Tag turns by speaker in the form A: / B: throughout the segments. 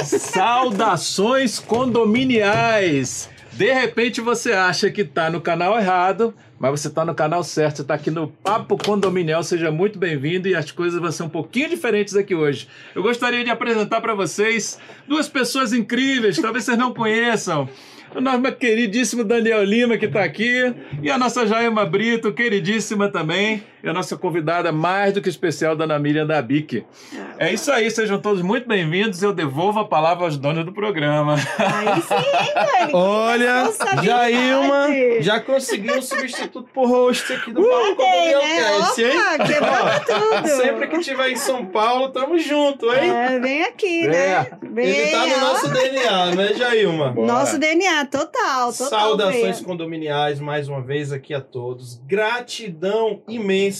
A: Saudações condominiais! De repente você acha que está no canal errado, mas você está no canal certo, está aqui no Papo Condominial, seja muito bem-vindo e as coisas vão ser um pouquinho diferentes aqui hoje. Eu gostaria de apresentar para vocês duas pessoas incríveis, talvez vocês não conheçam o nosso queridíssimo Daniel Lima, que está aqui, e a nossa Jaima Brito, queridíssima também, e a nossa convidada mais do que especial, Dona Miriam da BIC. É isso aí, sejam todos muito bem-vindos. Eu devolvo a palavra aos donos do programa.
B: Aí sim, hein, Dani?
C: Olha, Jailma já conseguiu um substituto pro host aqui do Paulo
B: Cadê, né?
C: Hein?
B: Opa, quebrando tudo.
C: Sempre que tiver em São Paulo, tamo junto, hein?
B: É, vem aqui, né? Vem,
C: Ele tá no
B: ó.
C: nosso DNA, né, Jailma?
A: Bora.
B: Nosso DNA, total, total.
C: Saudações condominiais mais uma vez aqui a todos. Gratidão imensa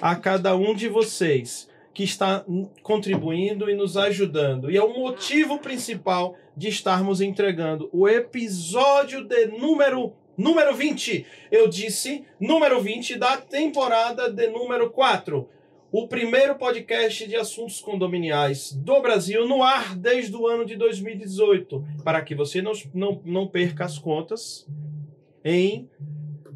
C: a cada um de vocês que está contribuindo e nos ajudando. E é o motivo principal de estarmos entregando o episódio de número número 20. Eu disse número 20 da temporada de número 4. O primeiro podcast de assuntos condominiais do Brasil no ar desde o ano de 2018. Para que você não, não, não perca as contas, em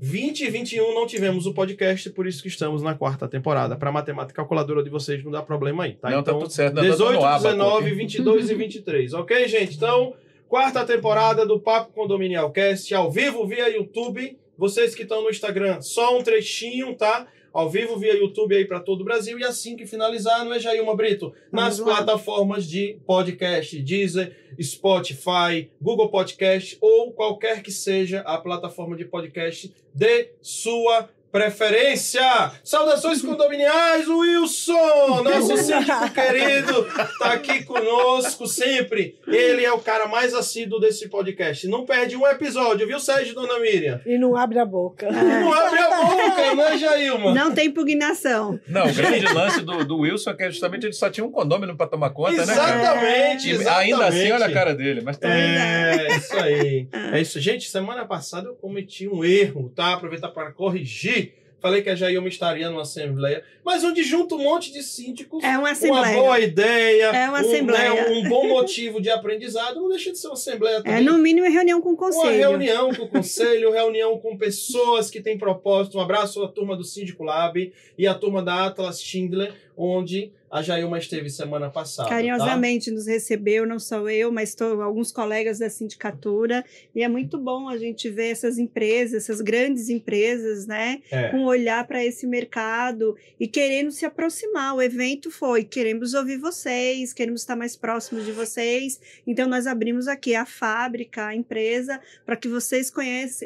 C: 20 e 21 não tivemos o podcast, por isso que estamos na quarta temporada. Para a matemática calculadora de vocês não dá problema aí, tá?
A: Não, tá
C: então,
A: tudo certo. Não, tá
C: 18,
A: dando aba,
C: 19,
A: porque-
C: 22 e 23. Ok, gente? Então, quarta temporada do Papo Condominial Cast, ao vivo via YouTube. Vocês que estão no Instagram, só um trechinho, tá? Ao vivo via YouTube aí para todo o Brasil. E assim que finalizar, não é Jailma Brito? Nas
B: Vamos lá.
C: plataformas de podcast, Deezer, Spotify, Google Podcast ou qualquer que seja a plataforma de podcast de sua preferência. Saudações condominiais, Wilson, nosso síndico querido, tá aqui conosco sempre. Ele é o cara mais assíduo desse podcast. Não perde um episódio, viu, Sérgio, Dona Miriam?
D: E não abre a boca.
C: Não abre a boca, né, Jailma?
B: Não tem impugnação.
A: Não, o grande lance do, do Wilson é que justamente ele só tinha um condômino para tomar conta, né? cara?
C: Exatamente,
A: E
C: exatamente.
A: ainda assim, olha a cara dele. Mas também.
C: É, isso aí. É isso. Gente, semana passada eu cometi um erro, tá? Aproveitar para corrigir. Falei que a Jailma estaria numa assembleia, mas onde junta um monte de síndicos,
B: É uma
C: uma
B: assembleia.
C: boa ideia,
B: É uma
C: um,
B: assembleia.
C: né, um bom motivo de aprendizado, não deixa de ser uma assembleia
B: É
C: também.
B: no mínimo reunião com o
C: Uma
B: conselho.
C: reunião com o conselho, reunião com pessoas que têm propósito. Um abraço à turma do Síndico Lab e à turma da Atlas Schindler, onde a Jailma esteve semana passada. tá?
B: Carinhosamente nos recebeu, não só eu, mas to- alguns colegas da sindicatura. E é muito bom a gente ver essas empresas, essas grandes empresas, né?
C: É.
B: com olhar para esse mercado e querendo se aproximar. O evento foi: queremos ouvir vocês, queremos estar mais próximos de vocês. Então, nós abrimos aqui a fábrica, a empresa, para que vocês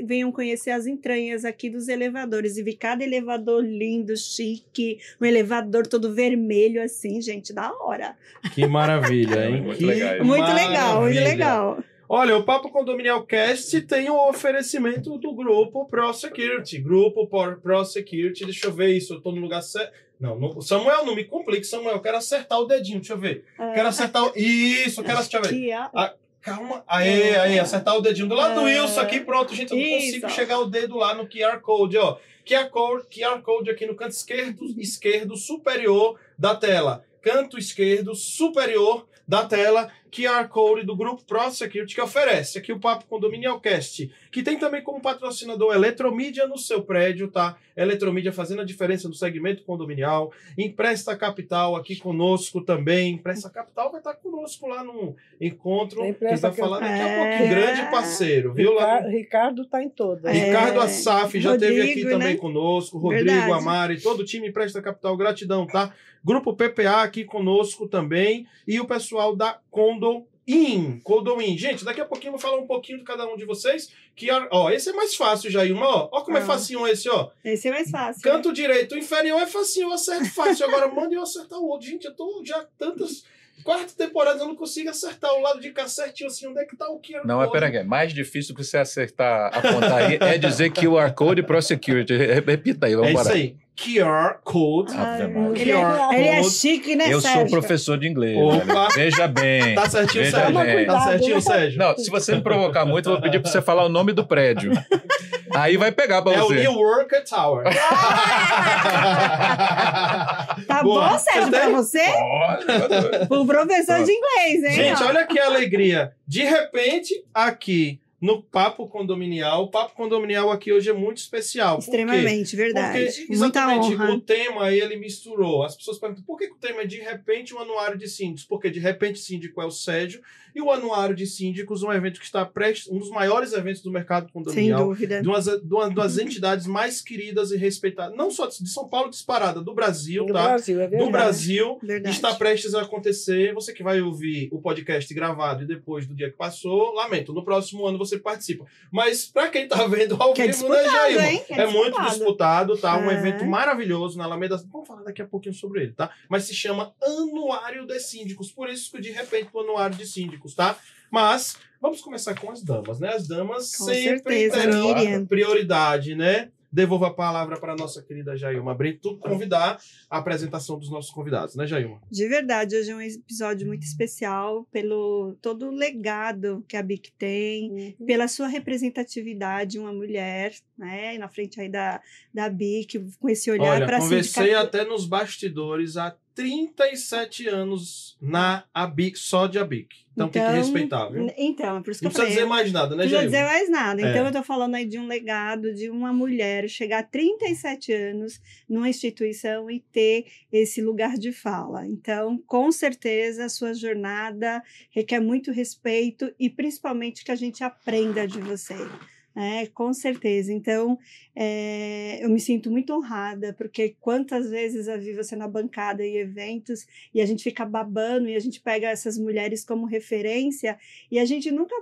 B: venham conhecer as entranhas aqui dos elevadores. E vi cada elevador lindo, chique, um elevador todo vermelho, assim, gente, da hora.
C: Que maravilha, hein?
A: Muito
C: que
A: legal.
B: Muito legal, muito legal.
C: Olha, o Papo Condominial Cast tem o oferecimento do grupo Pro Security. Grupo Pro Security. Deixa eu ver isso. Eu tô no lugar certo. Não, não, Samuel, não me complique, Samuel. Eu quero acertar o dedinho. Deixa eu ver. Quero acertar o. Isso, eu quero acertar. Deixa eu ver.
B: Aqui, ó.
C: Calma. Aê, aê, acertar o dedinho do lado do
B: É.
C: Wilson aqui. Pronto, gente. Eu não
B: Isso.
C: consigo chegar o dedo lá no QR Code, ó. QR Code, QR Code aqui no canto esquerdo, esquerdo superior da tela. Canto esquerdo superior da tela. QR Code do grupo Pro Security que oferece aqui o Papo Condominial Cast, que tem também como patrocinador Eletromídia no seu prédio, tá? Eletromídia fazendo a diferença no segmento condominial. Empresta Capital aqui conosco também. Empresta Capital vai estar conosco lá no encontro. Que
D: Empresta
C: vai falar daqui a
B: É.
C: pouquinho. Grande parceiro, viu? Lá
D: Ricardo, Ricardo tá em todas.
B: É.
C: Ricardo Assaf já esteve aqui
B: Rodrigo,
C: também
B: né?
C: conosco, Rodrigo,
B: Verdade.
C: Amari, todo o time Presta Capital, gratidão, tá? Grupo PPA aqui conosco também e o pessoal da Condo In, Condoin. Gente, daqui a pouquinho eu vou falar um pouquinho de cada um de vocês. Que, ó, esse é mais fácil, Jair. Ó, ó como é
B: Ah.
C: facinho esse, ó.
B: Esse é mais fácil. né?
C: Canto direito inferior é facinho, eu acerto fácil. Agora manda eu acertar o outro. Gente, eu tô já tantas. Quarta temporada eu não consigo acertar o lado de cá certinho assim. Onde é que tá o QR
A: Não, mas
C: Code?
A: peraí, é mais difícil que você acertar, apontar aí, é dizer QR Code Pro Security. Re- Repita aí, vamos
C: É isso aí. QR Code.
A: Maria.
B: ele, é, ele é
C: Code.
B: chique, né,
A: Eu sou
B: Sérgio?
A: professor de inglês.
C: Opa.
A: Veja bem.
C: Tá certinho,
A: Veja
C: Sérgio?
A: bem.
C: Tá certinho,
D: né?
C: Sérgio?
A: Não, se você me provocar muito, eu vou pedir pra você falar o nome do prédio. Aí vai pegar pra
C: É o
A: você.
C: New Worker Tower.
B: Tá Tá
C: Boa.
B: bom, Sérgio,
C: Você
B: pra você?
A: Olha,
B: O professor de inglês, hein?
C: Gente,
B: ó.
C: olha que alegria. De repente, aqui no Papo Condominial, o Papo Condominial aqui hoje é muito especial.
B: Extremamente, verdade.
C: Porque
B: Muita
C: exatamente
B: honra.
C: o tema ele misturou. As pessoas perguntam por que que o tema é de repente um anuário de síndicos? Porque de repente síndico é o Sérgio e o anuário de síndicos um evento que está prestes, um dos maiores eventos do mercado
B: Sem
C: condominial.
B: dúvida.
C: De uma, de uma das entidades mais queridas e respeitadas, não só de São Paulo disparada, do Brasil,
D: No
C: tá?
D: Brasil, é verdade.
C: Do Brasil,
B: Verdade.
C: está prestes a acontecer. Você que vai ouvir o podcast gravado e depois do dia que passou, lamento, no próximo ano você participa. Mas para quem tá vendo ao
B: Que é
C: vivo, né,
B: disputado,
C: Jailma?
B: hein? Que
C: É, muito
B: disputado.
C: disputado, tá? Um
B: É.
C: evento maravilhoso na Alameda. Vamos falar daqui a pouquinho sobre ele, tá? Mas se chama Anuário de Síndicos. Por isso que de repente o Anuário de Síndicos, tá? Mas vamos começar com as damas, né? As damas
B: Com
C: sempre
B: certeza,
C: terão
B: Miriam.
C: prioridade, né? Devolvo a palavra para a nossa querida Jailma Brito convidar a apresentação dos nossos convidados, né, Jailma?
B: De verdade, hoje é um episódio muito especial pelo todo o legado que a BIC tem,
D: Uhum.
B: pela sua representatividade, uma mulher, né, na frente aí da, da BIC, com esse olhar
C: Olha,
B: para
C: conversei até nos bastidores 37 anos na ABIC, só de ABIC. Então, tem que
B: Então,
C: respeitar, viu?
B: Então, é por isso que
C: Não
B: eu
C: precisa
B: falei.
C: dizer mais nada, né,
B: Não precisa dizer mais nada. Então,
C: É.
B: eu tô falando aí de um legado de uma mulher chegar a 37 anos numa instituição e ter esse lugar de fala. Então, com certeza, a sua jornada requer muito respeito e principalmente que a gente aprenda de você. É, com certeza. Então, é, eu me sinto muito honrada, porque quantas vezes eu vi você na bancada em eventos e a gente fica babando e a gente pega essas mulheres como referência e a gente nunca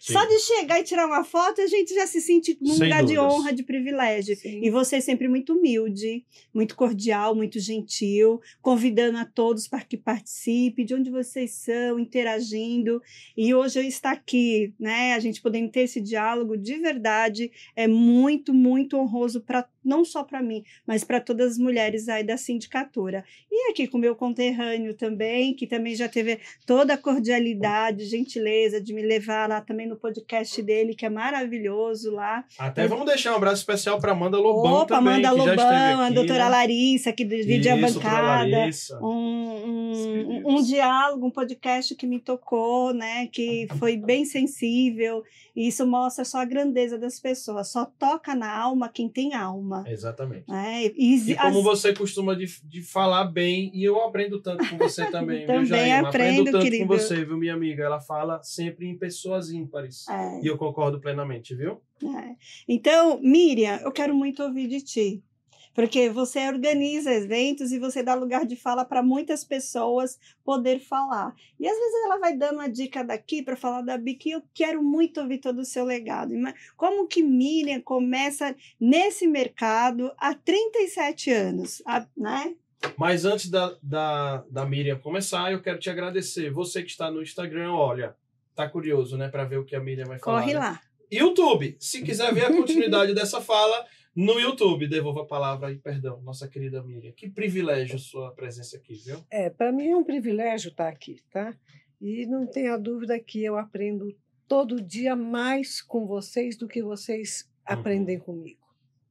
C: Sim.
B: só de chegar e tirar uma foto, a gente já se sente num
C: Sem
B: lugar de
C: dúvidas.
B: honra, de privilégio.
D: Sim.
B: E você sempre muito humilde, muito cordial, muito gentil, convidando a todos para que participem, de onde vocês são, interagindo. E hoje eu estar aqui, né, a gente podendo ter esse diálogo de verdade, é muito, muito honroso para não só para mim, mas para todas as mulheres aí da sindicatura. E aqui com o meu conterrâneo também, que também já teve toda a cordialidade, gentileza de me levar lá também no podcast dele, que é maravilhoso lá.
C: Até vamos deixar um abraço especial para Amanda Lobão
B: Opa,
C: também,
B: Amanda Lobão, a
C: aqui,
B: doutora
C: né?
B: Larissa, que divide a
C: Isso, doutora
B: bancada. Um, um, um diálogo, um podcast que me tocou, né? Que foi bem sensível. E isso mostra só a grandeza das pessoas. Só toca na alma quem tem alma.
C: Exatamente.
B: Né? E,
C: E como
B: as-
C: você costuma de, de falar bem, e eu aprendo tanto com você também, viu,
B: Também
C: Jailma?
B: aprendo,
C: tanto
B: querido.
C: com você, viu, minha amiga? Ela fala sempre em pessoas ímpares.
B: é.
C: E eu concordo plenamente, viu?
B: É. Então, Miriam, eu quero muito ouvir de ti. Porque você organiza eventos e você dá lugar de fala para muitas pessoas poder falar. E às vezes ela vai dando uma dica daqui para falar da Bic e eu quero muito ouvir todo o seu legado. Como que Miriam começa nesse mercado há 37 anos, né?
C: Mas antes da, da, da Miriam começar, eu quero te agradecer. Você que está no Instagram, olha, tá curioso, né, para ver o que a Miriam vai falar.
B: Corre
C: né?
B: lá.
C: YouTube, se quiser ver a continuidade dessa fala, no YouTube. Devolvo a palavra aí, perdão, nossa querida Miriam. Que privilégio sua presença aqui, viu?
D: É, para mim é um privilégio estar aqui, tá? E não tenha dúvida que eu aprendo todo dia mais com vocês do que vocês
C: Uhum.
D: aprendem comigo,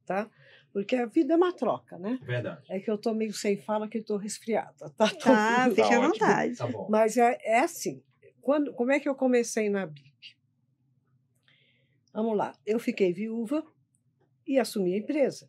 D: tá? Porque a vida é uma troca, né?
C: Verdade.
D: É que eu tô meio sem fala que eu tô resfriada, tá? Tô-
B: Tá, fique à vontade.
C: Tá bom.
D: Mas é, é assim, quando, como é que eu comecei na BIC? Vamos lá, eu fiquei viúva e assumi a empresa.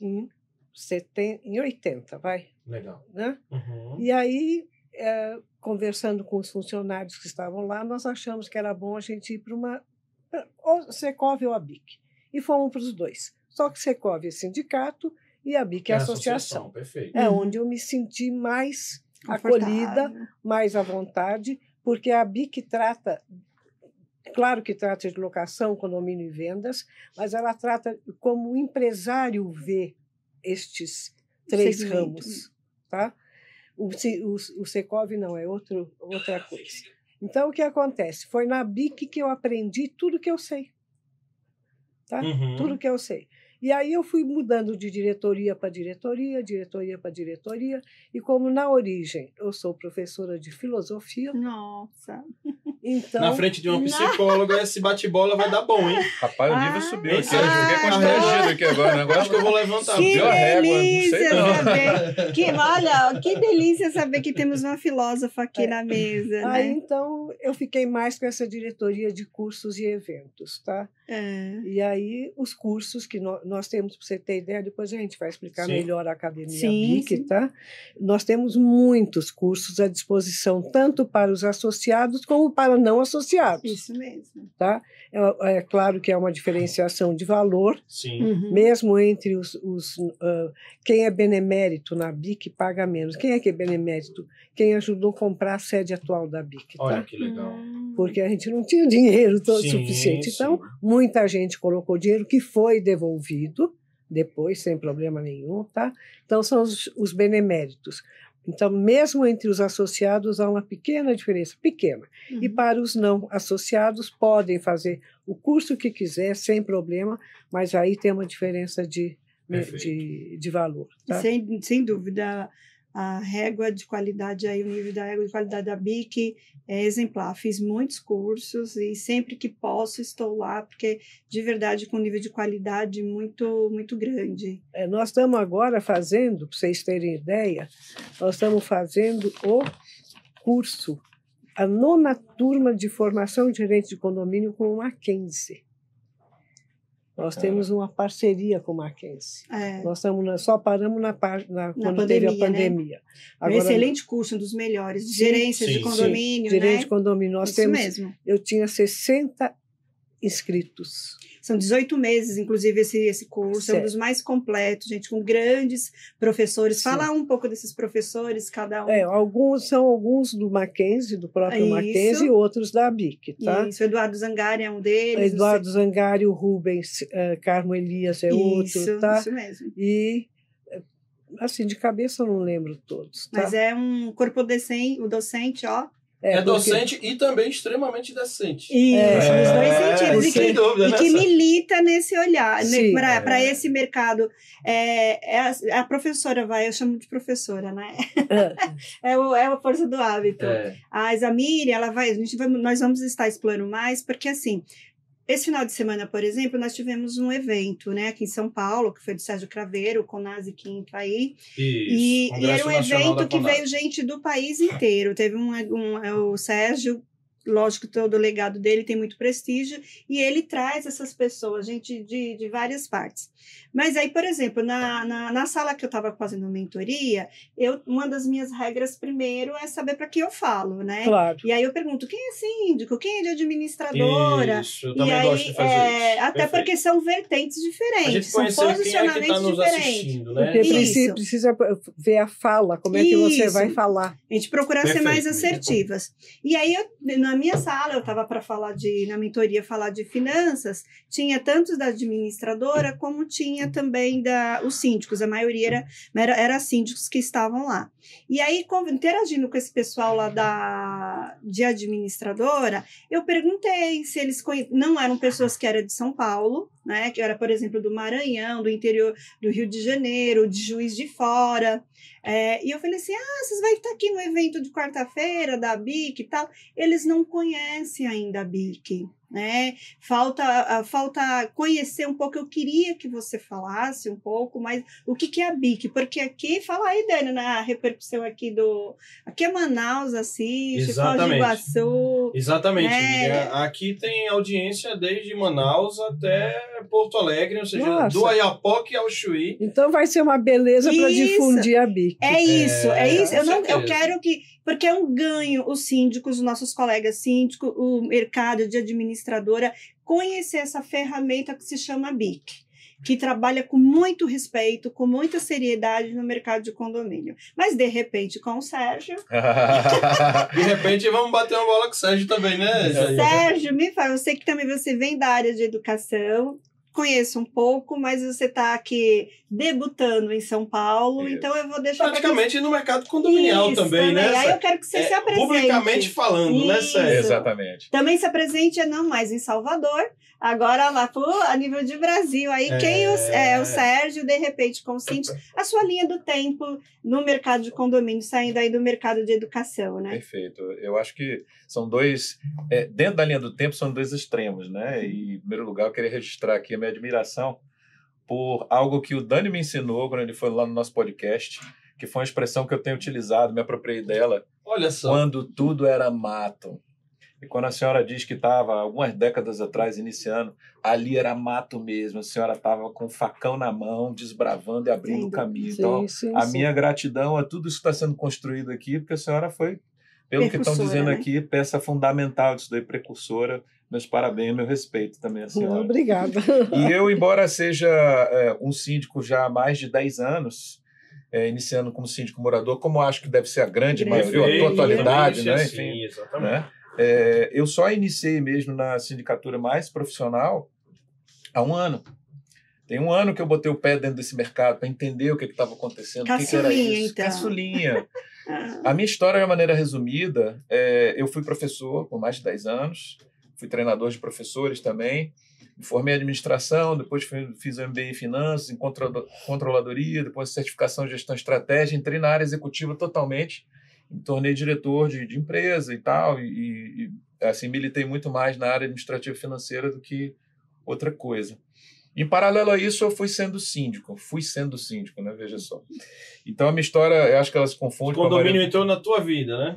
D: Em, seten, em 80, vai,
C: Legal.
D: né?
C: Uhum.
D: E aí, eh, conversando com os funcionários que estavam lá, nós achamos que era bom a gente ir para uma. pra- ou Secov ou a BIC. E fomos para os dois. Só que Secov é sindicato e a BIC é
C: a
D: associação.
C: Perfeito.
D: É
B: Uhum.
D: onde eu me senti mais. Acolhida, mais à vontade, porque a BIC trata. Claro que trata de locação, condomínio e vendas, mas ela trata como o empresário vê estes três
B: Segmento.
D: ramos, tá? O, Se- o, o Secov não, é outro, outra coisa. Então, o que acontece? Foi na BIC que eu aprendi tudo que eu sei, tá?
C: Uhum.
D: Tudo que eu sei. E aí eu fui mudando de diretoria para diretoria, diretoria para diretoria, e como na origem eu sou professora de filosofia,
B: Nossa.
D: então
C: Na frente de uma
B: Não.
C: psicóloga, esse bate-bola vai dar bom, hein?
A: Rapaz, o nível
B: Ah,
A: subiu aqui.
C: ah,
A: Eu fiquei constrangido aqui agora.
C: Eu acho que eu
A: Agora
C: vou levantar.
B: Que
A: Subiu a régua, não sei
B: delícia
A: não.
B: saber. Que, olha, que delícia saber que temos uma filósofa aqui na mesa,
D: aí
B: né?
D: então eu fiquei mais com essa diretoria de cursos e eventos, tá?
B: É.
D: E aí os cursos que nó- nós temos, para você ter ideia, depois a gente vai explicar
C: Sim.
D: melhor a academia
B: Sim,
D: BIC,
B: sim.
D: tá? Nós temos muitos cursos à disposição, tanto para os associados como para não associados,
B: Isso mesmo.
D: tá? É, é claro que é uma diferenciação de valor,
C: Sim.
B: Uhum.
D: mesmo entre os, os ah, quem é benemérito na BIC paga menos. Quem é que é benemérito? Quem ajudou a comprar a sede atual da BIC, tá?
C: Olha que legal.
B: Hum.
D: Porque a gente não tinha dinheiro todo
C: Sim,
D: suficiente. Então,
C: sim.
D: muita gente colocou dinheiro que foi devolvido depois, sem problema nenhum, tá? Então, são os, os beneméritos. Então, mesmo entre os associados, há uma pequena diferença, pequena. E
B: Uhum.
D: para os não associados, podem fazer o curso que quiser, sem problema, mas aí tem uma diferença de,
C: Perfeito.
D: de, de valor. Tá?
B: Sem, sem dúvida, a régua de qualidade aí, o nível da régua de qualidade da BIC é exemplar. Fiz muitos cursos e sempre que posso estou lá, porque de verdade com um nível de qualidade muito, muito grande.
D: É, nós estamos agora fazendo, para vocês terem ideia, nós estamos fazendo o curso, a nona turma de formação de gerente de condomínio com o Mackenzie. Nós
C: Ah.
D: temos uma parceria com o Mackenzie.
B: É,
D: Nós estamos na- só paramos na, par- na- quando teve a
B: pandemia, né?
D: pandemia.
B: é um excelente curso, um dos melhores,
D: Sim,
B: gerência
C: sim,
B: de
C: sim.
B: condomínio,
D: gerente
B: né?
D: de condomínio, nós
B: Isso
D: temos,
B: mesmo.
D: eu tinha 60 inscritos.
B: São 18 meses, inclusive, esse, esse curso. É um
D: Certo.
B: dos mais completos, gente, com grandes professores.
D: Sim.
B: Fala um pouco desses professores, cada um.
D: É, alguns são alguns do Mackenzie, do próprio
B: Isso.
D: Mackenzie, e outros da BIC, tá?
B: Isso, Eduardo Zangari é um deles.
D: Eduardo Zangari, o Rubens, eh, Carmo Elias é outro,
B: Isso,
D: tá?
B: isso mesmo.
D: E, eh, assim, de cabeça eu não lembro todos, tá?
B: Mas é um corpo docente, o docente, ó.
C: É,
D: porque-
C: docente e também extremamente decente.
B: Isso,
D: É,
B: nos dois sentidos. E
C: sem
B: que,
C: dúvida,
B: e
C: né?
B: que
C: Sá?
B: milita nesse olhar,
D: Sim.
B: para
C: É.
B: esse mercado. É, é a, a professora vai, eu chamo de professora, né?
D: É,
B: É, o, é a força do hábito.
C: É.
B: A Zamiri, ela vai, a gente vai, nós vamos estar explorando mais, porque assim, esse final de semana, por exemplo, nós tivemos um evento, né, aqui em São Paulo, que foi do Sérgio Craveiro, com Nazi Quinto aí,
C: Isso.
B: e, e era um
C: Nacional
B: evento que veio gente do país inteiro. Teve um, um é o Sérgio, lógico, todo o legado dele tem muito prestígio, e ele traz essas pessoas, gente de, de várias partes. Mas aí, por exemplo, na, na, na sala que eu estava fazendo mentoria, eu, uma das minhas regras primeiro é saber para que eu falo, né?
D: claro.
B: E aí eu pergunto, quem é síndico? Quem é de administradora?
C: Isso, eu
B: E
C: também
B: aí,
C: gosto de fazer
B: é,
C: isso.
B: até
C: Perfeito.
B: porque são vertentes diferentes, são
C: é que
B: posicionamentos
C: está nos
B: diferentes.
C: assistindo, né?
D: Porque
B: Isso.
D: precisa, precisa ver a fala, como é que você vai falar.
B: A gente procurar ser
C: Perfeito.
B: mais assertivas. E aí, eu, na minha sala, eu estava para falar de, na mentoria, falar de finanças, tinha tanto da administradora, como tinha também da, os síndicos, a maioria era, era, era síndicos que estavam lá. E aí, com- interagindo com esse pessoal lá da, de administradora, eu perguntei se eles conhe... não eram pessoas que eram de São Paulo, né? Que era, por exemplo, do Maranhão, do interior do Rio de Janeiro, de Juiz de Fora. É, e eu falei assim: ah, vocês vão estar aqui no evento de quarta-feira da BIC e tal. Eles não conhecem ainda a BIC. Né? Falta, falta conhecer um pouco. Eu queria que você falasse um pouco mais o que, que é a BIC, porque aqui, fala aí, Dani, na repercussão aqui do. Aqui é Manaus, assiste, Foz de
C: Exatamente.
B: Iguaçu.
C: Exatamente.
B: É.
C: E a- Aqui tem audiência desde Manaus até Porto Alegre, ou seja,
D: Nossa.
C: do Ayapoque ao Chuí.
D: Então vai ser uma beleza para difundir a BIC.
B: É isso, é,
C: É,
B: isso. Eu, não, eu quero que. Porque é um ganho os síndicos, os nossos colegas síndicos, o mercado de administradora, conhecer essa ferramenta que se chama BIC, que trabalha com muito respeito, com muita seriedade no mercado de condomínio. Mas, de repente, com o Sérgio.
C: De repente vamos bater uma bola com o Sérgio também, né, Jair?
B: Sérgio, me fala, eu sei que também você vem da área de educação. Conheço um pouco, mas você está aqui debutando em São Paulo,
A: Isso.
B: então eu vou deixar pra
C: Praticamente no mercado condominial
B: Isso,
C: também, né?
B: Aí eu quero que você
C: É,
B: se apresente.
C: publicamente falando, né,
B: Isso.
C: Sérgio?
A: Exatamente.
B: Também se apresente não mais em Salvador, agora lá pro, a nível de Brasil. Aí
C: É.
B: quem o, é, o Sérgio, de repente, Cinti, a sua linha do tempo no mercado de condomínio, saindo aí do mercado de educação, né?
A: Perfeito. Eu acho que são dois, é, dentro da linha do tempo, são dois extremos, né? E, em primeiro lugar, eu queria registrar aqui a minha admiração por algo que o Dani me ensinou quando ele foi lá no nosso podcast, que foi uma expressão que eu tenho utilizado, me apropriei dela,
C: Olha só.
A: quando tudo era mato. E quando a senhora diz que estava, algumas décadas atrás, iniciando, ali era mato mesmo. A senhora estava com o facão na mão, desbravando e abrindo o caminho. Então,
D: Sim, sim,
A: a
D: sim.
A: minha gratidão a tudo isso que está sendo construído aqui, porque a senhora foi, pelo que estão dizendo
B: né?
A: aqui, peça fundamental disso daí, precursora. Meus parabéns, meu respeito também à senhora.
D: Obrigada.
A: E eu, embora seja é, um síndico já há mais de 10 anos, é, iniciando como síndico morador, como acho que deve ser a grande
B: Grande
A: maioria, a totalidade, né?
C: Exatamente,
A: Enfim,
C: Sim, exatamente.
A: né? É, eu só iniciei mesmo na sindicatura mais profissional há um ano. Tem um ano que eu botei o pé dentro desse mercado para entender o que estava acontecendo, o que, que era
B: Caçulinha,
A: isso.
B: então.
A: Caçulinha. A minha história, de maneira resumida, é, eu fui professor por mais de 10 anos, fui treinador de professores também, me formei administração, depois fiz MBA em finanças, em controladoria, depois certificação em gestão e estratégia, entrei na área executiva totalmente, me tornei diretor de, de empresa e tal, e, e, assim, militei muito mais na área administrativa e financeira do que outra coisa. Em paralelo a isso, eu fui sendo síndico, fui sendo síndico, né? Veja só. Então a minha história, eu acho que ela se
C: O
A: confunde com a maioria
C: condomínio entrou na tua vida, né?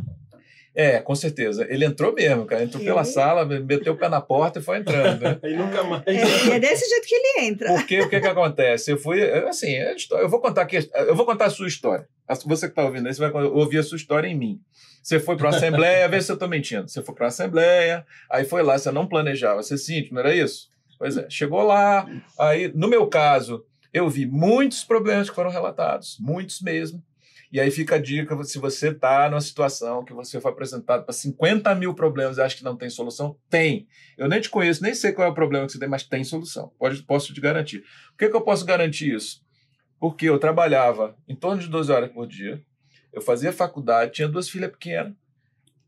A: é, com certeza. Ele entrou mesmo, cara. Entrou pela sala, meteu o pé na porta e foi entrando. Né?
C: Aí nunca mais.
B: é, e é desse jeito que ele entra.
A: Porque o que, que acontece? Eu fui, assim, é eu vou contar aqui, eu vou contar a sua história. A- Você que está ouvindo aí, você vai ouvir a sua história em mim. Você foi para uma assembleia, vê se eu estou mentindo. Você foi para uma assembleia, aí foi lá, você não planejava ser síndico, não era isso? Pois é, chegou lá, aí, no meu caso, eu vi muitos problemas que foram relatados, muitos mesmo. E aí fica a dica, se você está numa situação que você foi apresentado para 50 mil problemas e acha que não tem solução, tem. Eu nem te conheço, nem sei qual é o problema que você tem, mas tem solução. Pode, posso te garantir. Por que, que eu posso garantir isso? Porque eu trabalhava em torno de 12 horas por dia, eu fazia faculdade, tinha duas filhas pequenas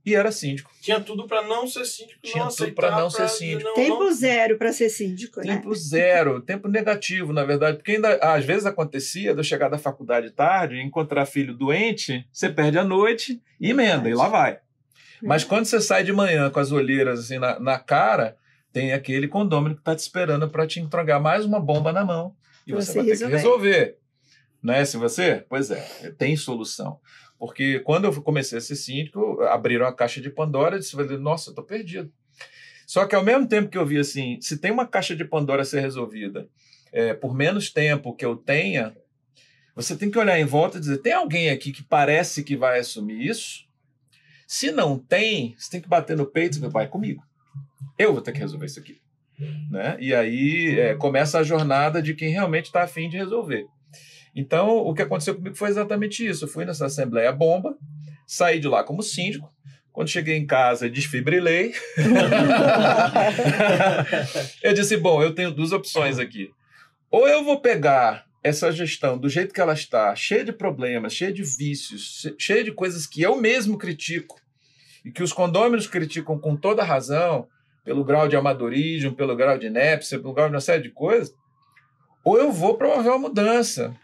A: e era síndico.
C: Tinha tudo pra não ser síndico.
A: Tinha
C: não
A: tudo pra não ser síndico.
C: não-
B: Tempo
C: não-
B: zero para ser síndico, né?
A: Tempo zero, tempo negativo, na verdade, porque ainda às vezes acontecia de eu chegar da faculdade tarde e encontrar filho doente, você perde a noite e emenda, e lá vai. Mas quando você sai de manhã com as olheiras assim na, na cara, tem aquele condômino que está te esperando para te entregar mais uma bomba na mão e você
B: você
A: vai ter que
B: resolver.
A: Resolver. Né? Se você? Pois é, tem solução. Porque quando eu comecei a ser síndico, abriram a caixa de Pandora e disse, nossa, eu tô perdido. Só que ao mesmo tempo que eu vi assim, se tem uma caixa de Pandora a ser resolvida é, por menos tempo que eu tenha, você tem que olhar em volta e dizer, tem alguém aqui que parece que vai assumir isso? Se não tem, você tem que bater no peito e dizer, vai comigo. Eu vou ter que resolver isso aqui. Né? E aí é, começa a jornada de quem realmente está afim de resolver. Então, o que aconteceu comigo foi exatamente isso. Eu fui nessa assembleia bomba, saí de lá como síndico. Quando cheguei em casa, desfibrilei. eu disse: bom, eu tenho duas opções aqui. Ou eu vou pegar essa gestão do jeito que ela está, cheia de problemas, cheia de vícios, che- cheia de coisas que eu mesmo critico e que os condôminos criticam com toda razão, pelo grau de amadorismo, pelo grau de inépcia, pelo grau de uma série de coisas, ou eu vou promover uma mudança.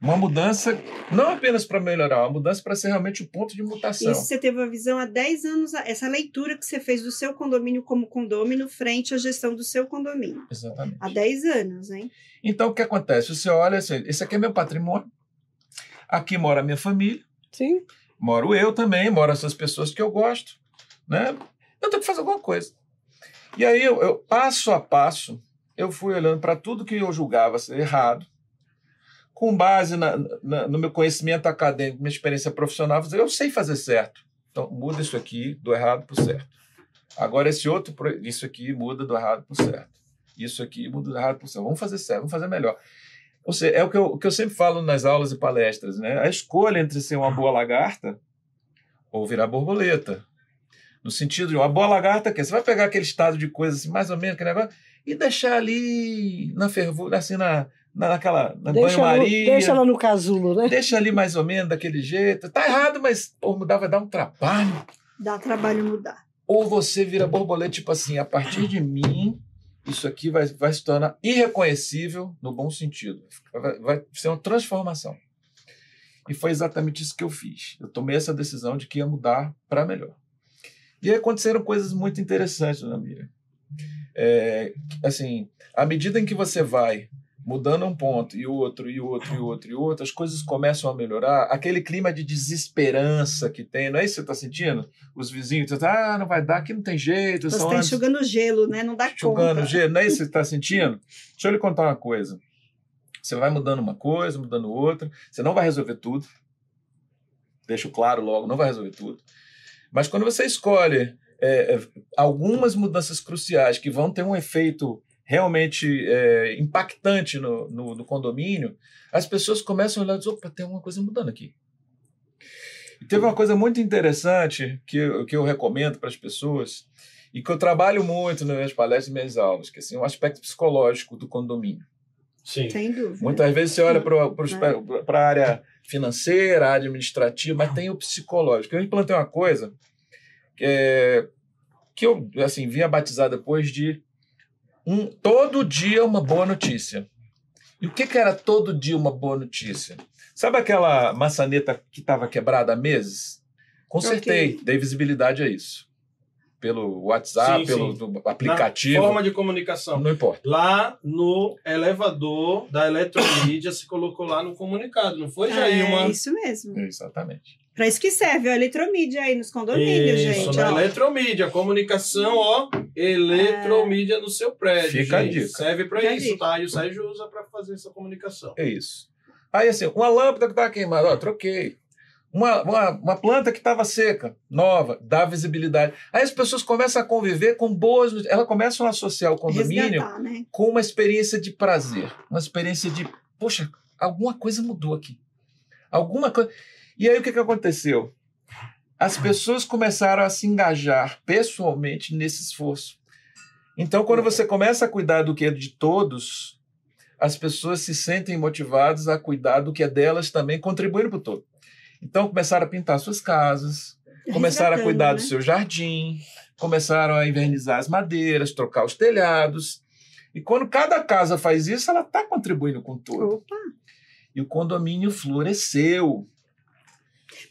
A: Uma mudança não apenas para melhorar, uma mudança para ser realmente o ponto de mutação.
B: Isso você teve uma visão há 10 anos, essa leitura que você fez do seu condomínio como condomínio frente à gestão do seu condomínio.
A: Exatamente.
B: Há 10 anos, hein?
A: Então, o que acontece? Você olha assim, esse aqui é meu patrimônio, aqui mora a minha família,
D: Sim,
A: moro eu também, moram essas pessoas que eu gosto, né? Eu tenho que fazer alguma coisa. E aí, eu, eu, passo a passo, eu fui olhando para tudo que eu julgava ser errado, com base na, na- no meu conhecimento acadêmico, minha experiência profissional, eu sei fazer certo. Então, muda isso aqui do errado para o certo. Agora, esse outro, isso aqui muda do errado para o certo. Isso aqui muda do errado para o certo. Vamos fazer certo, vamos fazer melhor. Ou seja, é o que, eu, que eu sempre falo nas aulas e palestras, né? A escolha entre ser uma boa lagarta ou virar borboleta. No sentido de uma boa lagarta, que você vai pegar aquele estado de coisa assim, mais ou menos, aquele negócio, e deixar ali na fervura, assim, na- naquela na banho-maria.
D: deixa ela no casulo, né?
A: Deixa ali mais ou menos daquele jeito. Tá errado, mas pô, mudar vai dar um trabalho.
B: Dá trabalho mudar.
A: Ou você vira borboleta, tipo assim, a partir de mim, isso aqui vai, vai se tornar irreconhecível no bom sentido. Vai, vai ser uma transformação. E foi exatamente isso que eu fiz. Eu tomei essa decisão de que ia mudar para melhor. E aí aconteceram coisas muito interessantes na Miriam. É, assim, à medida em que você vai mudando um ponto e outro, e outro, e outro, e outro, as coisas começam a melhorar. Aquele clima de desesperança que tem, não é isso que você está sentindo? Os vizinhos dizem, ah, não vai dar, aqui não tem jeito.
B: Você está enxugando gelo, né? Não dá
A: enxugando
B: conta.
A: gelo, não é isso que você está sentindo? Deixa eu lhe contar uma coisa. Você vai mudando uma coisa, mudando outra, você não vai resolver tudo. Deixo claro logo, não vai resolver tudo. Mas quando você escolhe é, é, algumas mudanças cruciais que vão ter um efeito realmente é, impactante no, no, no condomínio, as pessoas começam a olhar e dizer, opa, tem alguma coisa mudando aqui. E teve uma coisa muito interessante que eu, que eu recomendo para as pessoas e que eu trabalho muito nas minhas palestras e minhas aulas, que é assim, um aspecto psicológico do condomínio.
C: Sim.
B: Sem dúvida.
A: Muitas vezes você olha para
B: Né?
A: a área financeira, a área administrativa, mas tem o psicológico. Eu implantei uma coisa que, é, que eu assim, vinha batizar depois de um, todo dia uma boa notícia. E o que, que era todo dia uma boa notícia? Sabe aquela maçaneta que estava quebrada há meses? Consertei,
B: Ok.
A: dei visibilidade a isso. Pelo WhatsApp,
C: Sim,
A: pelo
C: sim.
A: aplicativo.
C: Forma de comunicação.
A: Não importa.
C: Lá no elevador da Eletromídia se colocou lá no comunicado, não foi,
B: É
C: Jailma?
B: isso mesmo.
A: Exatamente.
B: Para isso que serve a eletromídia aí nos condomínios,
C: Isso,
B: gente.
C: na
B: ó.
C: Eletromídia, comunicação, ó, Eletromídia no seu prédio.
A: Fica a
C: gente.
A: dica.
C: Serve para
B: a
C: isso,
B: dica.
C: tá? E o Sérgio usa para fazer essa comunicação.
A: É isso. Aí, assim, uma lâmpada que estava queimada, ó, troquei. Uma, uma, uma planta que estava seca, nova, dá visibilidade. Aí as pessoas começam a conviver com boas. Elas começam a associar o condomínio
B: Resgatar, né?
A: com uma experiência de prazer, uma experiência de, poxa, alguma coisa mudou aqui. Alguma coisa. E aí o que, que aconteceu? As pessoas começaram a se engajar pessoalmente nesse esforço. Então, quando você começa a cuidar do que é de todos, as pessoas se sentem motivadas a cuidar do que é delas também, contribuindo para o todo. Então, começaram a pintar suas casas, começaram a cuidar
B: né?
A: do seu jardim, começaram a invernizar as madeiras, trocar os telhados. E quando cada casa faz isso, ela está contribuindo com tudo.
B: Opa,
A: E o condomínio floresceu.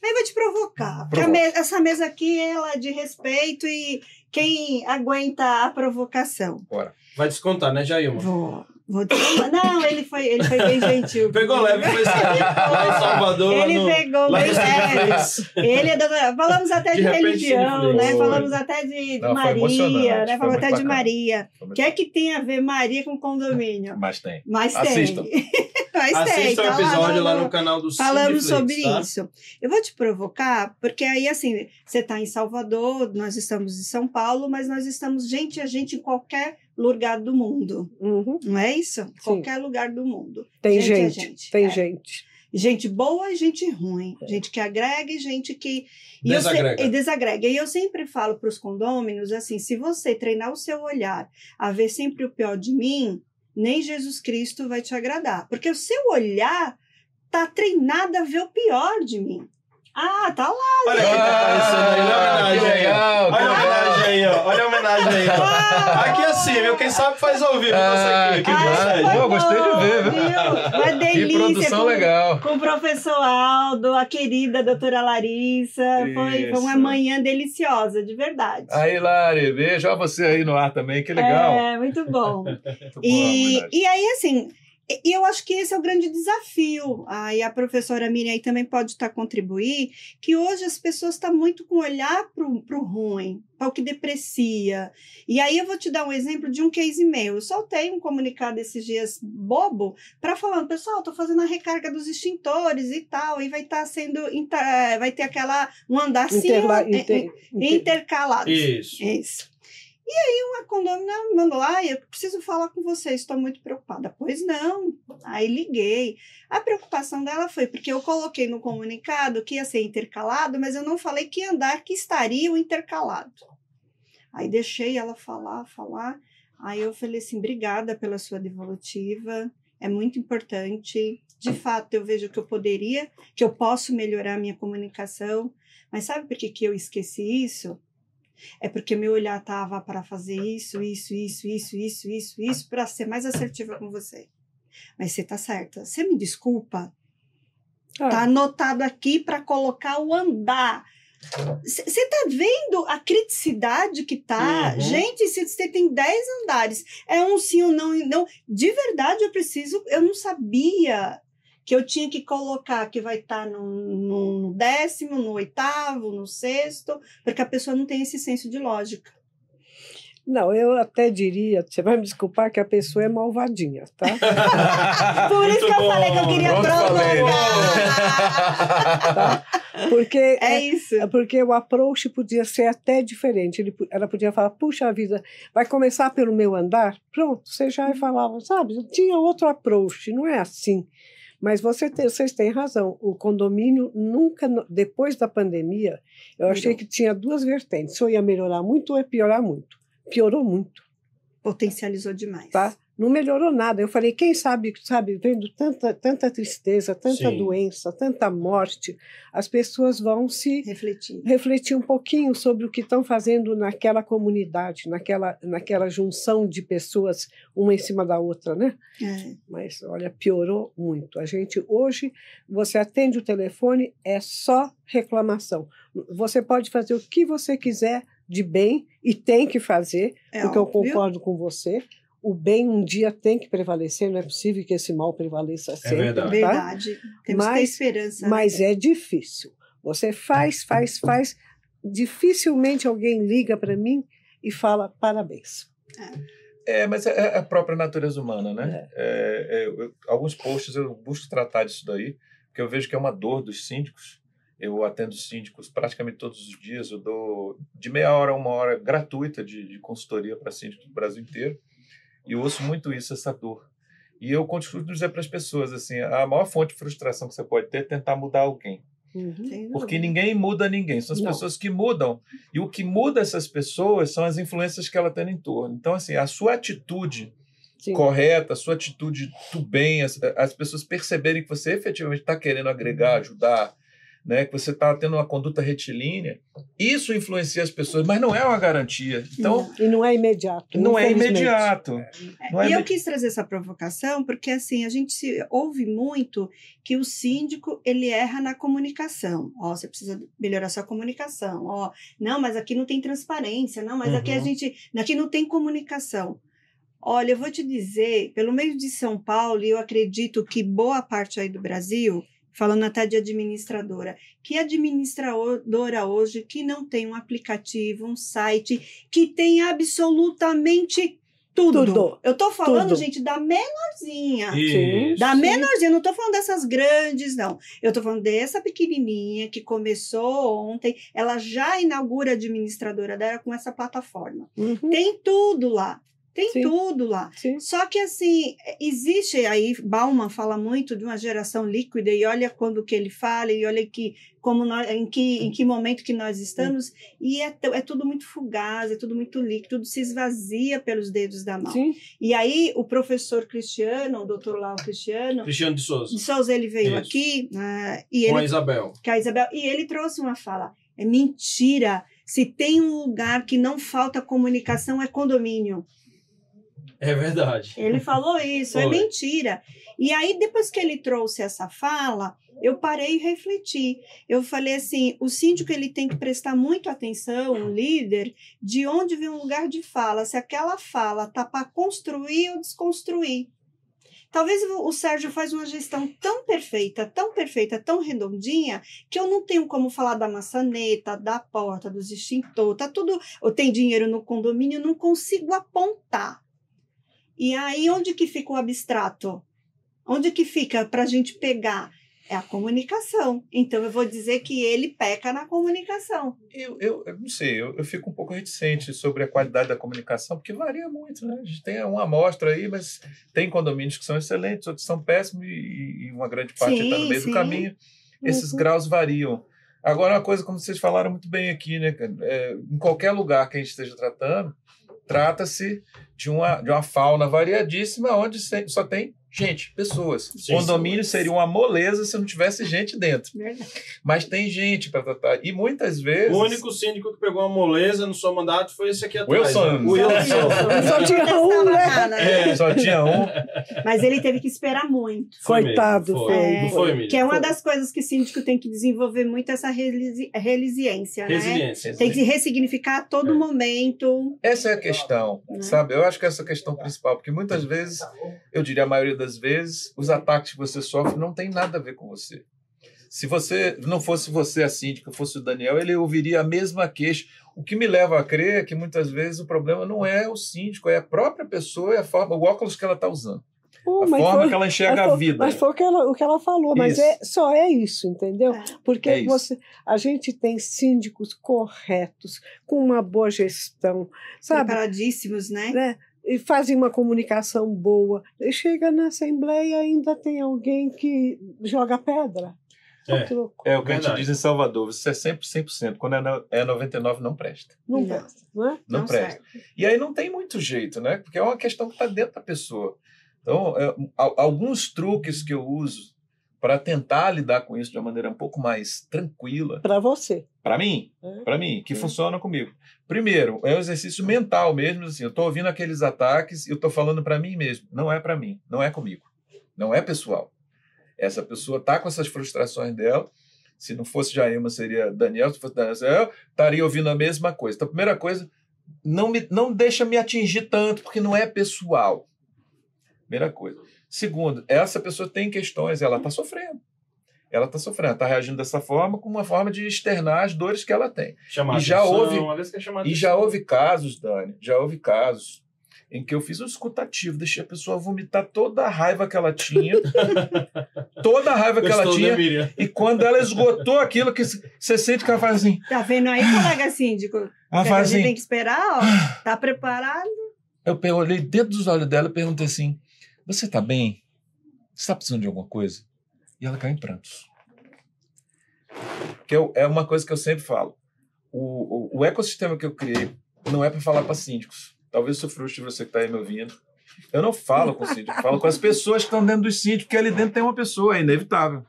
B: Mas vou te provocar.
A: Provoca.
B: me- essa mesa aqui ela é de respeito e quem aguenta a provocação.
A: Bora.
C: Vai descontar, né, Jailma?
B: Vou, vou. Não, ele foi, ele foi bem gentil.
C: Pegou leve, foi lá em Salvador,
B: Ele
C: no...
B: pegou bem
C: em
B: leve. Ele é da... Falamos até de,
C: De
B: religião, né?
A: foi.
B: Falamos até de
A: Não,
B: Maria, né? Falamos até de
A: bacana.
B: Maria. O que é que tem a ver Maria com condomínio?
A: Mas tem.
B: Mas
A: Assistam.
B: tem. Mas tem.
C: Assista o
B: tá
C: episódio lá
B: no-
C: no canal do
B: Falamos
C: Cineflix,
B: sobre
C: tá?
B: isso. Eu vou te provocar, porque aí, assim, você está em Salvador, nós estamos em São Paulo, mas nós estamos gente a gente em qualquer lugar do mundo.
D: Uhum.
B: Não é isso? Qualquer lugar do mundo.
D: Tem
B: Gente é
D: gente,
B: gente,
D: tem
B: é.
D: gente.
B: Gente boa e gente ruim. Gente que agrega e gente que. E eu se-
C: Desagrega.
B: e desagrega. E eu sempre falo para os condôminos assim: se você treinar o seu olhar a ver sempre o pior de mim, nem Jesus Cristo vai te agradar. Porque o seu olhar tá treinado a ver o pior de mim. Ah, tá lá.
C: Olha quem tá aparecendo aí, olha a
A: Ah,
C: homenagem
A: que
C: aí.
A: legal, que
C: Olha a homenagem aí, ó. Olha a homenagem aí, ó. Aqui é assim, viu? Quem sabe faz ao vivo.
A: Ah,
C: nossa aqui,
A: que bom.
C: Sérgio?
A: Pô, gostei de ver, viu?
B: Uma
A: Que
B: delícia.
A: produção
B: com-
A: legal.
B: Com o professor Aldo, a querida doutora Larissa. Foi, foi uma manhã deliciosa, de verdade.
A: Aí, Lari, beijo. Olha você aí no ar também, que legal.
B: É, muito bom.
A: Muito
B: E,
A: homenagem.
B: e aí, assim, e- e eu acho que esse é o grande desafio. Aí a professora Miriam aí também pode estar contribuir, que hoje as pessoas estão muito com olhar para o ruim, para o que deprecia. E aí eu vou te dar um exemplo de um case meu. Eu soltei um comunicado esses dias bobo para falando, pessoal, estou fazendo a recarga dos extintores e tal, e vai estar sendo, inter- vai ter aquela, um andacinho
D: Interla-
B: eh,
D: inter-
B: eh,
D: inter-
B: intercalado.
C: Isso.
B: Isso. E aí uma condômina mandou, ah, eu preciso falar com você, estou muito preocupada. Pois não. Aí liguei. A preocupação dela foi porque eu coloquei no comunicado que ia ser intercalado, mas eu não falei que andar que estaria o intercalado. Aí deixei ela falar, falar. Aí eu falei assim, obrigada pela sua devolutiva, é muito importante. De fato, eu vejo que eu poderia, que eu posso melhorar a minha comunicação, mas sabe por que, que eu esqueci isso? É porque meu olhar estava para fazer isso, isso, isso, isso, isso, isso, isso, para ser mais assertiva com você. Mas você tá certa. Você me desculpa?
D: Ah,
B: Tá anotado aqui para colocar o andar. Você tá vendo a criticidade que tá?
C: Uhum.
B: Gente, se você tem 10 andares, é um sim ou não, e não. De verdade, eu preciso. Eu não sabia que eu tinha que colocar que vai estar no, no décimo, no oitavo, no sexto, porque a pessoa não tem esse senso de lógica.
D: Não, eu até diria, você vai me desculpar que a pessoa é malvadinha, tá?
B: Por isso que eu falei que eu queria provocar.
D: Porque
B: É isso.
D: É porque o approach podia ser até diferente. Ele, ela podia falar, puxa vida, vai começar pelo meu andar? Pronto, você já falava, sabe? Tinha outro approach, não é assim. Mas você tem- vocês têm razão, o condomínio nunca, depois da pandemia, eu achei
B: Melhorou.
D: que tinha duas vertentes, ou ia melhorar muito ou ia piorar muito. Piorou muito,
B: Potencializou demais.
D: tá? Não melhorou nada. Eu falei, quem sabe, sabe, vendo tanta, tanta tristeza, tanta
C: Sim.
D: doença, tanta morte, as pessoas vão se
B: Refletir.
D: refletir um pouquinho sobre o que estão fazendo naquela comunidade, naquela, naquela junção de pessoas, uma em cima da outra, né?
B: É.
D: Mas, olha, piorou muito. A gente, hoje, você atende o telefone, é só reclamação. Você pode fazer o que você quiser de bem e tem que fazer,
B: É
D: porque eu
B: óbvio.
D: concordo com você. O bem um dia tem que prevalecer, não é possível que esse mal prevaleça sempre.
C: verdade.
D: tá?
B: Verdade. Temos que ter
D: Mas-
B: esperança. né?
D: Mas é difícil. Você faz, faz, faz. Dificilmente alguém liga para mim e fala parabéns.
A: É, mas é é a própria natureza humana, né? É, é, eu- alguns posts eu busco tratar disso daí, porque eu vejo que é uma dor dos síndicos. Eu atendo síndicos praticamente todos os dias, eu dou de meia hora a uma hora gratuita de, de consultoria para síndicos do Brasil inteiro, e eu ouço muito isso, essa dor. E eu continuo dizer para as pessoas assim, a maior fonte de frustração que você pode ter é tentar mudar alguém.
D: Uhum.
A: Porque ninguém muda ninguém, são as
D: Não.
A: pessoas que mudam. E o que muda essas pessoas são as influências que ela tem no entorno. Então, assim, a sua atitude
D: Sim.
A: correta, a sua atitude do bem, as, as pessoas perceberem que você efetivamente está querendo agregar, ajudar, né, que você está tendo uma conduta retilínea, isso influencia as pessoas, mas não é uma garantia. Então,
D: E não é imediato.
A: não é imediato. Não é
B: e eu quis trazer essa provocação porque assim a gente se ouve muito que o síndico ele erra na comunicação. Ó, você precisa melhorar sua comunicação. Ó, não, mas aqui não tem transparência. Não, mas aqui a
C: Uhum.
B: gente, aqui não tem comunicação. Olha, eu vou te dizer, pelo meio de São Paulo, e eu acredito que boa parte aí do Brasil, falando até de administradora, que administradora hoje que não tem um aplicativo, um site, que tem absolutamente tudo.
D: Tudo.
B: Eu tô falando,
D: Tudo.
B: gente, da menorzinha.
C: Isso.
B: Da menorzinha, eu não tô falando dessas grandes, não. Eu tô falando dessa pequenininha que começou ontem. Ela já inaugura a administradora dela com essa plataforma.
D: Uhum.
B: Tem tudo lá. Tem
D: Sim.
B: tudo lá.
D: Sim.
B: Só que assim, existe aí, Bauman fala muito de uma geração líquida, e olha quando que ele fala, e olha que, como nós, em, que, em que momento que nós estamos, e é, é tudo muito fugaz, é tudo muito líquido, tudo se esvazia pelos dedos da mão.
D: Sim.
B: E aí o professor Cristiano, o doutor Lau Cristiano,
C: Cristiano de Souza.
B: de Souza, ele veio
C: Isso.
B: aqui, ah, e
C: Com a
B: ele,
C: Isabel.
B: que a Isabel, e ele trouxe uma fala, é mentira, se tem um lugar que não falta comunicação é condomínio.
C: É verdade.
B: Ele falou isso, é mentira. E aí, depois que ele trouxe essa fala, eu parei e refleti. Eu falei assim: o síndico ele tem que prestar muito atenção, o líder, de onde vem um lugar de fala, se aquela fala tá para construir ou desconstruir. Talvez o Sérgio faz uma gestão tão perfeita, tão perfeita, tão redondinha, que eu não tenho como falar da maçaneta, da porta, dos extintores, tá tudo. Ou tem dinheiro no condomínio, não consigo apontar. E aí, onde que fica o abstrato? Onde que fica para a gente pegar? É a comunicação. Então, eu vou dizer que ele peca na comunicação.
A: Eu, eu, eu não sei, eu, eu fico um pouco reticente sobre a qualidade da comunicação, porque varia muito, né? A gente tem uma amostra aí, mas tem condomínios que são excelentes, outros são péssimos e, e uma grande parte está no meio
B: sim.
A: do caminho. Esses
D: Uhum.
A: graus variam. Agora, uma coisa, como vocês falaram muito bem aqui, né? É, em qualquer lugar que a gente esteja tratando, trata-se de uma, de uma fauna variadíssima, onde só tem gente, pessoas.
C: Sim,
A: Condomínio
B: sim.
A: seria uma moleza se não tivesse gente dentro.
B: Verdade.
A: Mas tem gente para tratar. E muitas vezes.
C: O único síndico que pegou uma moleza no seu mandato foi esse aqui atrás.
A: Wilson.
C: né? O Wilson.
D: Só tinha um, né?
B: Lá, né?
A: Só tinha um.
B: Mas ele teve que esperar muito.
C: Foi
D: Coitado,
C: foi.
D: foi.
C: Não foi, Miriam?
B: Que é uma das coisas que o síndico tem que desenvolver muito, essa relisi- resiliência, né?
C: Resiliência.
B: Tem que se ressignificar a todo
C: É.
B: momento.
A: Essa é a questão,
B: Né?
A: sabe? Eu acho que essa é a questão principal, porque muitas vezes, eu diria a maioria das vezes, os ataques que você sofre não tem nada a ver com você. Se você não fosse você a síndica, fosse o Daniel, ele ouviria a mesma queixa. O que me leva a crer é que muitas vezes o problema não é o síndico, é a própria pessoa, é a forma, o óculos que ela está usando,
D: Pô,
A: a
D: mas
A: forma
D: foi-
A: que ela enxerga
D: mas
A: a vida.
D: Mas foi o que ela, o que ela falou, mas
A: Isso.
D: é, só é isso, entendeu?
B: É.
D: Porque
A: É isso.
D: você, a gente tem síndicos corretos, com uma boa gestão, sabe?
B: Preparadíssimos, né?
D: né? E fazem uma comunicação boa. E chega na Assembleia ainda tem alguém que joga pedra.
C: É.
A: É o que a gente diz em Salvador, você é sempre 100%, quando é no- é 99% não presta.
D: Não,
B: Não.
D: presta, não é?
A: Não, presta.
B: serve.
A: E aí não tem muito jeito, né? Porque é uma questão que está dentro da pessoa. Então, é, al- alguns truques que eu uso para tentar lidar com isso de uma maneira um pouco mais tranquila,
D: Para você.
A: Para mim,
D: É.
A: para mim, que
D: É.
A: funciona comigo. Primeiro, é um exercício mental mesmo, assim, eu estou ouvindo aqueles ataques e eu estou falando para mim mesmo. Não é para mim, não é comigo, não é pessoal. Essa pessoa está com essas frustrações dela. Se não fosse Jailma, seria Daniel. Se fosse Daniel, eu estaria ouvindo a mesma coisa. Então, a primeira coisa, não, me, não deixa me atingir tanto, porque não é pessoal. Primeira coisa. Segundo, essa pessoa tem questões, ela está sofrendo. Ela está sofrendo, está reagindo dessa forma, como uma forma de externar as dores que ela tem.
C: Chamar
A: E já
C: atenção,
A: houve-
C: chamar
A: E já houve casos, Dani, já houve casos em que eu fiz um escutativo, deixei a pessoa vomitar toda a raiva que ela tinha, toda a raiva que ela
C: Gostou, né,
A: tinha,
C: Miriam?
A: e quando ela esgotou aquilo, que você sente que ela faz assim,
B: Tá vendo aí, colega síndico?
A: ela
B: Que a
A: faz
B: gente tem
A: assim,
B: que esperar, ó. Tá preparado?
A: eu olhei dentro dos olhos dela e perguntei assim, você tá bem? Você está precisando de alguma coisa? E ela caiu em prantos. Que eu- é uma coisa que eu sempre falo. O, o, o ecossistema que eu criei não é para falar para síndicos. Talvez isso frustre você que está aí me ouvindo. Eu não falo com síndico, eu falo com as pessoas que estão dentro do síndico, porque ali dentro tem uma pessoa, é inevitável.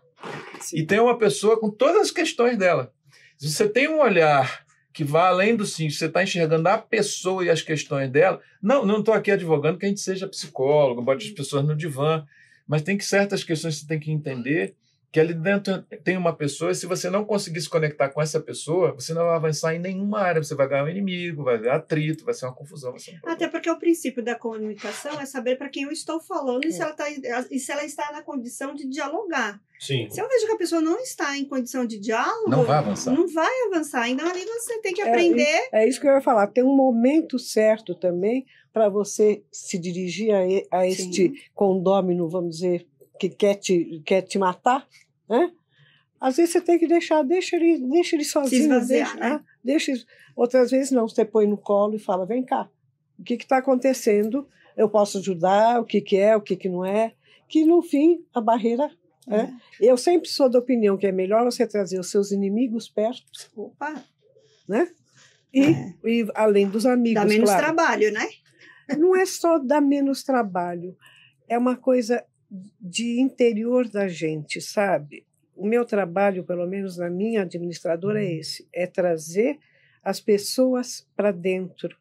A: E tem uma pessoa com todas as questões dela. Se você tem um olhar que vai além do síndico, você está enxergando a pessoa e as questões dela. Não, não estou aqui advogando que a gente seja psicólogo, bote as pessoas no divã, mas tem que certas questões que você tem que entender que ali dentro tem uma pessoa, e se você não conseguir se conectar com essa pessoa, você não vai avançar em nenhuma área, você vai ganhar um inimigo, vai ter atrito, vai ser uma confusão. Vai ser um.
B: Até porque o princípio da comunicação é saber para quem eu estou falando e se, ela tá, e se ela está na condição de dialogar.
C: Sim.
B: Se eu vejo que a pessoa não está em condição de diálogo,
A: Não vai avançar.
B: não vai avançar. Então ali você tem que
D: É,
B: aprender.
D: É isso que eu ia falar. Tem um momento certo também para você se dirigir a, a este
B: Sim.
D: condômino, vamos dizer, que quer te, quer te matar, né? Às vezes você tem que deixar, deixa ele, deixa ele sozinho.
B: esvaziar,
D: deixa,
B: né?
D: ah, deixa, outras vezes não, você põe no colo e fala, vem cá, o que está acontecendo? Eu posso ajudar, o que, que é, o que, que não é. Que no fim, a barreira... É. Eu sempre sou da opinião que é melhor você trazer os seus inimigos perto,
B: Opa,
D: né? E,
B: É.
D: e além dos amigos,
B: dá menos
D: claro.
B: trabalho, né?
D: Não é só dar menos trabalho, é uma coisa de interior da gente, sabe? O meu trabalho, pelo menos na minha administradora, é esse: é trazer as pessoas para dentro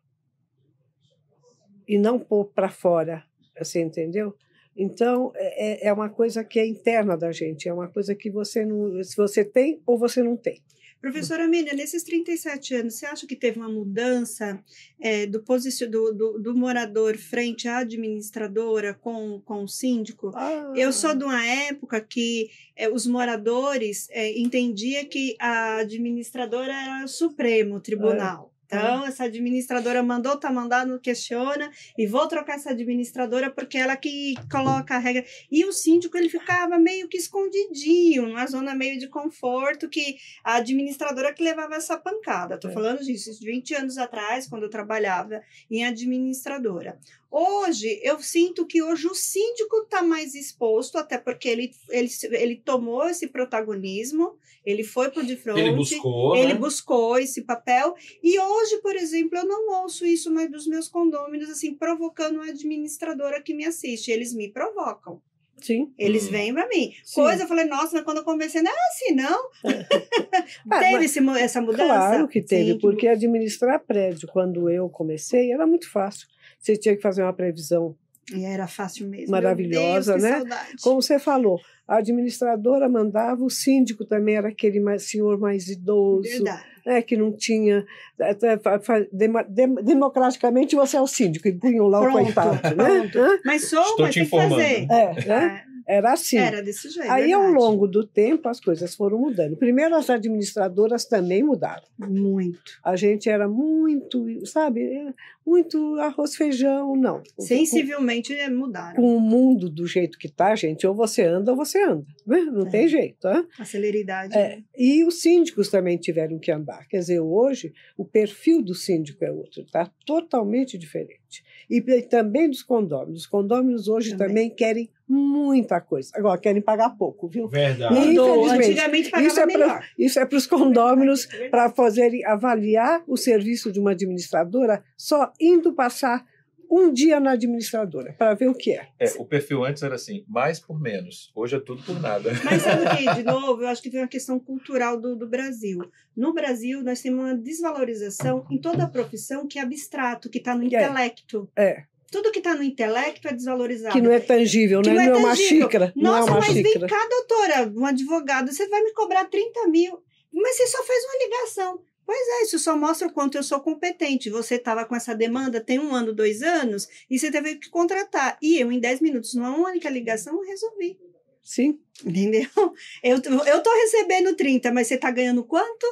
D: e não pôr para fora, você entendeu? Então, é, é uma coisa que é interna da gente, é uma coisa que você não. Se você tem ou você não tem.
B: Professora Miriam, nesses 37 anos, você acha que teve uma mudança é, do, do, do, do morador frente à administradora com, com o síndico? Eu sou de uma época que eh, os moradores eh, entendiam que a administradora era o Supremo Tribunal. Então, essa administradora mandou, tá mandado, questiona, e vou trocar essa administradora porque ela que coloca a regra. E o síndico, ele ficava meio que escondidinho, numa zona meio de conforto, que a administradora que levava essa pancada. Estou
D: É.
B: falando disso, de 20 anos atrás, quando eu trabalhava em administradora. Hoje, eu sinto que hoje o síndico está mais exposto, até porque ele, ele, ele tomou esse protagonismo, ele foi por de frente,
C: Ele buscou,
B: ele
C: né?
B: buscou esse papel. E hoje, por exemplo, eu não ouço isso mais dos meus condôminos, assim, provocando a administradora que me assiste. Eles me provocam.
D: Sim.
B: Eles
A: Hum.
B: vêm para mim.
D: Sim.
B: Coisa, eu falei, nossa, mas quando eu comecei, não é assim, não.
D: Ah,
B: Teve
D: mas-
B: esse essa mudança?
D: Claro que teve,
B: Sim,
D: porque administrar prédio, quando eu comecei, era muito fácil. Você tinha que fazer uma previsão.
B: E era fácil mesmo.
D: Maravilhosa,
B: Deus,
D: né?
B: saudade.
D: Como você falou, a administradora mandava, o síndico também era aquele mais, senhor mais idoso,
B: Verdade.
D: né, que não tinha. até fa- fa- demo- dem- democraticamente você é o síndico, e punham lá o
B: Pronto,
D: coitado. Né?
B: pronto.
D: Hã?
B: Mas sou,
A: Estou
B: mas
A: te
B: tem que
A: informando.
B: fazer.
D: É, né?
B: É,
D: Era assim.
B: Era desse jeito.
D: Aí, ao
B: verdade.
D: longo do tempo, as coisas foram mudando. Primeiro, as administradoras também mudaram.
B: Muito.
D: A gente era muito, sabe, muito arroz, feijão, não.
B: Sensivelmente é, mudaram.
D: Com o mundo do jeito que tá, gente, ou você anda ou você anda. Né? Não
B: É.
D: tem jeito. Né?
B: A celeridade.
D: É, e os síndicos também tiveram que andar. Quer dizer, hoje o perfil do síndico é outro, está totalmente diferente. E também dos condôminos. Os condôminos hoje
B: Também.
D: também. querem muita coisa. Agora, querem pagar pouco, viu?
C: Verdade.
D: Infelizmente,
B: Antigamente pagava
D: isso é pra-
B: melhor.
D: Isso é para os condôminos para fazerem avaliar o serviço de uma administradora só indo passar um dia na administradora para ver o que é.
A: É, o perfil antes era assim, mais por menos. Hoje é tudo por nada.
B: Mas sabe o que, de novo, eu acho que tem uma questão cultural do, do Brasil. No Brasil, nós temos uma desvalorização em toda a profissão que é abstrato, que está no intelecto.
D: É.
B: Tudo que está no intelecto é desvalorizado.
D: Que não é tangível,
B: Que
D: né?
B: não é
D: não é uma xícara. não
B: Nossa,
D: é uma
B: mas
D: xícara.
B: vem cá, doutora, um advogado, você vai me cobrar 30 mil. Mas você só fez uma ligação. Pois é, isso só mostra o quanto eu sou competente. Você estava com essa demanda tem um ano, dois anos, e você teve que contratar. E eu, em 10 minutos, numa única ligação, resolvi.
D: Sim.
B: Entendeu? Eu, eu tô recebendo 30, mas você tá ganhando quanto?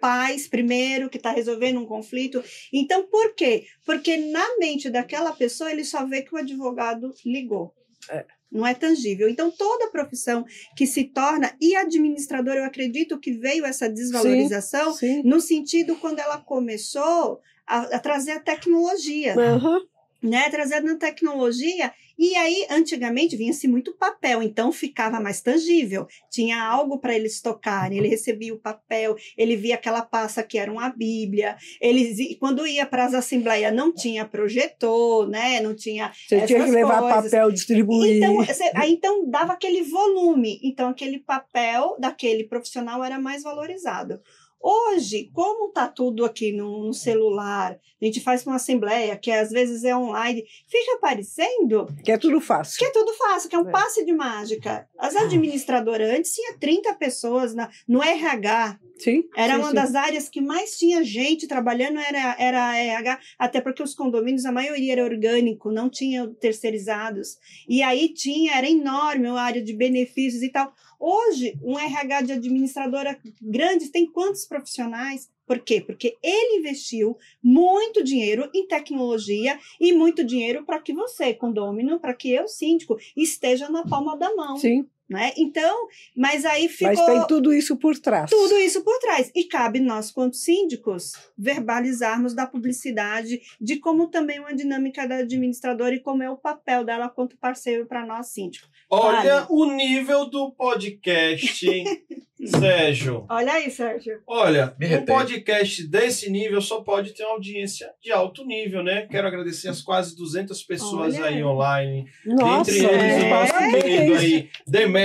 B: Paz, primeiro, que está resolvendo um conflito. Então, por quê? Porque na mente daquela pessoa, ele só vê que o advogado ligou.
D: É.
B: Não é tangível. Então, toda profissão que se torna, e administrador, eu acredito que veio essa desvalorização
D: Sim.
B: no sentido quando ela começou a, a trazer a tecnologia
D: Aham.
B: Né, trazendo a tecnologia. E aí, antigamente, vinha-se muito papel, então ficava mais tangível. Tinha algo para eles tocarem, ele recebia o papel, ele via aquela pasta que era uma bíblia. Eles, quando ia para as assembleias, não tinha projetor, né, não tinha
D: Você tinha que levar
B: coisas.
D: papel, distribuir.
B: Então, cê- aí, então dava aquele volume. Então, aquele papel daquele profissional era mais valorizado. Hoje, como está tudo aqui no, no celular, a gente faz uma assembleia, que às vezes é online, fica parecendo
D: que é tudo fácil.
B: que é tudo fácil, que é um
D: É.
B: passe de mágica. As administradoras antes tinha 30 pessoas na, no RH,
D: Sim.
B: era
D: sim,
B: uma
D: sim.
B: das áreas que mais tinha gente trabalhando, era, era a RH, até porque os condomínios, a maioria era orgânico, não tinha terceirizados. E aí tinha, era enorme a área de benefícios e tal. Hoje, um RH de administradora grande tem quantos profissionais? Por quê? Porque ele investiu muito dinheiro em tecnologia e muito dinheiro para que você, condômino, para que eu, síndico, esteja na palma da mão.
D: Sim,
B: Né? Então, mas aí ficou
D: mas tem tudo isso por trás.
B: tudo isso por trás. E cabe nós, quanto síndicos, verbalizarmos da publicidade, de como também uma dinâmica da administradora e como é o papel dela quanto parceiro para nós, síndicos.
C: Olha o nível do podcast, Sérgio.
B: Olha aí, Sérgio.
C: Olha,
A: Me
C: um podcast desse nível só pode ter uma audiência de alto nível, né? Quero agradecer as quase 200 pessoas
B: Olha.
C: aí online.
D: Nossa,
C: Entre eles,
B: é?
C: o nosso
D: é
C: querido aí,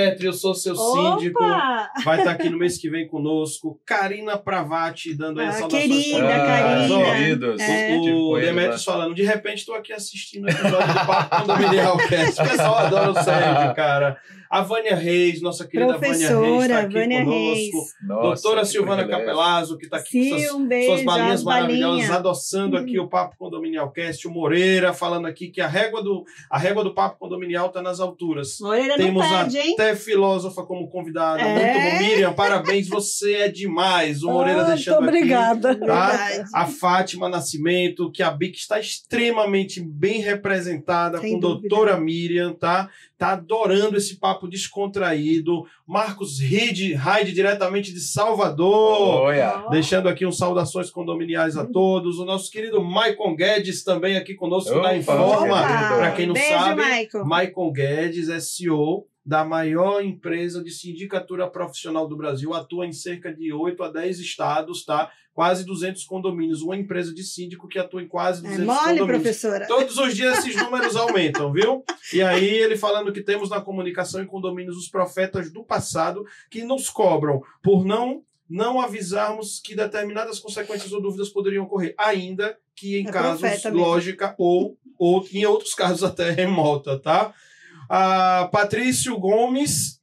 C: Demetrio, eu sou seu síndico.
B: Opa!
C: Vai estar aqui no mês que vem conosco. Karina Pravati, dando aí
B: Ah,
C: saudações
B: querida. Karina.
A: Queridos.
B: É.
A: Tive com
C: O
A: eles
C: Demetrius falando, de repente estou aqui assistindo o episódio do Papo Condominial Cast. O pessoal adora o Sérgio, cara. A Vânia Reis, nossa querida Vânia Reis, está
B: Professora
C: aqui
B: Vânia
C: conosco.
B: Reis.
A: Nossa,
C: Doutora Silvana
A: privilégio.
C: Capelazzo, que está aqui com
B: Sim,
C: suas,
B: um beijo.
C: suas balinhas
B: as
C: maravilhosas,
B: balinhas.
C: adoçando aqui o Papo Condominial Cast. O Moreira falando aqui que a régua do, a régua do Papo Condominial está nas alturas.
B: Moreira
C: Temos
B: não perde, hein?
C: É filósofa como convidada.
B: É?
C: Muito bom. Miriam, parabéns, você é demais. O Moreira
D: Ah,
C: deixando
D: muito obrigada.
C: aqui. Tá?
B: Verdade.
C: A Fátima Nascimento, que a BIC está extremamente bem representada
B: Sem
C: com
B: dúvida.
C: doutora Miriam, tá? Tá adorando esse papo descontraído. Marcos Ride, Raide, diretamente de Salvador.
A: Olha.
C: Deixando aqui um saudações condominiais a todos. O nosso querido Maicon Guedes também aqui conosco na
A: Opa,
C: Informa. Para quem não
B: Beijo,
C: sabe,
B: Michael.
C: Maicon Guedes é CEO da maior empresa de sindicatura profissional do Brasil, atua em cerca de 8 a 10 estados, tá? Quase 200 condomínios, uma empresa de síndico que atua em quase
B: É
C: 200
B: mole,
C: condomínios.
B: professora.
C: Todos os dias esses números aumentam, viu? E aí ele falando que temos na comunicação e condomínios os profetas do passado que nos cobram por não não avisarmos que determinadas consequências ou dúvidas poderiam ocorrer, ainda que em
B: É
C: casos lógica ou, ou em outros casos até remota, tá? A Patrício Gomes,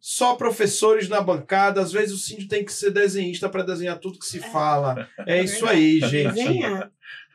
C: só professores na bancada, às vezes o síndico tem que ser desenhista para desenhar tudo que se fala. É isso aí, gente.
B: Desenhar.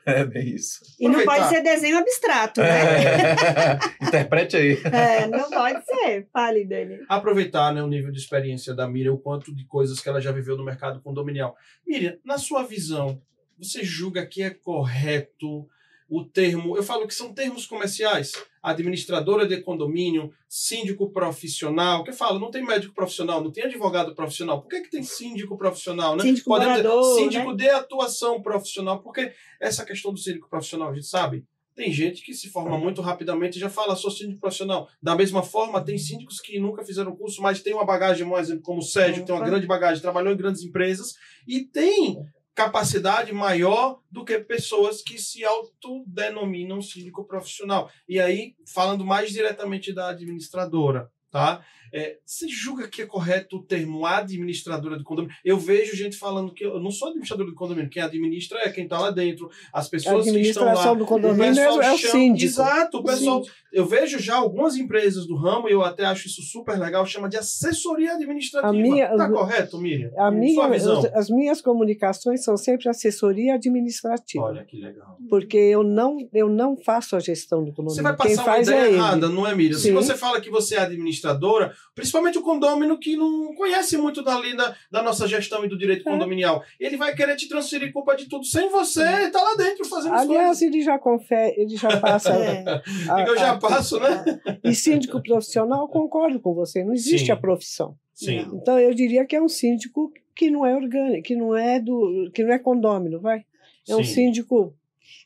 A: É bem isso.
B: E não
C: Aproveitar.
B: pode ser desenho abstrato, né?
A: É. Interprete aí.
B: É, não pode ser. Fale, Dani.
C: aproveitar né, o nível de experiência da Miriam, o quanto de coisas que ela já viveu no mercado condominial. Miriam, na sua visão, você julga que é correto o termo, eu falo que são termos comerciais, administradora de condomínio, síndico profissional, que eu falo, não tem médico profissional, não tem advogado profissional, por que, que tem síndico profissional, né?
B: Síndico
C: Podemos dizer,
B: morador,
C: síndico
B: né?
C: de atuação profissional, porque essa questão do síndico profissional, a gente sabe, tem gente que se forma muito rapidamente e já fala, sou síndico profissional. Da mesma forma, tem síndicos que nunca fizeram curso, mas tem uma bagagem, exemplo, como o Sérgio, que tem uma grande bagagem, trabalhou em grandes empresas e tem capacidade maior do que pessoas que se autodenominam síndico profissional. E aí, falando mais diretamente da administradora, tá? É, você julga que é correto o termo administradora de condomínio? Eu vejo gente falando que eu não sou administradora de condomínio, quem administra é quem está lá dentro, as pessoas que estão lá.
D: administração do condomínio
C: pessoal
D: é, é o
C: chama-
D: síndico.
C: Exato, o
D: O
C: pessoal.
D: síndico.
C: Eu vejo já algumas empresas do ramo, e eu até acho isso super legal, chama de assessoria administrativa.
D: A minha-
C: tá correto, Miriam?
D: A minha,
C: Sua visão.
D: as, as minhas comunicações são sempre assessoria administrativa,
C: Olha que legal.
D: porque eu não, eu não faço a gestão do condomínio.
C: Você vai
D: Quem
C: passar uma
D: faz
C: ideia
D: é
C: errada, não é, Miriam? Se
D: Sim.
C: você fala que você é administradora, principalmente o condômino que não conhece muito da lei da, nossa gestão e do direito
D: É.
C: condominial, ele vai querer te transferir culpa de tudo sem você estar lá dentro fazendo
D: Aliás, ele já confere, ele já passa.
B: É.
D: a-
C: eu já
D: a-
C: passo, né?
D: E síndico profissional, concordo com você, não existe
C: Sim.
D: a profissão.
C: Sim.
D: Então eu diria que é um síndico que não é orgânico, que não é do, que não é condômino, vai. É um
C: Sim.
D: síndico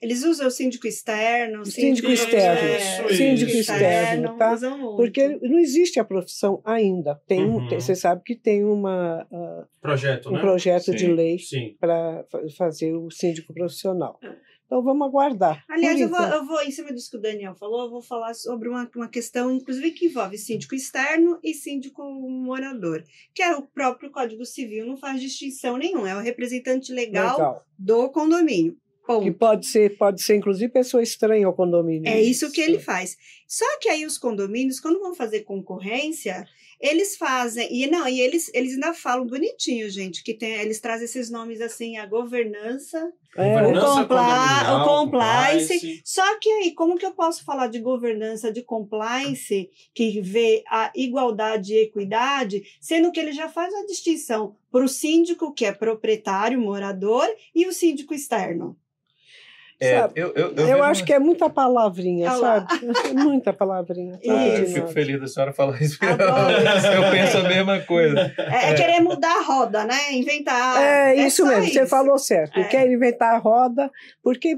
B: Eles usam o síndico externo, o
D: Síndico
C: externo.
B: é,
C: Isso,
D: Síndico externo, tá?
B: usam muito.
D: porque não existe a profissão ainda. Tem, um-
C: Uhum.
D: tem- você sabe que tem uma, ah,
C: Projeto,
D: um
C: né?
D: projeto de
A: Sim.
D: lei
C: Sim.
D: para fazer o síndico profissional.
B: É.
D: Então vamos aguardar.
B: Aliás, eu vou, eu vou, em cima disso que o Daniel falou, eu vou falar sobre uma, uma questão, inclusive, que envolve síndico externo e síndico morador, que é o próprio Código Civil, não faz distinção nenhuma, é o representante legal,
D: Legal.
B: do condomínio. Ponto.
D: Que pode ser, pode ser inclusive pessoa estranha ao condomínio.
B: É isso que ele faz. Só que aí os condomínios, quando vão fazer concorrência, eles fazem. E não, e eles, eles ainda falam bonitinho, gente, que tem, eles trazem esses nomes assim, a governança,
D: É,
C: Governança
B: o, compla, o compliance.
C: compliance.
B: Só que aí, como que eu posso falar de governança, de compliance, que vê a igualdade e equidade, sendo que ele já faz a distinção para o síndico, que é proprietário, morador, e o síndico externo.
A: É, eu, eu, eu,
D: Eu, acho
A: uma-
D: que é muita palavrinha, sabe? Muita palavrinha.
B: Isso.
A: Ah, eu fico feliz da senhora falar isso.
B: Adoro isso.
A: eu penso a mesma coisa.
B: É, é querer mudar a roda, né? Inventar.
D: É, isso
B: só
D: mesmo, você
B: isso.
D: falou certo.
B: É.
D: Quer inventar a roda, porque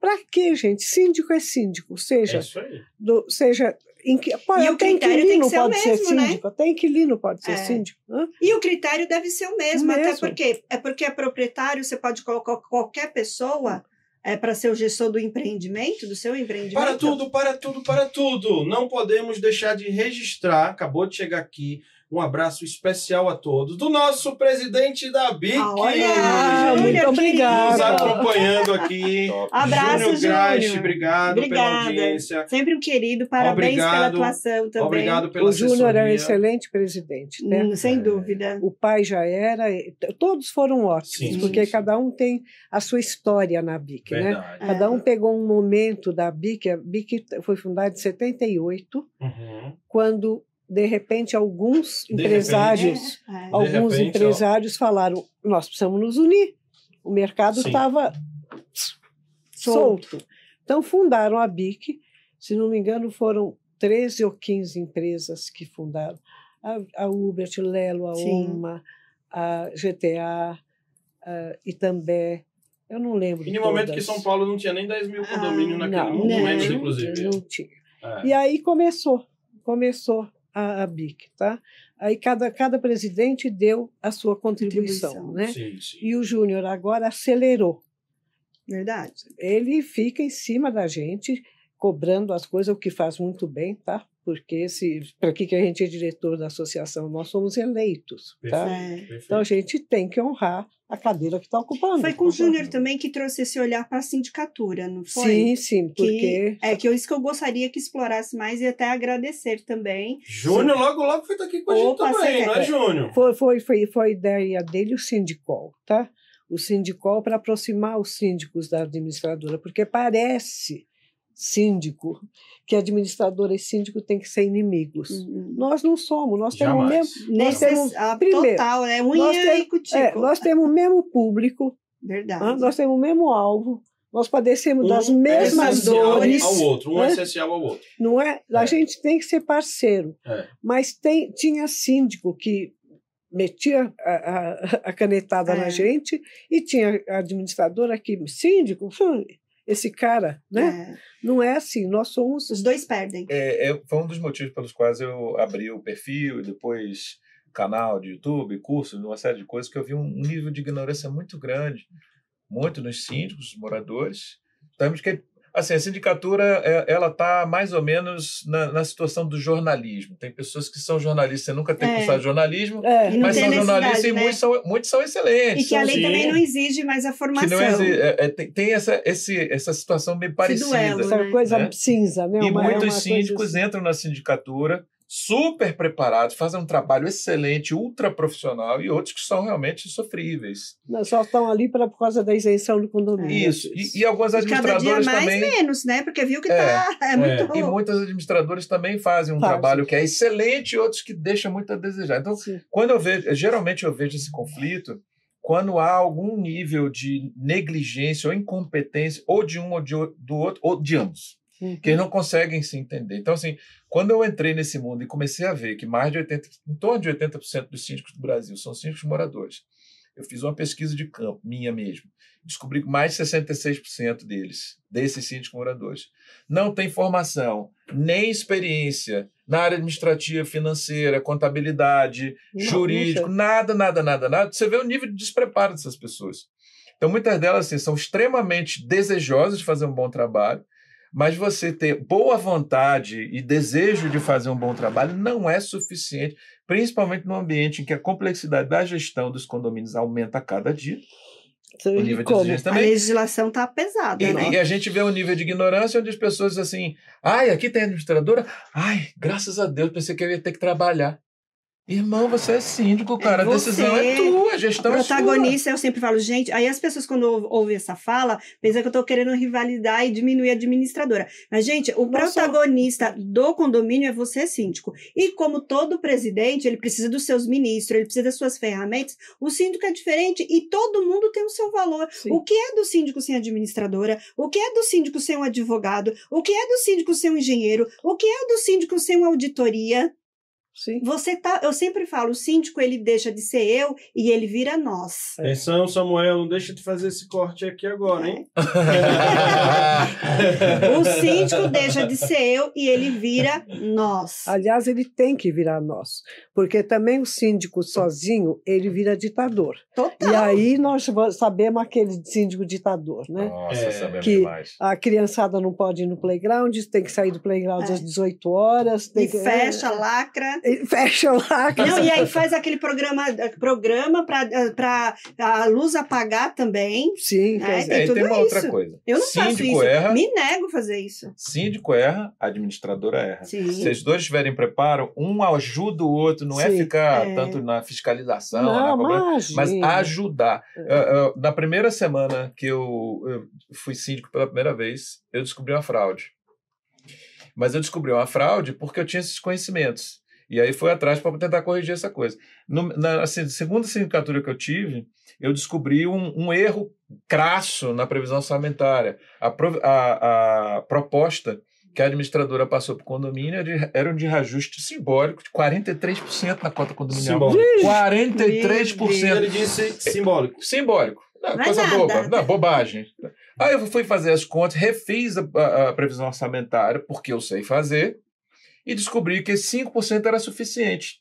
D: para que, gente? Síndico é síndico,
C: É
D: seja,
C: isso aí.
D: do, seja inqui... Pô,
B: E o
D: até
B: critério tem que ser o
D: pode ser
B: mesmo, né?
D: síndico, até inquilino pode ser
B: É.
D: síndico. Hã?
B: E o critério deve ser o mesmo,
D: O
B: até
D: mesmo.
B: porque é porque é proprietário, você pode colocar qualquer pessoa é, para ser o gestor do empreendimento, do seu empreendimento.
C: Para tudo, para tudo, para tudo. Não podemos deixar de registrar, acabou de chegar aqui, um abraço especial a todos, do nosso presidente da BIC.
B: Ah, olha,
D: Ah,
B: Júnior,
D: muito obrigada.
C: Nos acompanhando aqui.
B: Abraço,
C: Júnior Grache, obrigado pela
B: Obrigada.
C: audiência.
B: Sempre um querido, parabéns pela
C: Obrigado.
B: atuação também.
C: Obrigado pela
D: O Júnior é um excelente presidente. Né?
B: Hum, sem
A: É.
B: dúvida.
D: O pai já era, todos foram ótimos,
C: Sim,
D: porque
C: sim.
D: cada um tem a sua história na BIC, né?
C: Verdade.
B: É.
D: Cada um pegou um momento da BIC, a BIC foi fundada em 78,
C: Uhum.
D: quando de repente, alguns
C: De
D: empresários,
B: É, é.
D: alguns
C: repente, ó.
D: empresários falaram: nós precisamos nos unir. O mercado estava solto. Então, fundaram a BIC. Se não me engano, foram 13 ou 15 empresas que fundaram. A, a Uber, a Lelo, a
B: Sim.
D: OMA, a GTA, a Itambé. Eu não lembro.
C: E no momento que. São Paulo não tinha nem 10 mil
B: Ah,
C: condomínios naquele
D: não,
C: momento,
B: não,
C: inclusive.
D: Não tinha.
C: É.
D: E aí começou, começou a, BIC, tá? Aí cada, cada presidente deu a sua contribuição,
B: Contribuição.
D: né?
C: Sim, sim.
D: E o Júnior agora acelerou.
B: Verdade.
D: Ele fica em cima da gente, cobrando as coisas, o que faz muito bem, tá? Porque se para que que a gente é diretor da associação? Nós somos eleitos, tá?
C: Perfeito,
B: É.
C: perfeito.
D: Então a gente tem que honrar a cadeira que está ocupando.
B: Foi com o Júnior também que trouxe esse olhar para a sindicatura, não foi?
D: Sim, sim, porque
B: Que, é que eu- isso que eu gostaria que explorasse mais e até agradecer também.
C: Júnior logo, logo foi aqui com a gente também, não é, Júnior?
D: Foi, foi, foi, foi ideia dele o Sindicol, tá? O Sindicol para aproximar os síndicos da administradora, porque parece, síndico, que administradora e síndico têm que ser inimigos.
B: Uhum.
D: Nós não somos, nós temos o
C: Jamais.
D: mesmo, nós temos,
B: ah,
D: primeiro,
B: total, né?
D: nós
B: Unha
D: temos-
B: e
D: é, nós temos o mesmo público,
B: Verdade.
D: ah, nós temos o mesmo alvo, nós padecemos das
C: Um é
D: mesmas
C: essencial
D: dores,
C: ao outro, um é
D: né?
C: essencial ao outro.
D: não é? A
C: É.
D: gente tem que ser parceiro.
C: É.
D: Mas tem, tinha síndico que metia a, a, a canetada
B: É.
D: na gente e tinha a administradora que, síndico, hum, esse cara, né?
B: É.
D: Não é assim, nós somos...
B: Os dois perdem.
A: É, é- foi um dos motivos pelos quais eu abri o perfil e depois canal de YouTube, curso, uma série de coisas, que eu vi um nível de ignorância muito grande, muito nos síndicos, moradores. Temos que, assim, a sindicatura, é- ela está mais ou menos na, na situação do jornalismo. Tem pessoas que são jornalistas, você nunca tem
B: É.
A: cursado jornalismo,
D: É,
B: E
A: mas são jornalistas e
B: né?
A: muitos são, muitos são excelentes.
B: E que a lei também não exige mais a
A: que
B: formação.
A: não exi- é- é- tem, essa, esse, essa situação meio parecida.
B: duelo,
D: essa
B: né?
D: coisa
A: Né?
D: cinza, né?
A: E
D: Uma- é
A: muitos síndicos
D: assim.
A: entram na sindicatura super preparados, fazem um trabalho excelente, ultra profissional, e outros que são realmente sofríveis.
D: Não, Só estão ali pra, por causa da isenção do condomínio.
A: Isso. E, e algumas
B: E cada dia
A: administradoras
B: mais
A: também.
B: menos, né? Porque viu que
A: É,
B: tá é, muito
A: E muitas administradoras também fazem um
D: Fazem.
A: trabalho que é excelente e outros que deixam muito a desejar. Então,
D: Sim.
A: quando eu vejo, geralmente eu vejo esse conflito quando há algum nível de negligência ou incompetência, ou de um ou de do outro, ou de ambos.
D: Uhum.
A: que não conseguem se entender. Então, assim, quando eu entrei nesse mundo e comecei a ver que mais de 80%, em torno de 80% dos síndicos do Brasil são síndicos moradores, eu fiz uma pesquisa de campo, minha mesmo. Descobri que mais de 66% deles, desses síndicos moradores, não têm formação, nem experiência na área administrativa, financeira, contabilidade,
D: Não,
A: jurídico,
D: não
A: nada, nada, nada, nada. Você vê o nível de despreparo dessas pessoas. Então, muitas delas assim, são extremamente desejosas de fazer um bom trabalho, mas você ter boa vontade e desejo de fazer um bom trabalho não é suficiente, principalmente num ambiente em que a complexidade da gestão dos condomínios aumenta a cada dia.
D: Então,
A: O nível de
D: como?
A: exigência
B: A
A: também.
B: legislação tá pesada,
A: E,
B: né?
A: e a gente vê um nível de ignorância onde as pessoas assim: ai, aqui tem administradora? Ai, graças a Deus, pensei que eu ia ter que trabalhar. Irmão, você é síndico, cara. a
B: você.
A: decisão é tua, a gestão é sua.
B: protagonista, eu sempre falo, gente, aí as pessoas quando ou- ouvem essa fala, pensam que eu tô querendo rivalidar e diminuir a administradora. Mas, gente, o
D: Nós
B: protagonista do condomínio é você, síndico. E como todo presidente, ele precisa dos seus ministros, ele precisa das suas ferramentas, o síndico é diferente e todo mundo tem o seu valor.
D: Sim.
B: O que é do síndico sem administradora? O que é do síndico sem um advogado? O que é do síndico sem um engenheiro? O que é do síndico sem uma auditoria?
D: Sim.
B: Você tá, eu sempre falo, o síndico ele deixa de ser eu e ele vira nós.
C: Atenção, Samuel, não deixa de fazer esse corte aqui agora, hein?
B: O síndico deixa de ser eu e ele vira nós.
D: Aliás, ele tem que virar nós, porque também o síndico sozinho, ele vira ditador.
B: Total.
D: E aí nós sabemos aquele síndico ditador, né?
A: Nossa,
C: É,
A: sabemos
D: que-
A: demais.
D: A criançada não pode ir no playground, tem que sair do playground
B: É.
D: às 18 horas. Tem
B: E
D: que,
B: fecha,
D: é,
B: lacra.
D: Fecha lá.
B: Não, e aí faz aquele programa, programa para a luz apagar também.
D: Sim,
B: É,
D: dizer,
B: tem
A: É,
B: tudo
A: tem uma outra
B: isso.
A: coisa.
B: Eu não faço
A: Síndico
B: isso.
A: erra,
B: Me nego a fazer isso.
A: síndico erra, administradora erra.
B: Sim.
A: Se os dois tiverem preparo, um ajuda o outro, não é
D: Sim.
A: ficar
B: É.
A: tanto na fiscalização, na
D: não,
A: cobrança, mas ajudar.
D: É.
A: Na primeira semana que eu, eu fui síndico pela primeira vez, eu descobri uma fraude. Mas eu descobri uma fraude porque eu tinha esses conhecimentos. E aí foi atrás para tentar corrigir essa coisa. No, na assim, segunda sindicatura que eu tive, eu descobri um, um erro crasso na previsão orçamentária. A, a, a proposta que a administradora passou para o condomínio era de reajuste simbólico de 43% na cota condominial.
C: Simbólico.
A: 43%.
C: Ele disse simbólico.
A: Simbólico. Não,
B: Não é
A: coisa
B: nada.
A: boba, não, bobagem. Aí eu fui fazer as contas, refiz a, a- a previsão orçamentária, porque eu sei fazer, e descobri que 5% era suficiente.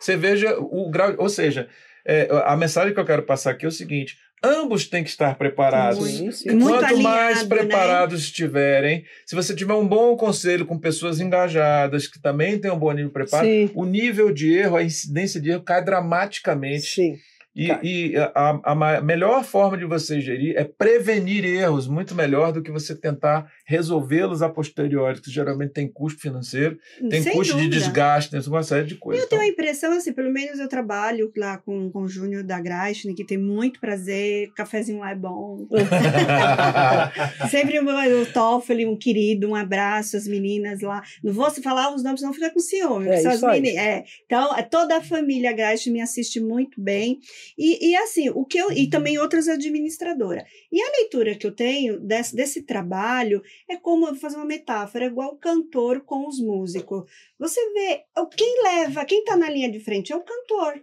A: Você veja o grau. Ou seja, é, a mensagem que eu quero passar aqui é o seguinte: ambos têm que estar preparados.
D: Sim.
B: Muito
A: Quanto mais
B: né?
A: preparados estiverem, se você tiver um bom conselho com pessoas engajadas, que também têm um bom nível de preparo,
D: Sim,
A: o nível de erro, a incidência de erro cai dramaticamente.
D: sim.
A: E, e a, a melhor forma de você gerir é prevenir erros, muito melhor do que você tentar resolvê-los a posteriori, que geralmente tem custo financeiro, tem
B: Sem
A: custo de
B: dúvida.
A: desgaste, tem uma série de coisas.
B: Eu tenho a
A: Então,
B: impressão, assim, pelo menos eu trabalho lá com, com o Júnior da Graixne, que tem muito prazer, cafezinho lá é bom. Sempre o, o Toffoli, um querido, um abraço, as meninas lá. Não vou se falar os nomes, não fica com ciúme.
D: É,
B: são as meninas. É. Então, é, toda a família Graixne me assiste muito bem. E, e assim, o que eu. E também outras administradoras. E a leitura que eu tenho desse, desse trabalho é como fazer uma metáfora, é igual o cantor com os músicos. Você vê, o- quem leva, quem está na linha de frente é o cantor.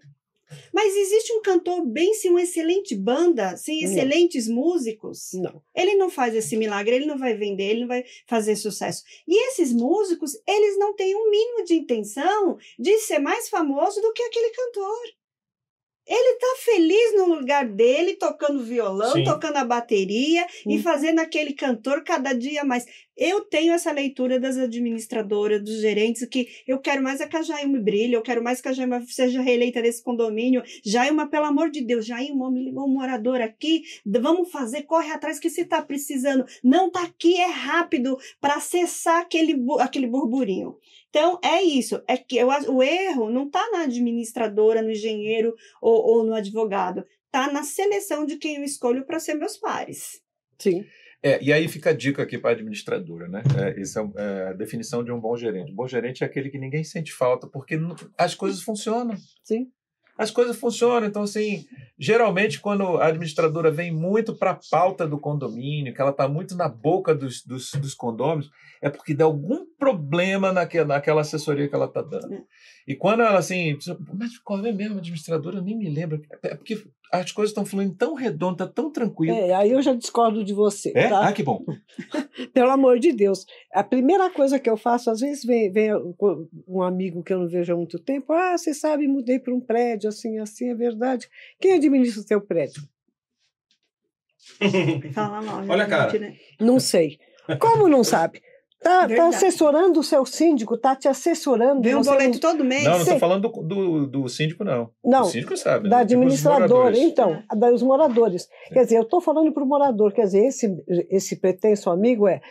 B: Mas existe um cantor bem sem uma excelente banda, sem
D: Não.
B: excelentes músicos.
D: Não.
B: Ele não faz esse milagre, ele não vai vender, ele não vai fazer sucesso. E esses músicos, eles não têm um mínimo de intenção de ser mais famoso do que aquele cantor. Ele tá feliz no lugar dele, tocando violão,
C: Sim.
B: tocando a bateria e
D: Hum.
B: fazendo aquele cantor cada dia mais. Eu tenho essa leitura das administradoras, dos gerentes, que eu quero mais é que a Jailma brilhe, eu quero mais que a Jailma seja reeleita desse condomínio. Jailma, pelo amor de Deus, Jailma, me ligou um morador aqui, vamos fazer, corre atrás que se tá precisando. Não tá aqui, é rápido para acessar aquele, aquele burburinho. Então, é isso. É que eu, o erro não está na administradora, no engenheiro ou, ou no advogado. Está na seleção de quem eu escolho para ser meus pares.
D: Sim.
A: É, e aí fica a dica aqui para a administradora, né? É, essa é, é a definição de um bom gerente. Um bom gerente é aquele que ninguém sente falta, porque as coisas funcionam.
D: Sim.
A: As coisas funcionam. Então, assim, geralmente, quando a administradora vem muito para a pauta do condomínio, que ela está muito na boca dos, dos, dos condôminos, é porque dá algum problema naquela, naquela assessoria que ela está dando.
B: É.
A: E quando ela, assim, mas qual é mesmo a administradora? Eu nem me lembro. É porque as coisas estão fluindo tão redonda, tão tranquilo.
D: É, aí eu já discordo de você.
A: É?
D: tá?
A: Ah, que bom.
D: Pelo amor de Deus. A primeira coisa que eu faço, às vezes vem, vem um amigo que eu não vejo há muito tempo. Ah, você sabe, mudei para um prédio, assim, assim, é verdade. Quem administra o seu prédio?
B: Fala mal.
C: Olha a cara.
B: gente, né?
D: Não sei. Como não sabe? Tá, tá assessorando o seu síndico, tá te assessorando.
B: Vem um boleto todo mês.
A: Não, não estou falando do, do, do síndico, não.
D: Não,
A: O síndico sabe.
D: da
A: né? Os
D: administradora, então, a dos moradores. Quer dizer, eu estou falando para o morador, quer dizer, esse, esse pretenso amigo é.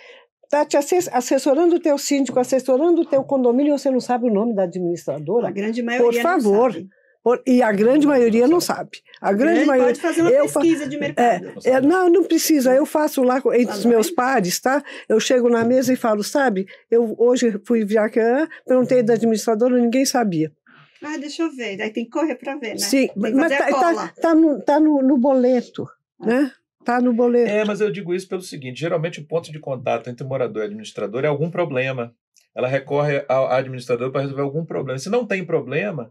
D: Está te assess- assessorando o teu síndico, assessorando o teu condomínio, e você não sabe o nome da
B: A
D: administradora.
B: grande maioria
D: favor.
B: não sabe.
D: Por- e a grande maioria não sabe. A grande
B: Grande-
D: maioria.
B: Pode fazer uma
D: eu fa-
B: pesquisa de mercado.
D: É, não, não precisa. Eu faço lá entre
B: Tá
D: os meus pares, tá? Eu chego na mesa e falo, sabe? Eu hoje fui via Jacan, perguntei da administradora, ninguém sabia.
B: Ah, deixa eu ver. Aí tem que correr para ver, né?
D: Sim, mas tá, tá, tá no, tá no, no boleto, né? Tá no boleto.
A: É, mas eu digo isso pelo seguinte: geralmente o ponto de contato entre morador e administrador é algum problema. Ela recorre ao administrador para resolver algum problema. Se não tem problema,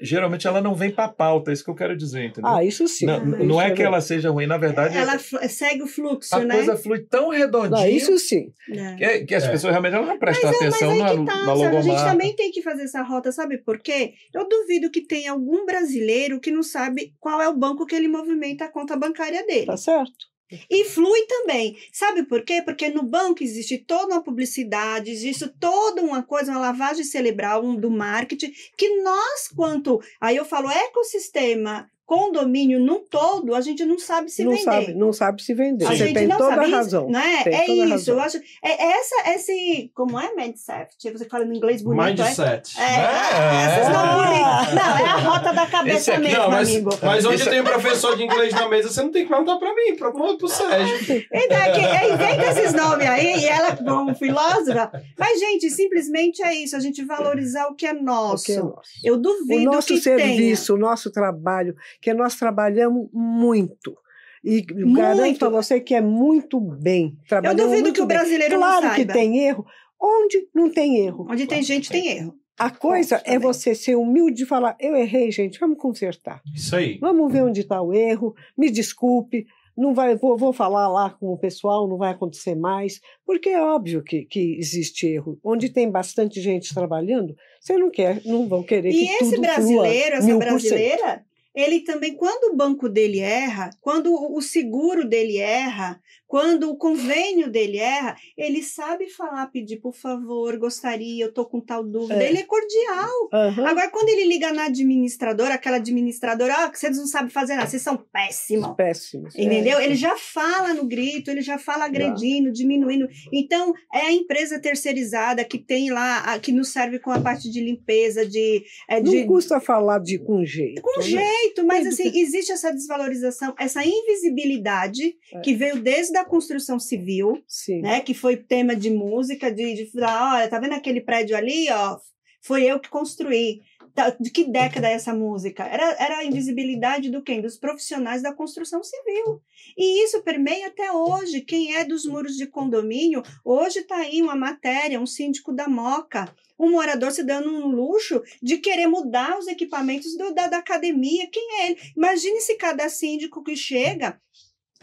A: geralmente ela não vem para a pauta, é isso que eu quero dizer, entendeu?
D: Ah, isso sim.
A: não,
B: Ah,
A: não é
D: isso
A: que ela seja ruim, na verdade,
B: Ela segue o fluxo,
A: a
B: né?
A: coisa flui tão redondinho
D: Não, isso sim.
B: É.
A: que, que as
C: É.
A: pessoas realmente não prestam
B: Mas
A: atenção
B: aí
A: na,
B: que tá,
A: na
B: sabe? A gente também tem que fazer essa rota, sabe por quê? Eu duvido que tenha algum brasileiro que não sabe qual é o banco que ele movimenta a conta bancária dele.
D: Tá certo.
B: E flui também. Sabe por quê? Porque no banco existe toda uma publicidade, existe toda uma coisa, uma lavagem cerebral um, do marketing, que nós, quanto. Aí eu falo ecossistema condomínio num todo, a gente não sabe se
D: não
B: vender.
D: sabe, não sabe se vender.
C: A
D: Você
B: gente
D: tem
B: não
D: toda a
B: sabe isso,
D: razão.
B: Né?
D: Tem
B: É
D: a
B: isso.
D: razão.
B: Eu acho. É essa, esse. Como é mindset? Você fala no inglês bonito,
C: Mindset.
B: é? É,
A: É.
B: essas não
D: Ah.
B: bonitas. Não, é a rota da cabeça
A: aqui-
B: mesmo,
C: Não, mas,
B: amigo.
C: mas onde
A: Esse-
C: tem um professor de inglês na mesa, você não tem que perguntar pra mim, pra, pro Sérgio.
B: Então, é que, é, inventa esses nomes aí, e ela, como filósofa. Mas, gente, simplesmente é isso, a gente valorizar o que é nosso.
D: O que é nosso.
B: Eu
D: O
B: duvido
D: nosso
B: que
D: serviço, o nosso trabalho, que nós trabalhamos muito. E garanto
B: Muito.
D: a você que é muito bem.
B: tenha. Eu duvido que o
D: bem.
B: brasileiro
D: Claro
B: não
D: que tem erro. Onde não tem erro?
B: Onde tem gente, tem erro.
D: A coisa é você ser humilde e falar: eu errei, gente, vamos consertar.
C: Isso aí.
D: Vamos ver onde está o erro, me desculpe, não vai, vou, vou falar lá com o pessoal, não vai acontecer mais, porque é óbvio que, que existe erro. Onde tem bastante gente trabalhando, você não quer, não vão querer
B: E
D: que
B: esse
D: tudo
B: brasileiro,
D: flua
B: essa
D: mil por cento.
B: brasileira, ele também, quando o banco dele erra, quando o seguro dele erra, quando o convênio dele erra, ele sabe falar, pedir, por favor, gostaria, eu tô com tal dúvida.
D: É.
B: Ele é cordial.
D: Aham.
B: Agora, quando ele liga na administradora, aquela administradora, ó, que vocês não sabem fazer nada, vocês são péssimos.
D: Péssimos.
B: Entendeu?
D: É.
B: Ele já fala no grito, ele já fala agredindo, diminuindo. Então, é a empresa terceirizada que tem lá, a- que nos serve com a parte de limpeza, de. é,
D: Não
B: de
D: custa falar de com jeito.
B: com
D: né?
B: jeito, mas assim, existe essa desvalorização, essa invisibilidade
D: É.
B: que veio desde a construção civil,
D: Sim.
B: né? Que foi tema de música, de, de falar, olha, tá vendo aquele prédio ali, ó? Foi eu que construí. Tá, De que década é essa música? Era, era a invisibilidade do quem? Dos profissionais da construção civil. E isso permeia até hoje. Quem é dos muros de condomínio, hoje está aí uma matéria, um síndico da Moca, um morador se dando um luxo de querer mudar os equipamentos do- da, da academia. Quem é ele? Imagine se cada síndico que chega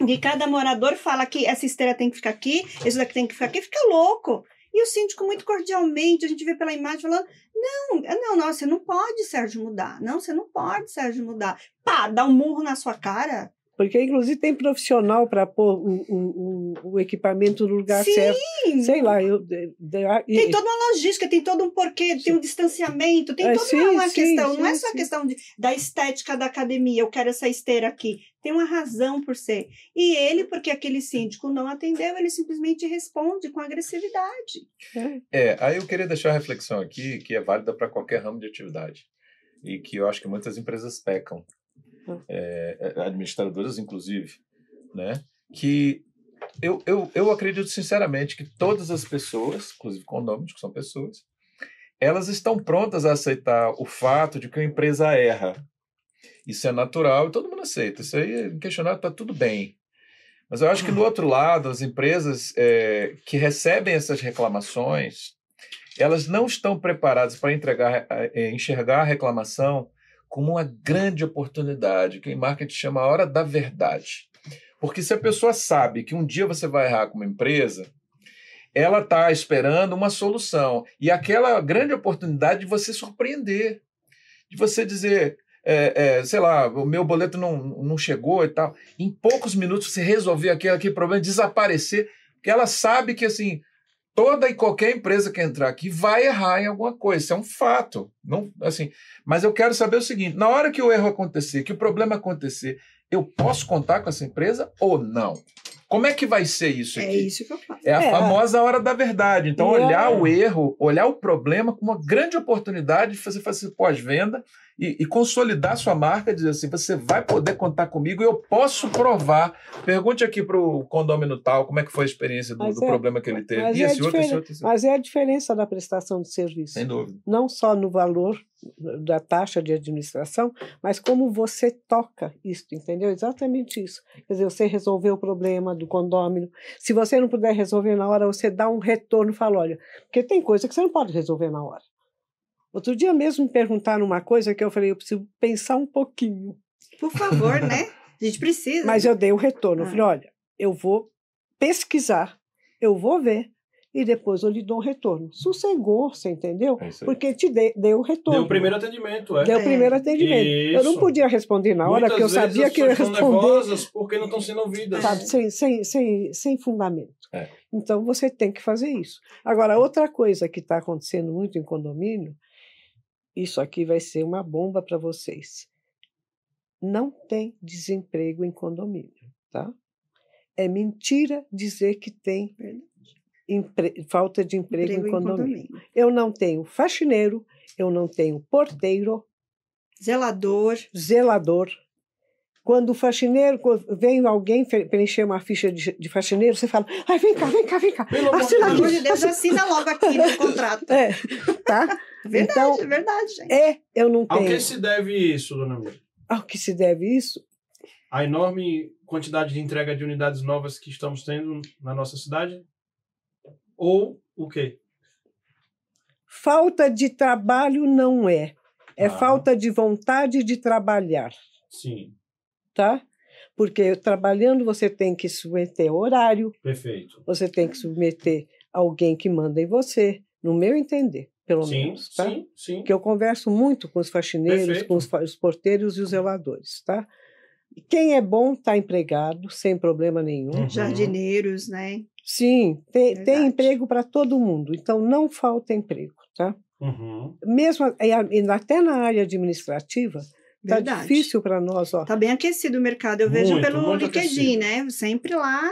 B: que cada morador fala que essa esteira tem que ficar aqui, isso daqui tem que ficar aqui, fica louco. E o síndico, muito cordialmente, a gente vê pela imagem falando: não, não, não, você não pode, Sérgio, mudar. Não, você não pode, Sérgio, mudar. Pá, dá um murro na sua cara.
D: Porque, inclusive, tem profissional para pôr o, o, o, o equipamento no lugar
B: Sim.
D: certo. Sei lá, eu. de- de- e-
B: Tem toda uma logística, tem todo um porquê, tem um distanciamento, tem
D: É,
B: toda
D: sim,
B: uma
D: sim,
B: questão. não é
D: sim,
B: só a
D: sim.
B: questão de, da estética da academia, eu quero essa esteira aqui. Tem uma razão por ser. E ele, porque aquele síndico não atendeu, ele simplesmente responde com agressividade.
A: É, aí eu queria deixar uma reflexão aqui que é válida para qualquer ramo de atividade e que eu acho que muitas empresas pecam. É, é, administradoras inclusive, né? Que eu, eu, eu acredito sinceramente que todas as pessoas, inclusive condôminos, que são pessoas, elas estão prontas a aceitar o fato de que a empresa erra. Isso é natural e todo mundo aceita. Isso aí é inquestionável, está tudo bem. Mas eu acho que do outro lado, as empresas é, que recebem essas reclamações, elas não estão preparadas para entregar, eh, enxergar a reclamação como uma grande oportunidade, que em marketing chama a hora da verdade. Porque se a pessoa sabe que um dia você vai errar com uma empresa, ela está esperando uma solução. E aquela grande oportunidade de você surpreender, de você dizer, é, é, sei lá, o meu boleto não, não chegou e tal. Em poucos minutos você resolver aquele, aquele problema, desaparecer, porque ela sabe que assim toda e qualquer empresa que entrar aqui vai errar em alguma coisa, isso é um fato. Não, assim, mas eu quero saber o seguinte: na hora que o erro acontecer, que o problema acontecer, eu posso contar com essa empresa ou não? Como é que vai ser isso
B: É
A: aqui?
B: isso que eu faço.
A: É a
D: É.
A: famosa hora da verdade. Então,
D: E
A: olhar
D: é-
A: o erro, olhar o problema como uma grande oportunidade de fazer, fazer pós-venda e, e consolidar sua marca, dizer assim: você vai poder contar comigo e eu posso provar. Pergunte aqui para o condômino tal como é que foi a experiência do, do
D: é-
A: problema que ele teve.
D: mas
A: E
D: é
A: esse outro, esse outro, esse.
D: Mas é a diferença da prestação de serviço.
A: Sem dúvida.
D: Não só no valor da taxa de administração, mas como você toca isso, entendeu? Exatamente isso. Quer dizer, você resolveu o problema do condômino. Se você não puder resolver na hora, você dá um retorno e fala: olha, porque tem coisa que você não pode resolver na hora. Outro dia mesmo me perguntaram uma coisa que eu falei: eu preciso pensar um pouquinho.
B: Por favor, né? A gente precisa.
D: Mas eu dei o retorno. Eu
B: Ah.
D: falei: olha, eu vou pesquisar, eu vou ver, e depois eu lhe dou o retorno. Sossegou, você entendeu?
A: É isso.
D: Porque te dei, dei o retorno.
C: Deu o primeiro atendimento, é.
D: Deu o
B: É.
D: primeiro atendimento. Eu não
C: Isso.
D: podia responder na hora,
C: Muitas
D: porque eu sabia
C: as
D: que eu ia responder
C: nervosas porque não estão sendo ouvidas.
D: sabe, sem, sem, sem, sem fundamento.
A: É.
D: Então você tem que fazer isso. Agora, outra coisa que está acontecendo muito em condomínio, isso aqui vai ser uma bomba para vocês. não tem desemprego em condomínio, tá? É mentira dizer que tem empre- falta de emprego,
B: Emprego
D: em
B: em
D: condomínio.
B: condomínio.
D: Eu não tenho faxineiro, eu não tenho porteiro,
B: Zelador.
D: zelador. Quando o faxineiro, quando vem alguém preencher uma ficha de, de faxineiro, você fala, ai, vem cá, vem cá, vem cá.
C: Pelo amor de
D: Assina
B: amor de Deus, assina logo aqui no contrato.
D: É, tá?
B: Verdade,
D: Então,
B: é verdade, gente.
D: é, eu não
C: Ao
D: tenho.
C: que se deve isso, dona Miriam?
D: Ao que se deve isso?
C: A enorme quantidade de entrega de unidades novas que estamos tendo na nossa cidade? Ou o quê?
D: Falta de trabalho não é. É
C: Ah.
D: falta de vontade de trabalhar,
C: Sim,
D: tá? Porque trabalhando você tem que submeter horário,
C: perfeito.
D: você tem que submeter alguém que manda em você, no meu entender, pelo
C: Sim,
D: menos, tá?
C: sim, sim.
D: Porque eu converso muito com os faxineiros,
C: Perfeito.
D: com os, porteiros e os zeladores, tá? Quem é bom está empregado, sem problema nenhum.
C: Uhum.
B: Jardineiros, né?
D: Sim, tem, tem emprego para todo mundo, então não falta emprego, tá?
C: Uhum.
D: Mesmo e até na área administrativa, tá
B: Verdade.
D: difícil para nós, ó.
B: Tá bem aquecido o mercado. Eu vejo
C: Muito,
B: pelo
C: muito
B: LinkedIn,
C: aquecido.
B: né? Sempre lá,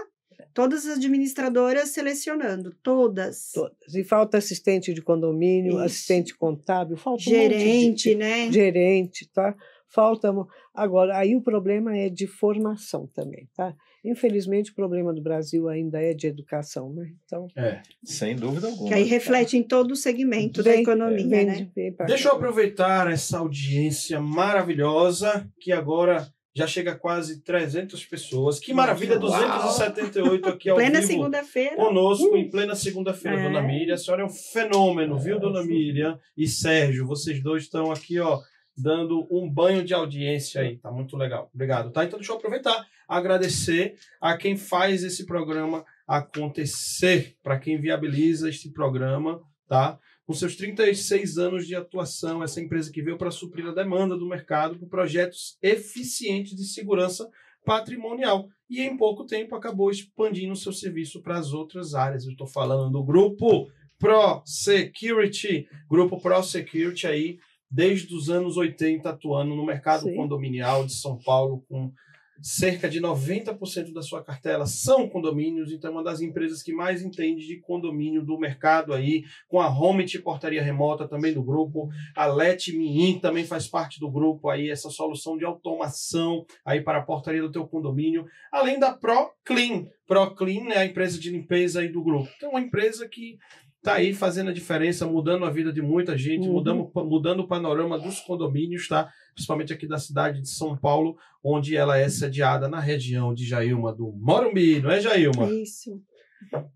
B: todas as administradoras selecionando, todas.
D: Todas. E falta assistente de condomínio,
B: Isso.
D: assistente contábil, falta um monte de-
B: Gerente, né?
D: gerente, tá? Falta. Agora, aí o problema é de formação também, tá? Infelizmente, o problema do Brasil ainda é de educação, né? Então,
C: É.
A: Sem dúvida alguma.
B: Que aí reflete em todo o segmento da economia, né?
C: Deixa eu aproveitar essa audiência maravilhosa, que agora já chega a quase 300 pessoas. Que maravilha,
B: Uau.
C: 278 aqui ao
B: Plena
C: vivo
B: segunda-feira.
C: conosco em plena segunda-feira,
B: É.
C: Dona Miriam. A senhora é um fenômeno, viu, Dona Miriam? E Sérgio, vocês dois estão aqui, ó, dando um banho de audiência aí. Tá muito legal. Obrigado, tá? Então deixa eu aproveitar, agradecer a quem faz esse programa acontecer, para quem viabiliza este programa, tá? Com seus 36 anos de atuação, essa empresa que veio para suprir a demanda do mercado por projetos eficientes de segurança patrimonial e em pouco tempo acabou expandindo o seu serviço para as outras áreas. Eu estou falando do grupo Pro Security, grupo Pro Security aí desde os anos 80 atuando no mercado
D: Sim.
C: condominial de São Paulo com cerca de 90% da sua cartela são condomínios, então é uma das empresas que mais entende de condomínio do mercado aí, com a Home Portaria Remota também do grupo, a Let Me In também faz parte do grupo aí, essa solução de automação aí para a portaria do teu condomínio, além da Pro Clean. Pro Clean é a empresa de limpeza aí do grupo. Então, é uma empresa que está aí fazendo a diferença, mudando a vida de muita gente,
D: Uhum.
C: mudando, mudando o panorama dos condomínios, tá? Principalmente aqui da cidade de São Paulo, onde ela é sediada na região de Jailma do Morumbi, não é, Jailma?
B: Isso.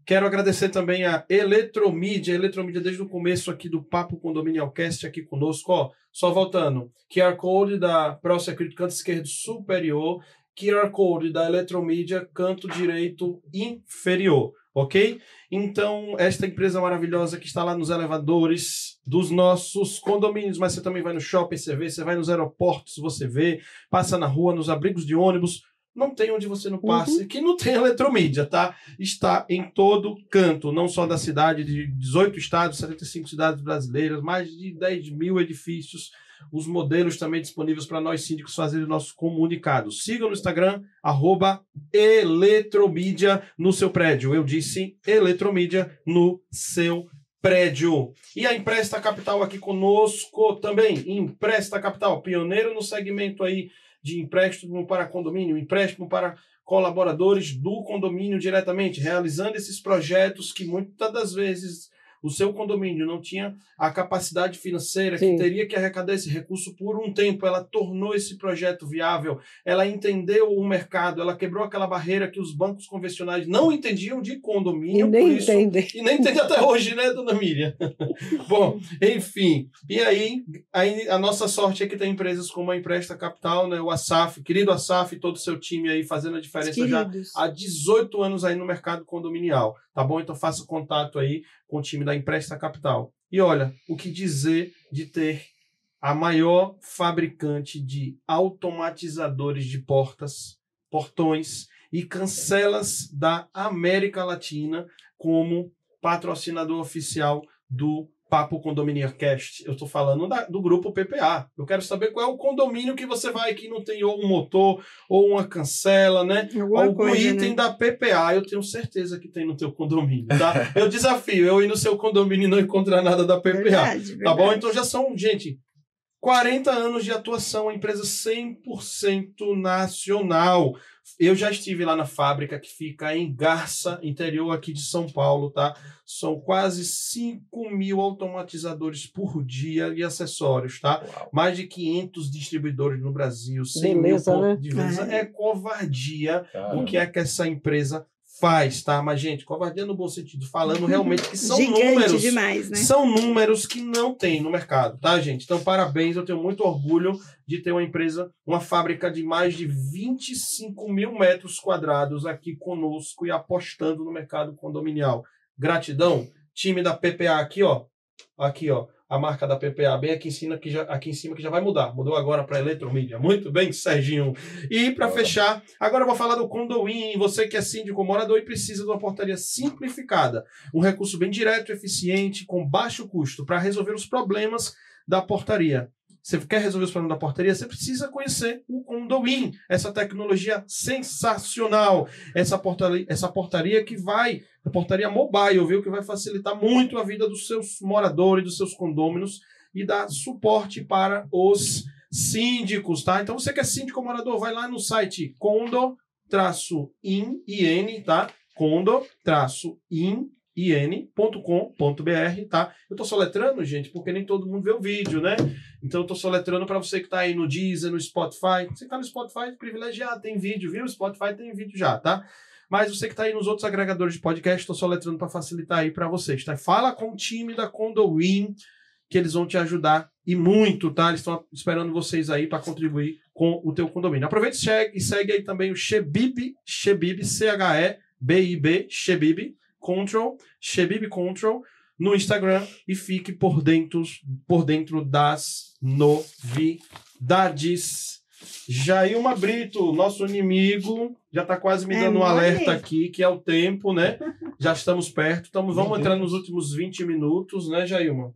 C: Quero agradecer também a Eletromídia, Eletromídia desde o começo aqui do Papo Condominial Cast aqui conosco, ó, só voltando, QR Code da ProSecurity canto esquerdo superior, QR Code da Eletromídia canto direito inferior, ok? Então, esta empresa maravilhosa que está lá nos elevadores dos nossos condomínios, mas você também vai no shopping, você vê, você vai nos aeroportos, você vê, passa na rua, nos abrigos de ônibus, não tem onde você não passe, que não tem eletromídia, tá? Está em todo canto, não só da cidade, de 18 estados, 75 cidades brasileiras, mais de 10 mil edifícios, os modelos também disponíveis para nós síndicos fazerem nossos comunicados. Siga no Instagram, arroba Eletromídia no seu prédio. Eu disse Eletromídia no seu prédio. E a Empresta Capital aqui conosco também. Empresta Capital, pioneiro no segmento aí de empréstimo para condomínio, empréstimo para colaboradores do condomínio diretamente, realizando esses projetos que muitas das vezes o seu condomínio não tinha a capacidade financeira
D: Sim.
C: que teria que arrecadar esse recurso por um tempo. Ela tornou esse projeto viável, ela entendeu o mercado, ela quebrou aquela barreira que os bancos convencionais não entendiam de
D: E
C: condomínio.
D: nem
C: por isso,
D: entendem.
C: e nem entende até hoje, né, dona Miriam? Bom, enfim. E aí, aí, a nossa sorte é que tem empresas como a Empresta Capital, né, o Asaf, querido Asaf e todo o seu time aí fazendo a diferença já
B: queridos.
C: há 18 anos aí no mercado condominial, tá bom? Então faça contato aí com o time da Empresta Capital. E olha, o que dizer de ter a maior fabricante de automatizadores de portas, portões e cancelas da América Latina como patrocinador oficial do Papo Condomínio Cast. Eu estou falando da- do grupo PPA. Eu quero saber qual é o condomínio que você vai que não tem ou um motor ou uma cancela, né?
B: Alguma
C: Algum
B: coisa,
C: item
B: né?
C: da PPA, eu tenho certeza que tem no teu condomínio, tá? Eu desafio eu ir no seu condomínio e não encontrar nada da PPA.
B: Verdade,
C: Tá bom?
B: verdade.
C: Então já são, gente, 40 anos de atuação, empresa 100% nacional. Eu já estive lá na fábrica que fica em Garça, interior aqui de São Paulo, tá? São quase 5 mil automatizadores por dia e acessórios, tá?
A: Uau.
C: Mais de 500 distribuidores no Brasil, 100
D: Beleza,
C: mil
D: né?
C: pontos de venda.
B: É.
C: É covardia
A: Cara,
C: o que é que essa empresa faz, tá? Mas, gente, covardia no bom sentido, falando realmente que são números.
B: demais, né?
C: São números que não tem no mercado, tá, gente? Então, parabéns, eu tenho muito orgulho de ter uma empresa, uma fábrica de mais de 25 mil metros quadrados aqui conosco e apostando no mercado condominial. Gratidão, time da PPA aqui, ó. Aqui, ó. A marca da PPA, bem aqui em cima, que já, aqui em cima, que já vai mudar. Mudou agora para Eletromídia. Muito bem, Serginho. E para fechar, agora eu vou falar do Condoin. Você que é síndico morador e precisa de uma portaria simplificada. Um recurso bem direto, eficiente, com baixo custo para resolver os problemas da portaria. Você quer resolver os problemas da portaria? Você precisa conhecer o Condoin, essa tecnologia sensacional, essa portaria, essa portaria que vai, a portaria mobile, viu? Que vai facilitar muito a vida dos seus moradores, dos seus condôminos e dar suporte para os síndicos, tá? Então você que é síndico ou morador, vai lá no site condo-in, tá? condo-in in.com.br, tá? Eu tô soletrando, gente, porque nem todo mundo vê o vídeo, né? Então eu tô soletrando para você que tá aí no Deezer, no Spotify. Você que tá no Spotify, privilegiado, tem vídeo, viu? Spotify tem vídeo já, tá? Mas você que tá aí nos outros agregadores de podcast, tô soletrando para facilitar aí para vocês, tá? Fala com o time da Condowin, que eles vão te ajudar e muito, tá? Eles estão esperando vocês aí para contribuir com o teu condomínio. Aproveita e segue, segue aí também o Shebib, Shebib, C-H-E-B-I-B, Shebib, Control, Shebib Control, no Instagram e fique por dentro, por dentro das novidades. Jailma Brito, nosso inimigo, já está quase me
B: É
C: dando um
B: mole.
C: alerta aqui, que é o tempo, né? Já estamos perto, estamos, vamos entrar nos últimos 20 minutos, né, Jailma?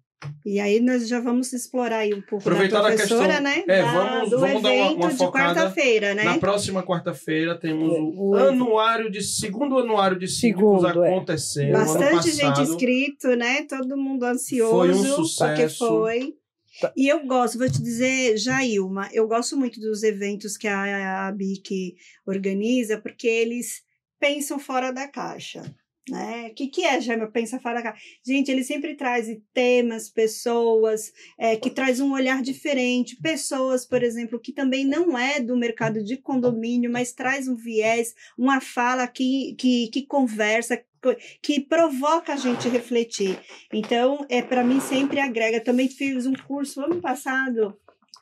B: E aí nós já vamos explorar aí um pouco
C: Aproveitar
B: da
C: a
B: professora,
C: questão-
B: né?
C: é,
B: Da-
C: vamos-
B: do
C: vamos dar uma-
B: evento
C: uma
B: de quarta-feira, né?
C: Na próxima quarta-feira temos o,
D: O- o-
C: anuário de segundo anuário de
D: Segundo, é.
C: acontecendo. ano
B: Bastante gente inscrito, né? Todo mundo ansioso.
C: Foi um
B: Porque
C: sucesso.
B: foi.
D: Tá.
B: E eu gosto, vou te dizer, Jailma, eu gosto muito dos eventos que a, a BIC organiza, porque eles pensam fora da caixa. Né? O que, que é, Jaima, pensa da caixa? Gente, ele sempre traz temas, pessoas, é, que traz um olhar diferente, pessoas, por exemplo, que também não é do mercado de condomínio, mas traz um viés, uma fala que, que, que conversa, co- que provoca a gente refletir. Então, é para mim sempre agrega. Também fiz um curso ano passado,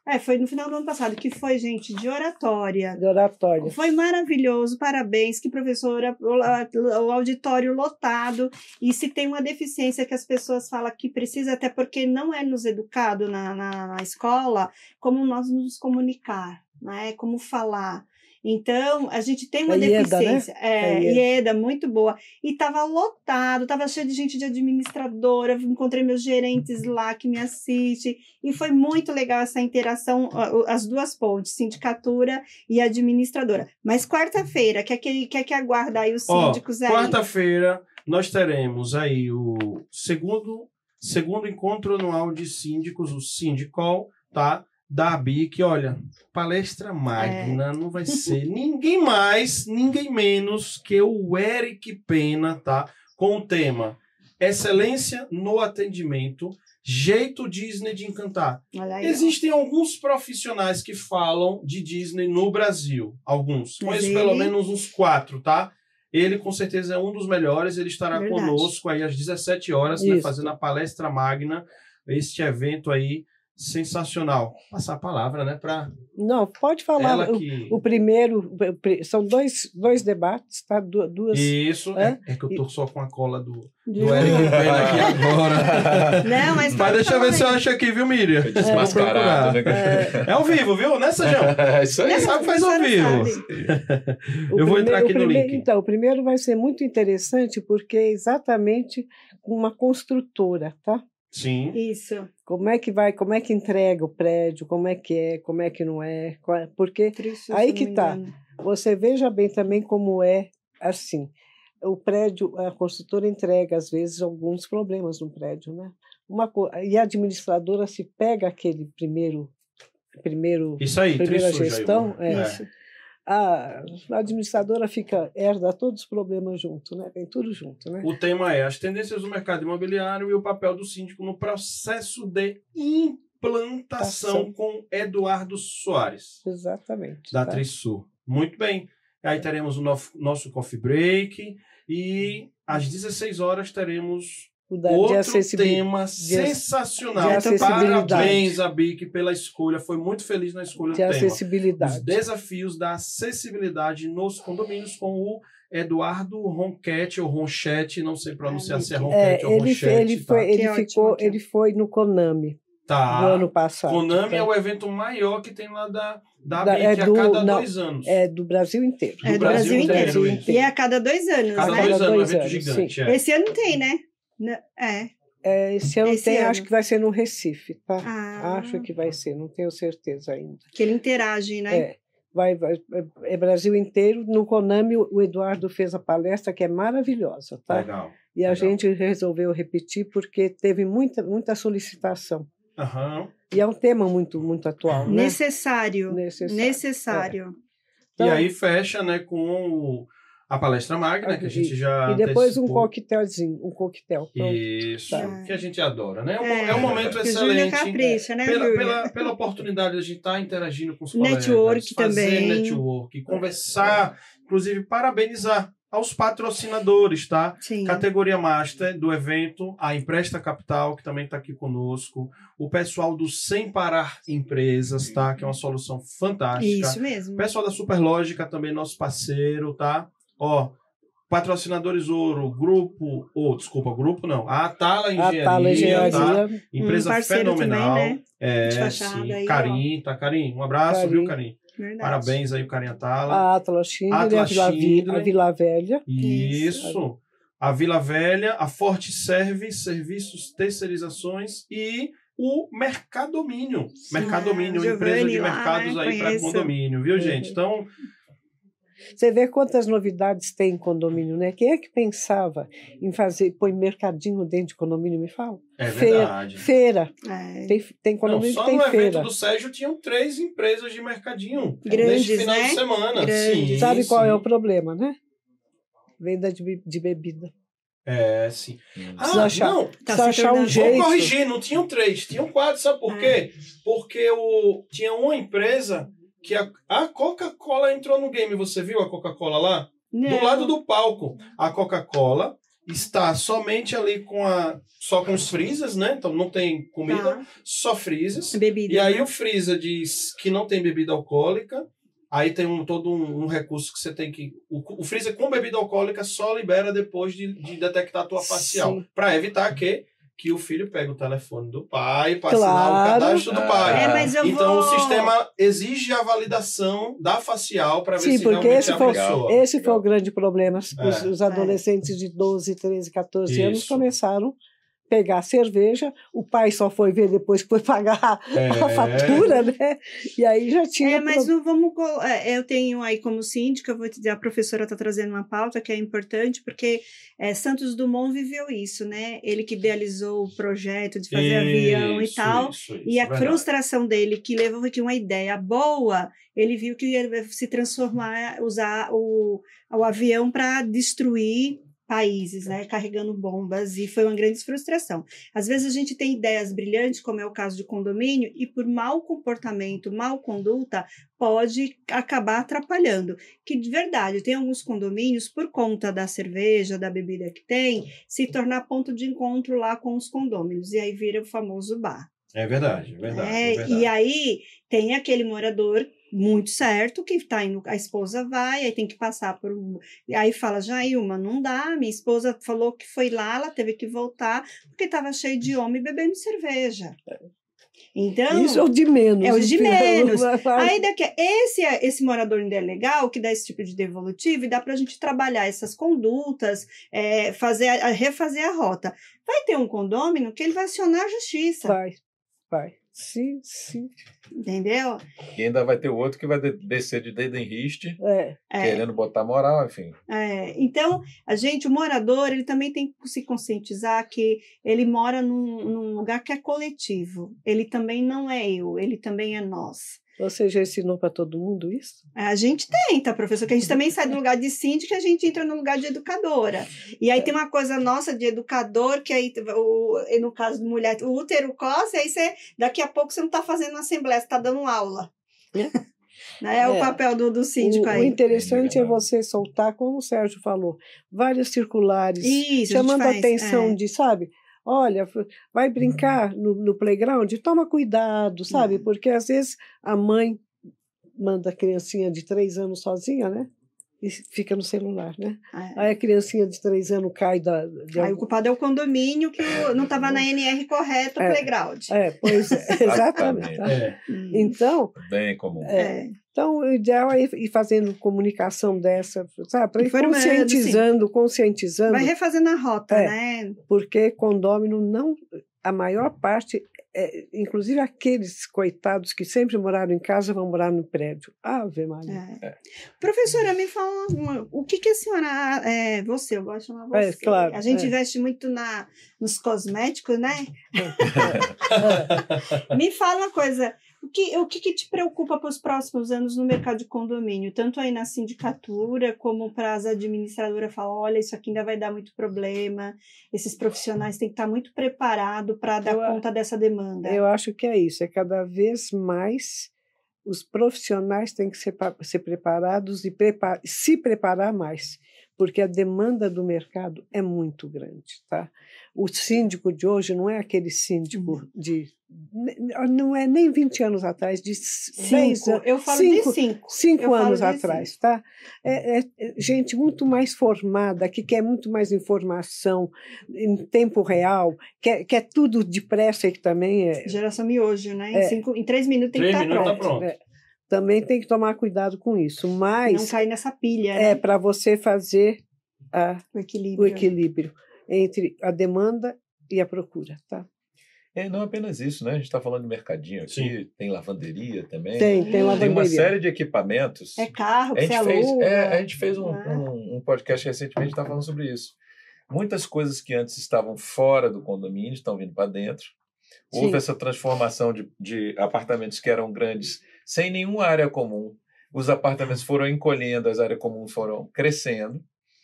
B: é, foi no final do ano passado, que foi, gente, de oratória.
D: de oratório.
B: Foi maravilhoso, parabéns, que professora, o, o auditório lotado, e se tem uma deficiência que as pessoas falam que precisa, até porque não é nos educado na, na, na escola, como nós nos comunicar, né? como falar. Então, a gente tem uma
D: A IEDA, né?
B: deficiência. É,
D: A IEDA.
B: IEDA, muito boa. E estava lotado, estava cheio de gente de administradora, encontrei meus gerentes lá que me assistem, e foi muito legal essa interação, as duas pontes, sindicatura e administradora. Mas quarta-feira, quer que, quer que aguarda aí os síndicos aí?
C: Quarta-feira nós teremos aí o segundo, segundo encontro anual de síndicos, o Sindicol, tá? Da BIC, olha, palestra magna, não vai ser ninguém mais, ninguém menos que o Eric Pena, tá? Com o tema Excelência no atendimento, jeito Disney de encantar. Existem alguns profissionais que falam de Disney no Brasil. Alguns. Conheço pelo menos uns quatro, tá? Ele com certeza é um dos melhores. Ele estará
B: Verdade.
C: conosco aí às 17 horas, né, fazendo a palestra magna. Este evento aí sensacional. Passar a palavra, né, para
D: Não, pode falar.
C: ela
D: O,
C: que.
D: o primeiro, o pri- são dois, dois debates, tá? Du- Duas.
C: Isso,
D: É?
C: é, é que eu tô só com a cola do, do Eric. Pena aqui agora.
B: Não, mas,
C: Mas deixa eu ver se eu
B: aí.
C: acho aqui, viu, Miriam?
A: Foi desmascarado, né?
C: É ao vivo, viu? Né, Sejão?
A: É isso aí.
C: Quem sabe faz ao vivo.
B: sabe.
D: O
C: Eu vou entrar aqui no
D: primeiro-
C: link.
D: Então, o primeiro vai ser muito interessante porque é exatamente uma construtora, tá?
C: Sim.
B: Isso.
D: Como é que vai, como é que entrega o prédio, como é que é, como é que não é, é- porque
B: Triste,
D: Aí que tá.
B: engano.
D: você veja bem também como é assim. O prédio, a construtora entrega às vezes alguns problemas no prédio, né? Uma e a administradora se pega aquele primeiro primeiro
C: Isso aí,
D: primeira gestão,
C: Jair.
D: é,
B: Isso.
D: A, administradora fica herda todos os problemas junto, né? Vem tudo junto, né?
C: O tema é as tendências do mercado imobiliário e o papel do síndico no processo de implantação
D: Tação.
C: com Eduardo Soares,
D: Exatamente.
C: da
D: tá?
C: Trisul. Muito bem. Aí teremos o nosso coffee break e às 16 horas teremos
D: O da, de
C: outro
D: acessibilidade.
C: tema sensacional.
D: de acessibilidade.
C: Parabéns a BIC pela escolha. Foi muito feliz na escolha
D: De
C: do tema.
D: acessibilidade.
C: Os desafios da acessibilidade nos condomínios com o Eduardo Ronquete ou Ronchete, não sei pronunciar se é
D: É,
C: Ronquete ou
D: ele,
C: Ronchete.
D: ele,
C: tá?
D: foi, ele,
B: ótimo,
D: ficou,
B: que
D: ele foi no Konami
C: Tá.
D: do ano passado.
C: Konami
D: tá?
C: é o evento maior que tem lá da, da,
D: Da-
C: BIC
D: é
C: a
D: do-
C: cada
D: não,
C: dois anos.
D: É do Brasil inteiro.
B: É do Brasil
C: inteiro.
B: inteiro. E é a cada dois anos,
C: Cada
B: né?
C: dois
D: Cada
C: anos, um
D: dois
C: evento gigante. é.
B: Esse ano tem, né? N- É.
D: É, esse ano
B: Esse
D: tem,
B: ano.
D: acho que vai ser no Recife, tá?
B: Ah,
D: Acho que vai ser, não tenho certeza ainda.
B: que ele interage, né?
D: É, vai, vai, é Brasil inteiro. No Konami, o Eduardo fez a palestra que é maravilhosa, tá?
C: Legal.
D: E a
C: legal.
D: gente resolveu repetir porque teve muita, muita solicitação.
C: Aham.
D: E é um tema muito, muito atual, né?
B: Necessário.
D: Necessário.
B: Necessário.
C: E aí fecha né, com o- a palestra magna, que a gente já.
D: E depois um
C: antecipou.
D: coquetelzinho, um coquetel. Pronto.
C: Isso,
B: Tá.
C: que a gente adora, né? É um,
B: É,
C: é um momento
B: Júnior
C: excelente.
B: capricha, né,
C: pela, pela, pela oportunidade de a gente estar interagindo com os
B: Network
C: colegas, fazer
B: também.
C: network, conversar, inclusive parabenizar aos patrocinadores, tá?
B: Sim.
C: Categoria Master do evento, a Empresta Capital, que também está aqui conosco, o pessoal do Sem Parar Empresas, tá? Que é uma solução fantástica.
B: Isso mesmo.
C: O pessoal da Superlógica também, nosso parceiro, tá? Ó, patrocinadores ouro, grupo, ou desculpa, grupo não, a Atala Engenharia,
D: A Tala
C: tá?
D: Engenharia,
C: Empresa
B: Um
C: fenomenal.
B: também, né?
C: É, sim.
B: aí.
C: Carim, tá? Carim, um abraço,
D: Carim.
C: viu, Carim?
B: Verdade.
C: Parabéns aí, o Carim Atala.
D: a Atlas Schindler,
C: Atlas
D: a, Vila, Vi-
C: Schindler.
D: a Vila Velha.
C: Isso. A Vila Velha, a Forte Service, Serviços Terceirizações e o Mercadomínio. Mercadomínio,
B: Ah,
C: uma empresa de
B: lá,
C: mercados
B: né?
C: aí para condomínio, viu, gente?
D: Uhum.
C: Então,
D: Você vê quantas novidades tem em condomínio, né? Quem é que pensava em fazer, põe mercadinho dentro de condomínio, me fala?
C: é
D: Feira.
C: verdade.
D: Feira.
B: É.
D: Tem, tem
C: Não,
D: condomínio
C: só
D: que tem
C: no evento
D: feira.
C: do Sérgio tinham três empresas de mercadinho.
B: Grandes,
C: neste final
B: né?
C: de semana.
B: Grandes.
C: Sim,
D: Sabe qual
C: sim.
D: é o problema, né? Venda de, de bebida.
C: É, sim.
D: Precisa
C: Ah,
D: achar-
C: não,
B: Tá
D: achar um jeito.
C: Vou corrigir, não tinham três, tinham quatro, sabe por
B: É.
C: quê? Porque o, tinha uma empresa que a, a Coca-Cola entrou no game, você viu a Coca-Cola lá?
B: Não.
C: Do lado do palco, a Coca-Cola está somente ali com a só com os freezers, né? Então não tem comida,
B: Tá.
C: só freezers.
B: Bebida.
C: E aí
B: né?
C: o freezer diz que não tem bebida alcoólica. Aí tem um, todo um, um recurso que você tem que. O, o freezer com bebida alcoólica só libera depois de, de detectar a tua facial.
D: Sim.
C: Para evitar que, que o filho pegue o telefone do pai para assinar o
D: Claro.
C: cadastro do pai.
B: É, mas eu
C: então
B: vou...
C: o sistema exige a validação da facial para ver
D: Sim,
C: se
D: porque
C: realmente
D: esse
C: é a
D: foi,
C: pessoa.
D: esse foi o grande problema. Os,
C: É.
D: os adolescentes de 12, 13, 14 anos
C: Isso.
D: começaram a pegar cerveja. O pai só foi ver depois que foi pagar
C: É.
D: a fatura, né? E aí já tinha.
B: É, mas
D: pro-
B: não vamos. é, Eu tenho aí como síndica, eu vou te dizer, a professora está trazendo uma pauta que é importante, porque é, Santos Dumont viveu isso, né? Ele que idealizou o projeto de fazer avião e
C: Isso,
B: tal.
C: isso, isso,
B: E a
C: verdade.
B: frustração dele, que levou que uma ideia boa, ele viu que ia se transformar, usar o, o avião para destruir países, né, carregando bombas, e foi uma grande frustração. Às vezes a gente tem ideias brilhantes, como é o caso de condomínio, e por mau comportamento, mal conduta, pode acabar atrapalhando. Que de verdade, tem alguns condomínios, por conta da cerveja, da bebida que tem, se tornar ponto de encontro lá com os condôminos, e aí vira o famoso bar.
C: É verdade, é verdade.
B: É,
C: é verdade.
B: E aí tem aquele morador muito certo que tá indo, a esposa vai, aí tem que passar por Aí fala, Jailma, não dá. Minha esposa falou que foi lá, ela teve que voltar, porque estava cheio de homem bebendo cerveja. Então,
D: Isso é o de menos.
B: É o de menos. Aí daqui, esse, esse morador ainda é legal, que dá esse tipo de devolutivo, e dá para a gente trabalhar essas condutas, é, fazer, refazer a rota. Vai ter um condômino que ele vai acionar a justiça,
D: Vai, vai. Sim, sim.
B: entendeu?
A: E ainda vai ter o outro que vai de- descer de dedo em riste,
D: É,
B: É,
A: querendo botar moral, enfim.
B: é. Então, a gente, o morador, ele também tem que se conscientizar que ele mora num, num lugar que é coletivo. Ele também não é eu, ele também é nós.
D: Você já ensinou para todo mundo isso?
B: A gente tenta, professor, que a gente também sai do lugar de síndica, a gente entra no lugar de educadora. E aí tem uma coisa nossa de educador, que aí, o, no caso de mulher, o útero coce, aí você, daqui a pouco você não está fazendo uma assembleia, você está dando aula.
D: É.
B: Né? É o
D: É.
B: papel do, do síndico
D: o, o
B: aí.
D: interessante é
A: Legal.
D: você soltar, como o Sérgio falou, várias circulares,
B: Isso,
D: chamando
B: a
D: a atenção
B: é.
D: de, sabe? Olha, vai brincar no, no playground, toma cuidado, sabe?
B: Uhum.
D: Porque às vezes a mãe manda a criancinha de três anos sozinha, né? E fica no celular, né?
B: É.
D: Aí a criancinha de três anos cai da. de
B: Aí o culpado é o condomínio que não estava na NR correto, o
D: É.
B: playground.
D: É, pois é, exatamente. tá?
C: É.
B: Hum.
D: Então,
A: Bem comum.
B: É.
D: Então, o ideal é ir fazendo comunicação dessa, sabe? Para ir conscientizando, conscientizando,
B: Vai refazendo a rota,
D: É.
B: né?
D: porque condômino não. A maior parte, é, inclusive aqueles coitados que sempre moraram em casa, vão morar no prédio. Ave Maria.
B: É. Professora, me fala uma- o que, que a senhora. É, você, eu gosto de chamar
D: É,
B: você.
D: claro,
B: A gente
D: é.
B: investe muito na, nos cosméticos, né? Me fala uma coisa. O que, o que, que te preocupa para os próximos anos no mercado de condomínio? Tanto aí na sindicatura, como para as administradoras falar, olha, isso aqui ainda vai dar muito problema. Esses profissionais têm que estar muito preparados para dar
D: Eu
B: conta dessa demanda.
D: Eu acho que é isso, é cada vez mais os profissionais têm que ser, ser preparados e prepa- se preparar mais, porque a demanda do mercado é muito grande. Tá? O síndico de hoje não é aquele síndico
B: Uhum.
D: de. Não é nem 20 anos atrás, de 10
B: Cinco.
D: anos.
B: Eu falo
D: cinco,
B: de cinco.
D: Cinco
B: Eu falo
D: anos
B: de
D: atrás, tá? É, é- é gente muito mais formada, que quer muito mais informação em tempo real, quer, quer tudo depressa, que também é,
B: Geração miojo, né? Em,
D: É.
B: cinco, em três minutos tem
C: Três
B: que estar
C: minutos tá
B: pronto.
C: pronto.
D: É, também tem que tomar cuidado com isso.
B: Não
D: Mas
B: cair nessa pilha,
D: é
B: né?
D: para você fazer a-
B: O equilíbrio.
D: o equilíbrio entre a demanda e a procura, tá?
A: É, não apenas isso, né? A gente está falando de mercadinho aqui,
C: Sim.
A: tem lavanderia também.
D: Tem, tem
B: uma
A: Tem uma
D: lavanderia.
A: série de equipamentos.
B: É carro
A: a
B: que
A: gente fez,
B: aluga.
A: é, a gente fez um,
B: né?
A: um, um podcast recentemente que está falando sobre isso. Muitas coisas que antes estavam fora do condomínio estão vindo para dentro. Houve
D: Sim.
A: essa transformação de, de apartamentos que eram grandes, sem nenhuma área comum. Os apartamentos foram encolhendo, as áreas comuns foram crescendo.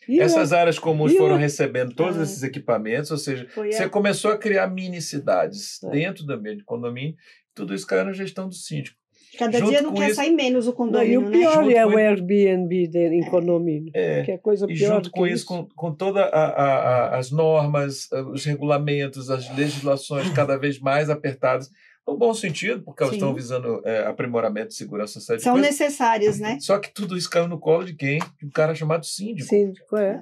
D: E
A: Essas áreas comuns
D: e
A: foram
D: o-
A: recebendo todos
B: Ah.
A: esses equipamentos, ou seja,
B: Foi
A: você
B: a-
A: começou a criar mini cidades
D: É.
A: dentro do ambiente de condomínio. Tudo isso caiu na gestão do síndico.
B: Cada
A: junto
B: dia não quer
A: isso-
B: sair menos o
D: Não, e
B: condomínio,
D: o
B: né?
D: pior
A: Junto
D: é o Airbnb de, em condomínio,
A: É.
D: que é coisa
A: E
D: pior
A: junto
D: do
A: com
D: que
A: isso, com, com todas as normas, eh, os regulamentos, as legislações cada vez mais apertadas, no bom sentido, porque elas estão visando eh, aprimoramento de segurança
B: São
A: coisa.
B: necessários, né?
A: Só que tudo isso caiu no colo de quem? De um cara chamado síndico.
D: síndico, é.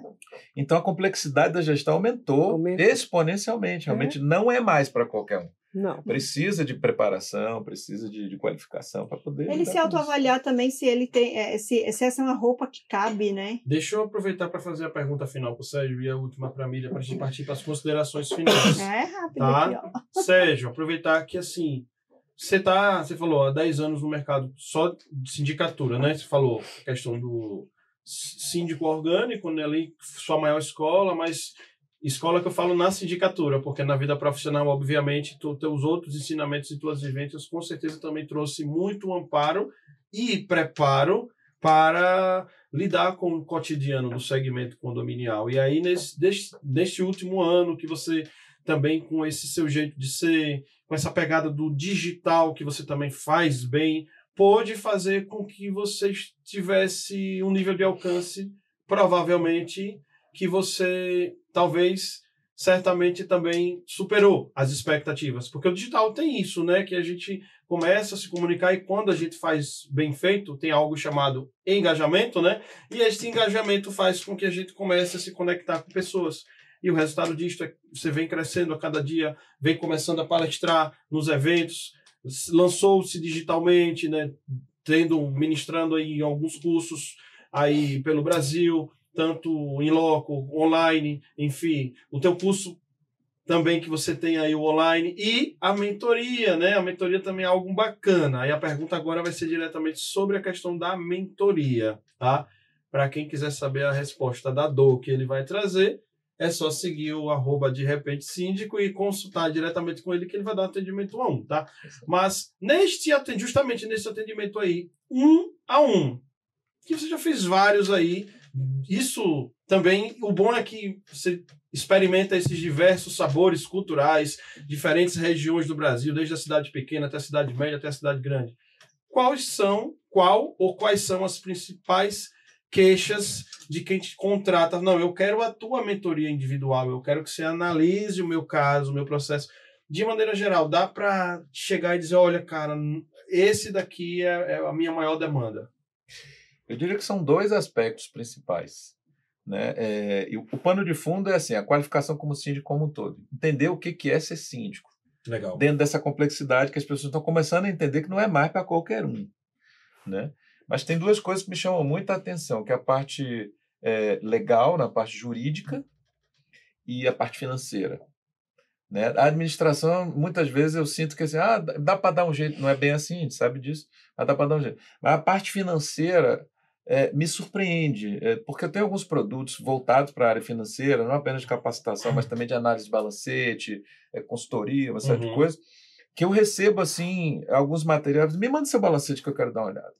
A: Então a complexidade da gestão aumentou
D: Aumentou.
A: exponencialmente. Realmente não é mais para qualquer um.
D: Não.
A: Precisa de preparação, precisa de, de qualificação para poder.
B: Ele se autoavaliar também se ele tem, é, se, se essa é uma roupa que cabe, né?
C: Deixa eu aproveitar para fazer a pergunta final para o Sérgio e a última para a Mília, para a gente partir para as considerações finais.
B: É rápido
C: Tá.
B: aqui, ó.
C: Sérgio, aproveitar que assim, você tá, você falou, há 10 anos no mercado só de sindicatura, né? Você falou a questão do síndico orgânico, né? Ali, sua maior escola, mas escola que eu falo na sindicatura, porque na vida profissional, obviamente, tu, teus outros ensinamentos e tuas vivências com certeza também trouxe muito amparo e preparo para lidar com o cotidiano do segmento condominial. E aí, nesse, neste último ano que você também com esse seu jeito de ser, com essa pegada do digital que você também faz bem, pôde fazer com que você tivesse um nível de alcance, provavelmente, que você talvez certamente também superou as expectativas, porque o digital tem isso, né, que a gente começa a se comunicar e quando a gente faz bem feito, tem algo chamado engajamento, né? E este engajamento faz com que a gente comece a se conectar com pessoas. E o resultado disto é você vem crescendo a cada dia, vem começando a palestrar nos eventos, lançou-se digitalmente, né? Tendo, ministrando aí alguns cursos aí pelo Brasil, tanto em loco, online, enfim, o teu curso também que você tem aí o online e a mentoria, né? A mentoria também é algo bacana. Aí a pergunta agora vai ser diretamente sobre a questão da mentoria, tá? Para quem quiser saber a resposta da dor que ele vai trazer, é só seguir o arroba de repente síndico e consultar diretamente com ele que ele vai dar atendimento a um, tá? Mas neste atendimento, justamente nesse atendimento aí, um a um, que você já fez vários aí, isso também, o bom é que você experimenta esses diversos sabores culturais, diferentes regiões do Brasil, desde a cidade pequena até a cidade média, até a cidade grande. Quais são, qual ou quais são as principais queixas de quem te contrata? Não, eu quero a tua mentoria individual, eu quero que você analise o meu caso, o meu processo. De maneira geral, dá para chegar e dizer, olha, cara, esse daqui é, é a minha maior demanda.
A: Eu diria que são dois aspectos principais. Né? É, o pano de fundo é assim, a qualificação como síndico como um todo. Entender o que, que é ser síndico.
C: Legal.
A: Dentro dessa complexidade que as pessoas estão começando a entender que não é mais para qualquer um. Né? Mas tem duas coisas que me chamam muita atenção, que é a parte é, legal, na parte jurídica, e a parte financeira. Né? A administração, muitas vezes eu sinto que assim, ah, dá para dar um jeito, não é bem assim, a gente sabe disso, mas dá para dar um jeito. Mas a parte financeira, é, me surpreende, é, porque eu tenho alguns produtos voltados para a área financeira, não apenas de capacitação, mas também de análise de balancete, é, consultoria, uma série uhum. de coisas, que eu recebo, assim, alguns materiais, me manda seu balancete que eu quero dar uma olhada.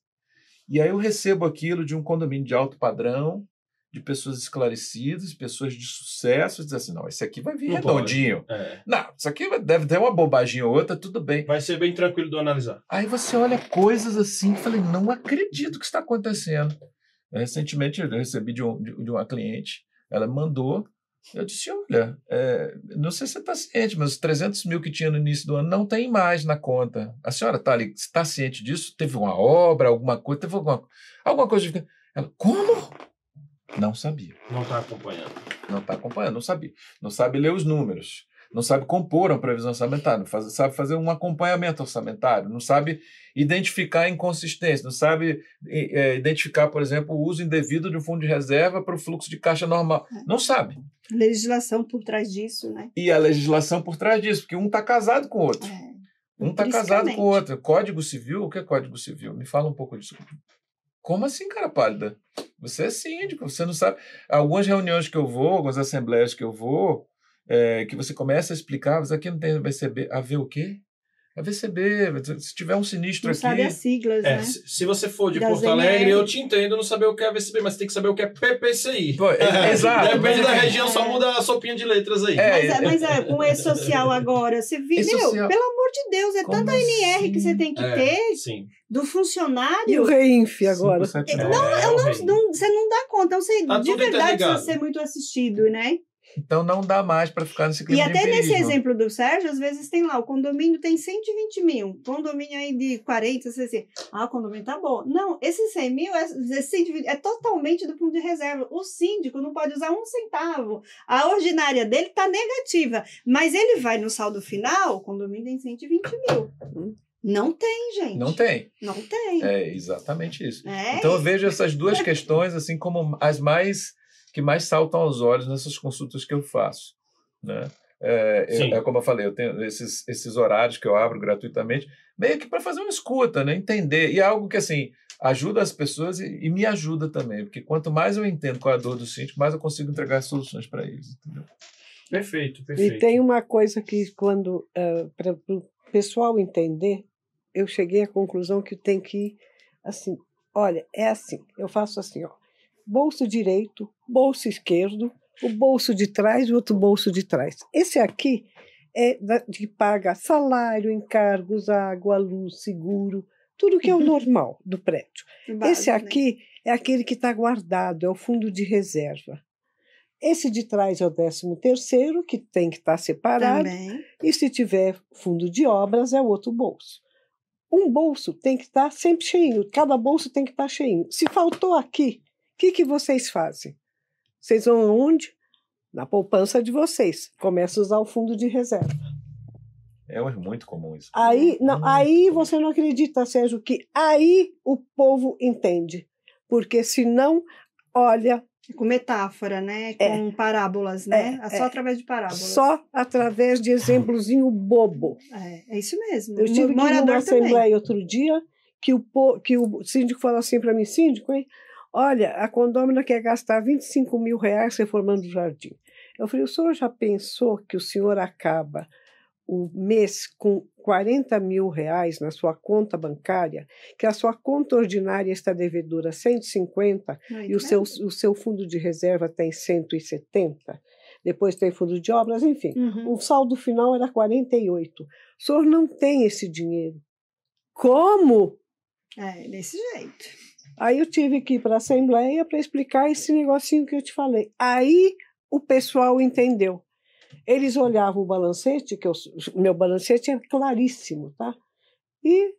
A: E aí eu recebo aquilo de um condomínio de alto padrão, de pessoas esclarecidas, pessoas de sucesso, dizer assim, não, esse aqui vai vir não redondinho. É. Não, isso aqui deve ter uma bobagem ou outra, tudo bem.
C: Vai ser bem tranquilo de analisar.
A: Aí você olha coisas assim, falei, não acredito que está acontecendo. Recentemente eu recebi de, um, de, uma cliente, ela mandou, eu disse, olha, é, não sei se você está ciente, mas os 300 mil que tinha no início do ano não tem mais na conta. A senhora está ali, está ciente disso? Teve uma obra, alguma coisa, teve alguma, alguma coisa. Ela, como? Não sabia.
C: Não está acompanhando.
A: Não está acompanhando, não sabia. Não sabe ler os números. Não sabe compor uma previsão orçamentária, não faz, sabe fazer um acompanhamento orçamentário, não sabe identificar inconsistência, não sabe é, identificar, por exemplo, o uso indevido de um fundo de reserva para o fluxo de caixa normal. É. Não sabe.
B: Legislação por trás disso, né?
A: E a legislação por trás disso, porque um está casado com o outro. É. Um está casado com o outro. Código Civil, o que é Código Civil? Me fala um pouco disso. Como assim, cara pálida? Você é síndico, você não sabe. Algumas reuniões que eu vou, algumas assembleias que eu vou, é, que você começa a explicar, mas aqui não tem VCB. A ver o quê? A VCB, se tiver um sinistro não aqui.
B: sabe as siglas,
C: é,
B: né?
C: Se, se, você for de das Porto Alegre, eu te entendo não saber o que é VCB, mas tem que saber o que é PPCI.
A: Pô, é, exato.
C: Depende da região, só muda a sopinha de letras aí.
B: É, mas, é, mas é, com E-Social agora, você viu, meu, pelo amor de Deus, é tanta assim? NR que você tem que ter.
C: Sim
B: do funcionário.
D: E o REINF agora.
B: É, não, eu não, não, você não dá conta. Eu sei, tá de verdade precisa ser muito assistido, né?
A: Então não dá mais para ficar nesse clima
B: E até nesse exemplo do Sérgio, às vezes tem lá, o condomínio tem 120 mil, condomínio aí de 40, 60. Ah, o condomínio tá bom. Não, esses 100 mil é, 120, é totalmente do fundo de reserva. O síndico não pode usar um centavo. A ordinária dele tá negativa, mas ele vai no saldo final, o condomínio tem 120 mil. Não tem, gente.
A: Não tem.
B: Não tem.
A: É exatamente isso. É. Então eu vejo essas duas questões assim como as mais que mais saltam aos olhos nessas consultas que eu faço, né? É, eu, é, como eu falei, eu tenho esses, esses horários que eu abro gratuitamente, meio que para fazer uma escuta, né? entender. E é algo que assim ajuda as pessoas e, e, me ajuda também, porque quanto mais eu entendo qual é a dor do síndico, mais eu consigo entregar soluções para eles. Entendeu?
C: Perfeito, perfeito.
D: E tem uma coisa que, quando uh, eh, para o pessoal entender, eu cheguei à conclusão que tem que ir assim. Olha, é assim, eu faço assim, ó bolso direito, bolso esquerdo, o bolso de trás e outro bolso de trás. Esse aqui é de paga salário, encargos, água, luz, seguro, tudo que é o normal do prédio. Esse né? aqui é aquele que está guardado, é o fundo de reserva. Esse de trás é o décimo terceiro, que tem que estar tá separado. Também. E se tiver fundo de obras, é o outro bolso. Um bolso tem que estar tá sempre cheio, cada bolso tem que estar tá cheio. Se faltou aqui, que, que vocês fazem? Vocês vão onde? Na poupança de vocês. Começa a usar o fundo de reserva.
A: É muito comum isso.
D: Aí, não,
A: Muito
D: aí
A: comum.
D: você não acredita, Sérgio, que aí o povo entende. Porque senão, olha,
B: Com metáfora, né?
D: É.
B: Com parábolas, né?
D: É,
B: Só
D: é.
B: através de parábolas.
D: só através de exemplozinho bobo.
B: É, é isso mesmo.
D: Eu tive que ir
B: Morador
D: numa
B: também.
D: assembleia outro dia que o, que o síndico falou assim para mim, síndico, hein? Olha, a condômina quer gastar 25 mil reais reformando o jardim. Eu falei, o senhor já pensou que o senhor acaba o mês com 40 mil reais na sua conta bancária, que a sua conta ordinária está devedora 150
B: Aí,
D: e o seu, o seu fundo de reserva tem 170, depois tem fundo de obras, enfim.
B: Uhum.
D: O saldo final era 48. O senhor não tem esse dinheiro. Como?
B: É, desse jeito.
D: Aí eu tive que ir para a Assembleia para explicar esse negocinho que eu te falei. Aí o pessoal entendeu. Eles olhavam o balancete, que eu, meu balancete é claríssimo, tá? E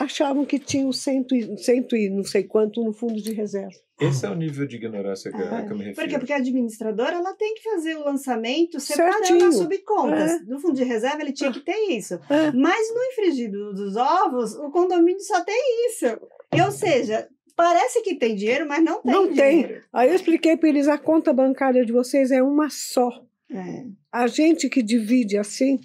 D: achavam que tinha o cento, e- cento e não sei quanto no fundo de reserva.
A: Esse é o nível de ignorância que,
B: Ah,
A: que eu me refiro.
B: Por quê? Porque a administradora ela tem que fazer o lançamento separando
D: Certinho.
B: as subcontas.
D: É.
B: No fundo de reserva ele tinha que ter isso.
D: É.
B: Mas no infringido dos ovos, o condomínio só tem isso. E, ou seja, parece que tem dinheiro, mas não tem
D: Não tem.
B: dinheiro.
D: Aí eu expliquei para eles: a conta bancária de vocês é uma só.
B: É.
D: a gente que divide assim,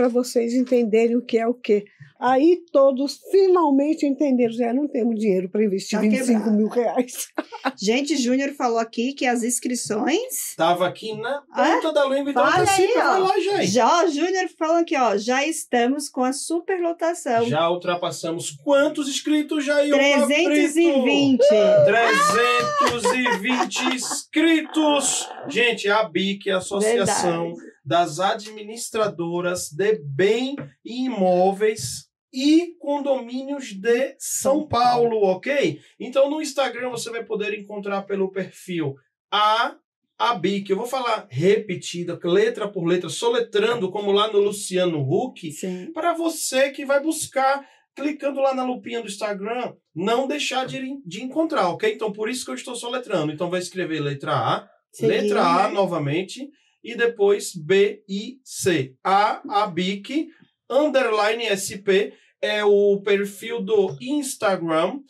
D: para vocês entenderem o que é o quê. Aí todos finalmente entenderam, já não temos dinheiro para investir
B: Tá
D: 25
B: quebrado.
D: mil reais.
B: Gente, Júnior falou aqui que as inscrições.
C: Tava aqui na
B: Ah,
C: ponta da língua, então
B: olha
C: antecipa,
B: aí, ó.
C: vai lá, gente.
B: Já, o Júnior falou aqui, ó, já estamos com a superlotação.
C: Já ultrapassamos quantos inscritos, Jair?
B: 320.
C: 320 inscritos. Gente, a BIC, a Associação
B: Verdade.
C: Das Administradoras de Bem e Imóveis e Condomínios de São Paulo, ok? Então no Instagram você vai poder encontrar pelo perfil a a BIC. Eu vou falar repetida, letra por letra, soletrando como lá no Luciano Huck,
B: Sim.
C: para você que vai buscar, clicando lá na lupinha do Instagram, não deixar de, de encontrar, ok? Então, por isso que eu estou soletrando. Então, vai escrever letra A, letra A
B: né?
C: novamente, e depois B, I, C. A, ABIC, underline SP, é o perfil do Instagram,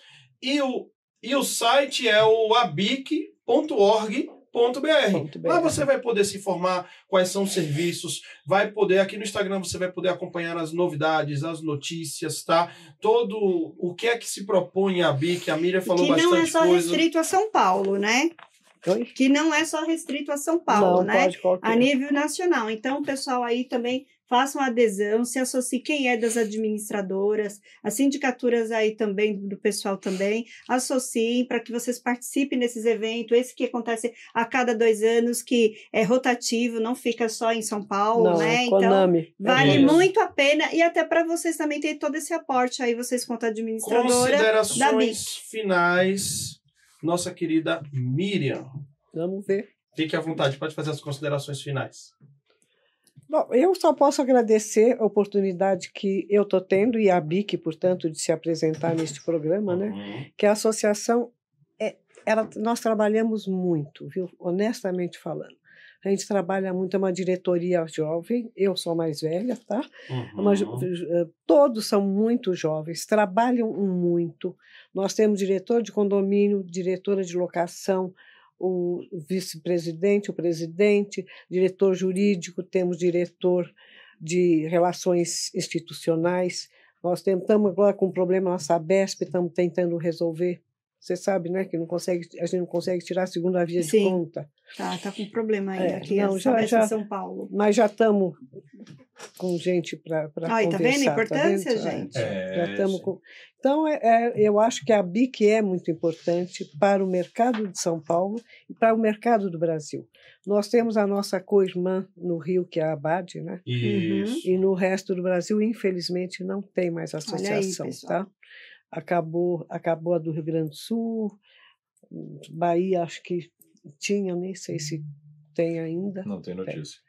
C: e o, e o site é o abic.org.br. Lá você vai poder se informar quais são os serviços, vai poder, aqui no Instagram você vai poder acompanhar as novidades, as notícias, tá? Todo o que é que se propõe a BIC, a Miriam falou
B: que não é
C: bastante
B: só
C: coisa.
B: restrito a São Paulo, né?
D: Oi?
B: Que não é só restrito a São Paulo,
D: não,
B: né? A nível nacional. Então, o pessoal aí também façam adesão, se associe quem é das administradoras, as sindicaturas aí também, do pessoal também, associem para que vocês participem desses eventos, esse que acontece a cada dois anos, que é rotativo, não fica só em São Paulo,
D: não,
B: né?
D: é
B: Então,
D: Konami.
B: vale
C: Isso.
B: muito a pena e até para vocês também ter todo esse aporte aí, vocês quanto administradora. da BIC.
C: Considerações finais, nossa querida Miriam.
D: Vamos ver.
C: Fique à vontade, pode fazer as considerações finais.
D: Bom, eu só posso agradecer a oportunidade que eu estou tendo e a BIC, portanto, de se apresentar neste programa, né?
C: Uhum.
D: que a associação é, ela, nós trabalhamos muito, viu? Honestamente falando. A gente trabalha muito, é uma diretoria jovem, eu sou mais velha, tá? É uma jo- eh, todos são muito jovens, trabalham muito. Nós temos diretor de condomínio, diretora de locação, o vice-presidente, o presidente, diretor jurídico, temos diretor de relações institucionais. Nós estamos agora com um problema na Sabesp, estamos tentando resolver. Você sabe, né, que não consegue, a gente não consegue tirar a segunda via de
B: Sim.
D: conta.
B: Tá, tá com problema aí
D: É,
B: aqui,
D: não, já- já-
B: em São Paulo.
D: Mas já estamos com gente para
B: Aí, tá vendo a importância,
D: vendo? É.
B: gente?
D: Já estamos com... Então, é, é, eu acho que a BIC é muito importante para o mercado de São Paulo e para o mercado do Brasil. Nós temos a nossa co-irmã no Rio, que é a ABAD, né?
C: Isso.
D: e no resto do Brasil, infelizmente, não tem mais
B: Olha aí,
D: associação.
B: pessoal.
D: tá? Acabou, acabou a do Rio Grande do Sul, Bahia, acho que tinha, nem sei se tem ainda.
A: Não tem notícia.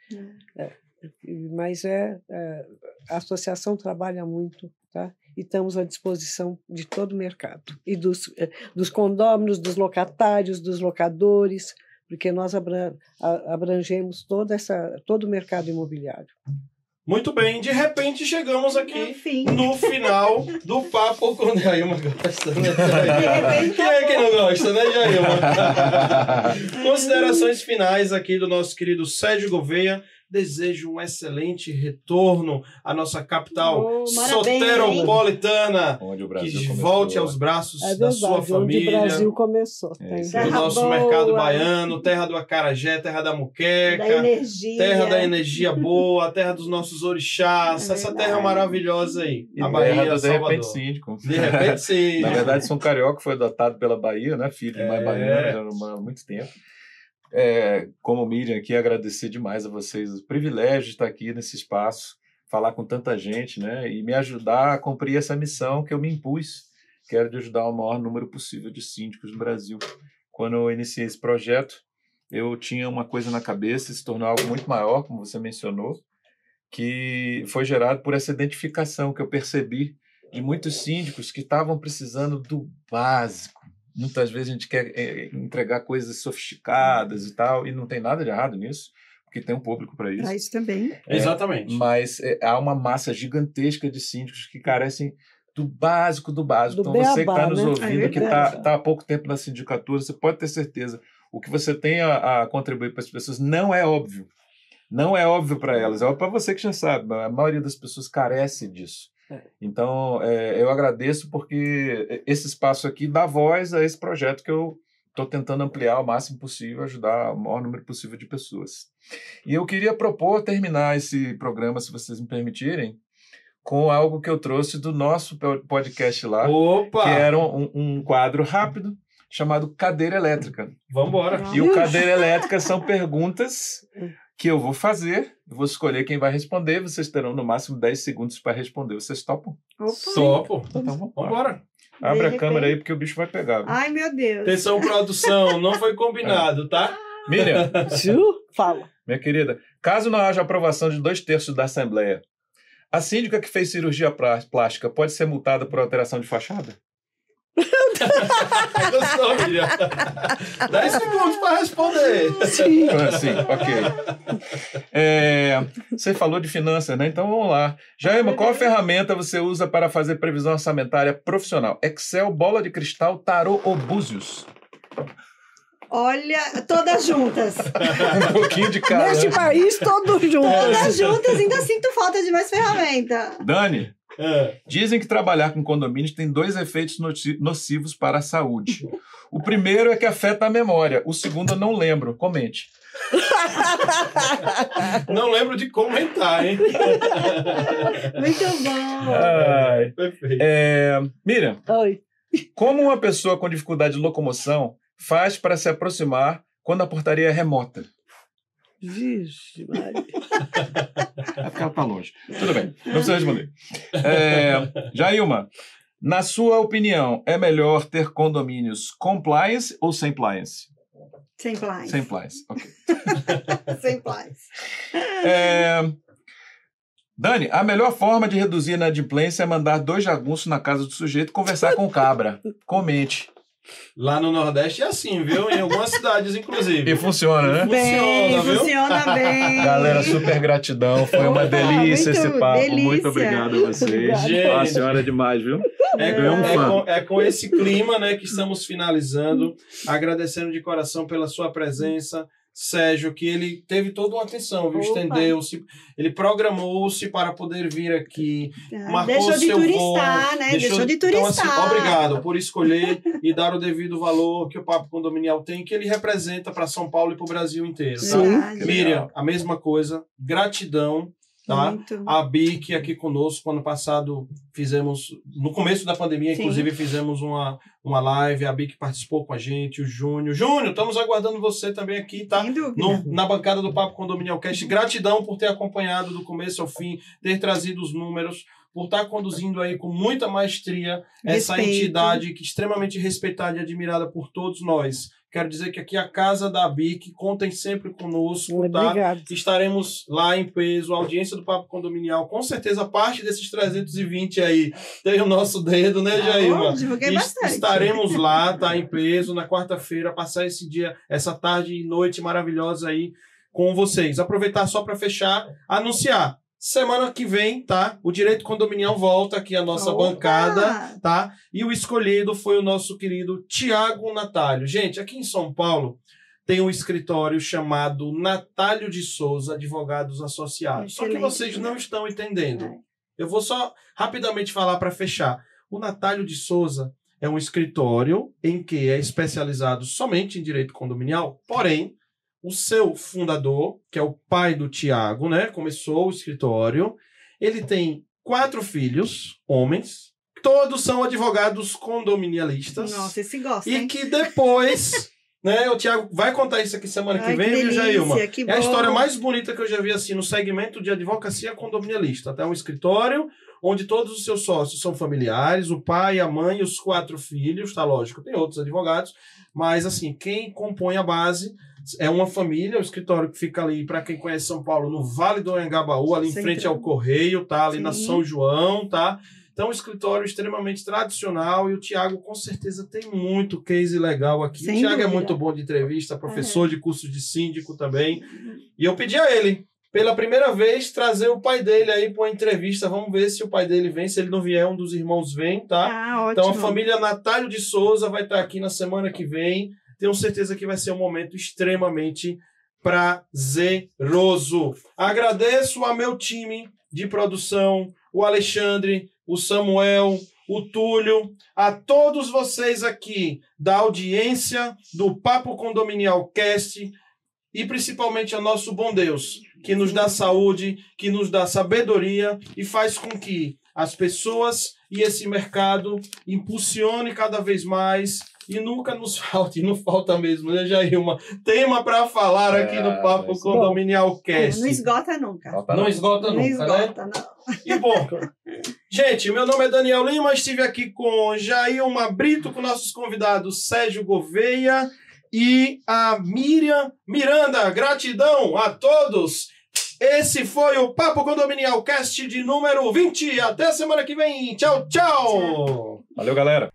D: E- Mas é, é, a associação trabalha muito, tá? E estamos à disposição de todo o mercado e dos, eh, dos condôminos, dos locatários, dos locadores, porque nós abrangemos toda essa, todo o mercado imobiliário.
C: Muito bem, de repente chegamos aqui
B: Enfim.
C: no final do papo com Jailma gosta, né?
B: repente
C: Quem é que não gosta, né, Jailma? Considerações finais aqui do nosso querido Sérgio Gouveia. Desejo um excelente retorno à nossa capital
B: Oh,
C: soteropolitana.
A: Onde o
C: Que
A: Brasil começou,
C: volte aos braços
D: É
C: da
D: verdade,
C: sua
D: onde o
C: família.
D: Brasil começou.
A: É
C: do nosso
B: boa.
C: mercado baiano, terra do acarajé, terra da
B: Da
C: muqueca,
B: energia.
C: terra da energia boa, terra dos nossos orixás,
B: É
C: essa terra maravilhosa aí,
A: E
C: a
A: terra
C: Bahia,
A: De
C: Salvador.
A: repente síndico.
C: De repente sim.
A: Na verdade, sou um carioca que foi adotado pela Bahia, né? Filho de
C: É.
A: baiana, já há muito tempo. É, como Miriam aqui, agradecer demais a vocês o privilégio de estar aqui nesse espaço, falar com tanta gente, né? E me ajudar a cumprir essa missão que eu me impus, que era de ajudar o maior número possível de síndicos no Brasil. Quando eu iniciei esse projeto, eu tinha uma coisa na cabeça, se tornou algo muito maior, como você mencionou, que foi gerado por essa identificação que eu percebi de muitos síndicos que estavam precisando do básico. Muitas vezes a gente quer eh, entregar coisas sofisticadas e tal, e não tem nada de errado nisso, porque tem um público para isso.
B: Pra isso também.
C: Exatamente.
A: Mas eh, há uma massa gigantesca de síndicos que carecem do básico do básico.
D: Do
A: então você que está nos
D: né?
A: ouvindo,
B: É
A: que está
D: verdade.
A: há pouco tempo na sindicatura, você pode ter certeza. O que você tem a, a contribuir para as pessoas não é óbvio. Não é óbvio para elas, é óbvio para você que já sabe. A maioria das pessoas carece disso.
D: É.
A: Então, eh, eu agradeço porque esse espaço aqui dá voz a esse projeto que eu estou tentando ampliar o máximo possível, ajudar o maior número possível de pessoas. E eu queria propor terminar esse programa, se vocês me permitirem, com algo que eu trouxe do nosso po- podcast lá,
C: Opa!
A: que era um, um quadro rápido chamado Cadeira Elétrica.
C: Vambora.
A: E o Cadeira Elétrica são perguntas que eu vou fazer, eu vou escolher quem vai responder, vocês terão no máximo 10 segundos para responder. Vocês topam?
B: Opa.
C: Topo.
A: Então vamos lá.
C: Vambora.
A: Abre a câmera aí porque o bicho vai pegar. viu?
B: Ai, meu Deus.
C: Atenção, produção, não foi combinado, tá?
A: Miriam,
D: Ju, fala.
A: minha querida, caso não haja aprovação de dois terços da Assembleia, a síndica que fez cirurgia plá- plástica pode ser multada por alteração de fachada?
C: Gostou, Miriam? 10 segundos para responder.
D: Sim.
A: Assim, ok. É, você falou de finanças, né? Então vamos lá. Jaima, qual ferramenta você usa para fazer previsão orçamentária profissional? Excel, bola de cristal, tarô ou búzios?
B: Olha, todas juntas.
A: Um pouquinho de cada.
D: Neste
A: né?
D: país, todos juntos.
B: Todas juntas, ainda sinto falta de mais ferramenta.
A: Dani,
C: É.
A: dizem que trabalhar com condomínios tem dois efeitos noci- nocivos para a saúde. O primeiro é que afeta a memória, o segundo eu não lembro. Comente.
C: Não lembro de comentar, hein?
B: Muito bom.
A: Ai.
C: Perfeito.
A: É, Miriam,
D: Oi.
A: como uma pessoa com dificuldade de locomoção faz para se aproximar quando a portaria é remota?
D: Vixe, Maria.
A: É porque ela está longe. Tudo bem, não precisa responder. É, Jailma, na sua opinião, é melhor ter condomínios compliance ou sem pliance?
B: Sem plies.
A: Sem pliance, ok.
B: Sem plies.
A: É, Dani, a melhor forma de reduzir a inadimplência é mandar dois jagunços na casa do sujeito e conversar com o cabra. Comente.
C: Lá no Nordeste é assim, viu? Em algumas cidades, inclusive.
A: E funciona, né?
B: Bem,
C: Funciona, viu?
B: funciona bem.
A: Galera, super gratidão. Foi uma delícia
B: muito
A: esse papo.
B: delícia.
A: Muito obrigado a vocês.
D: Obrigada.
A: A senhora é demais, viu?
C: É,
A: Ganhou um
C: é com, é com esse clima né, que estamos finalizando, agradecendo de coração pela sua presença. Sérgio, que ele teve toda uma atenção, viu? Estendeu-se, ele programou-se para poder vir aqui. Marcou
B: Deixou de
C: seu
B: turistar,
C: voo,
B: né? Deixou, de
C: Então, assim,
B: turistar.
C: obrigado por escolher e dar o devido valor que o Papo Condominial tem, que ele representa para São Paulo e para o Brasil inteiro. Tá?
D: Sim.
C: Miriam, a mesma coisa. Gratidão. Tá?
B: Muito.
C: A BIC aqui conosco, ano passado fizemos, no começo da pandemia,
B: Sim.
C: inclusive fizemos uma, uma live, a BIC participou com a gente, o Júnior. Júnior, estamos aguardando você também aqui, tá? No- na bancada do Papo Condominial Cast. Gratidão por ter acompanhado do começo ao fim, ter trazido os números, por estar conduzindo aí com muita maestria essa
B: Respeito.
C: entidade que é extremamente respeitada e admirada por todos nós. Quero dizer que aqui a casa da BIC, contem sempre conosco, tá?
D: Obrigado.
C: Estaremos lá em peso, a audiência do Papo Condominial. Com certeza, parte desses 320 aí tem o nosso dedo, né, Jailma? E
B: bastante.
C: Estaremos lá, tá em peso, na quarta-feira, passar esse dia, essa tarde e noite maravilhosa aí com vocês. Aproveitar só para fechar, anunciar. Semana que vem, tá? O Direito Condominial volta aqui a nossa
B: Opa!
C: bancada, tá? E o escolhido foi o nosso querido Tiago Natálio. Gente, aqui em São Paulo tem um escritório chamado Natálio de Souza Advogados Associados. Só que
B: Excelente.
C: vocês não estão entendendo.
B: É.
C: Eu vou só rapidamente falar para fechar. O Natálio de Souza é um escritório em que é especializado somente em direito condominial, porém, o seu fundador, que é o pai do Tiago, né, começou o escritório. Ele tem quatro filhos, homens, todos são advogados condominialistas.
B: Nossa, esse gosta,
C: E
B: hein?
C: que depois, né, o Tiago vai contar isso aqui semana que
B: Ai,
C: vem,
B: que
C: viu, Jailma? É a história mais bonita que eu já vi assim no segmento de advocacia condominialista. Até um escritório onde todos os seus sócios são familiares, o pai, a mãe e os quatro filhos, tá lógico, tem outros advogados, mas assim, quem compõe a base é uma família, o escritório que fica ali, para quem conhece São Paulo, no Vale do Anhangabaú, ali em frente ao Correio, tá? Ali na
B: Sim.
C: São João, tá? Então, um escritório extremamente tradicional e o Tiago com certeza tem muito case legal aqui.
B: Sem
C: o Tiago é muito bom de entrevista, professor de curso de síndico também. E eu pedi a ele, pela primeira vez, trazer o pai dele aí para uma entrevista. Vamos ver se o pai dele vem. Se ele não vier, um dos irmãos vem, tá?
B: Ah.
C: Então a família Natálio de Souza vai estar aqui na semana que vem. Tenho certeza que vai ser um momento extremamente prazeroso. Agradeço a meu time de produção, o Alexandre, o Samuel, o Túlio, a todos vocês aqui da audiência do Papo Condominial Cast e principalmente ao nosso bom Deus, que nos dá saúde, que nos dá sabedoria e faz com que as pessoas e esse mercado impulsione cada vez mais e nunca nos falte, não falta mesmo, né, Jailma? Tema para falar aqui
A: É,
C: no Papo
A: mas-
C: Condominial Cast.
B: Não esgota nunca.
A: Falta
C: Não
A: não.
C: esgota
B: Não
C: nunca, né?
B: esgota, não.
C: E bom, gente, meu nome é Daniel Lima, estive aqui com Jailma Brito, com nossos convidados Sérgio Gouveia e a Miriam Miranda. Gratidão a todos. Esse foi o Papo Condominial Cast de número 20. Até a semana que vem. Tchau, tchau.
A: Valeu, galera.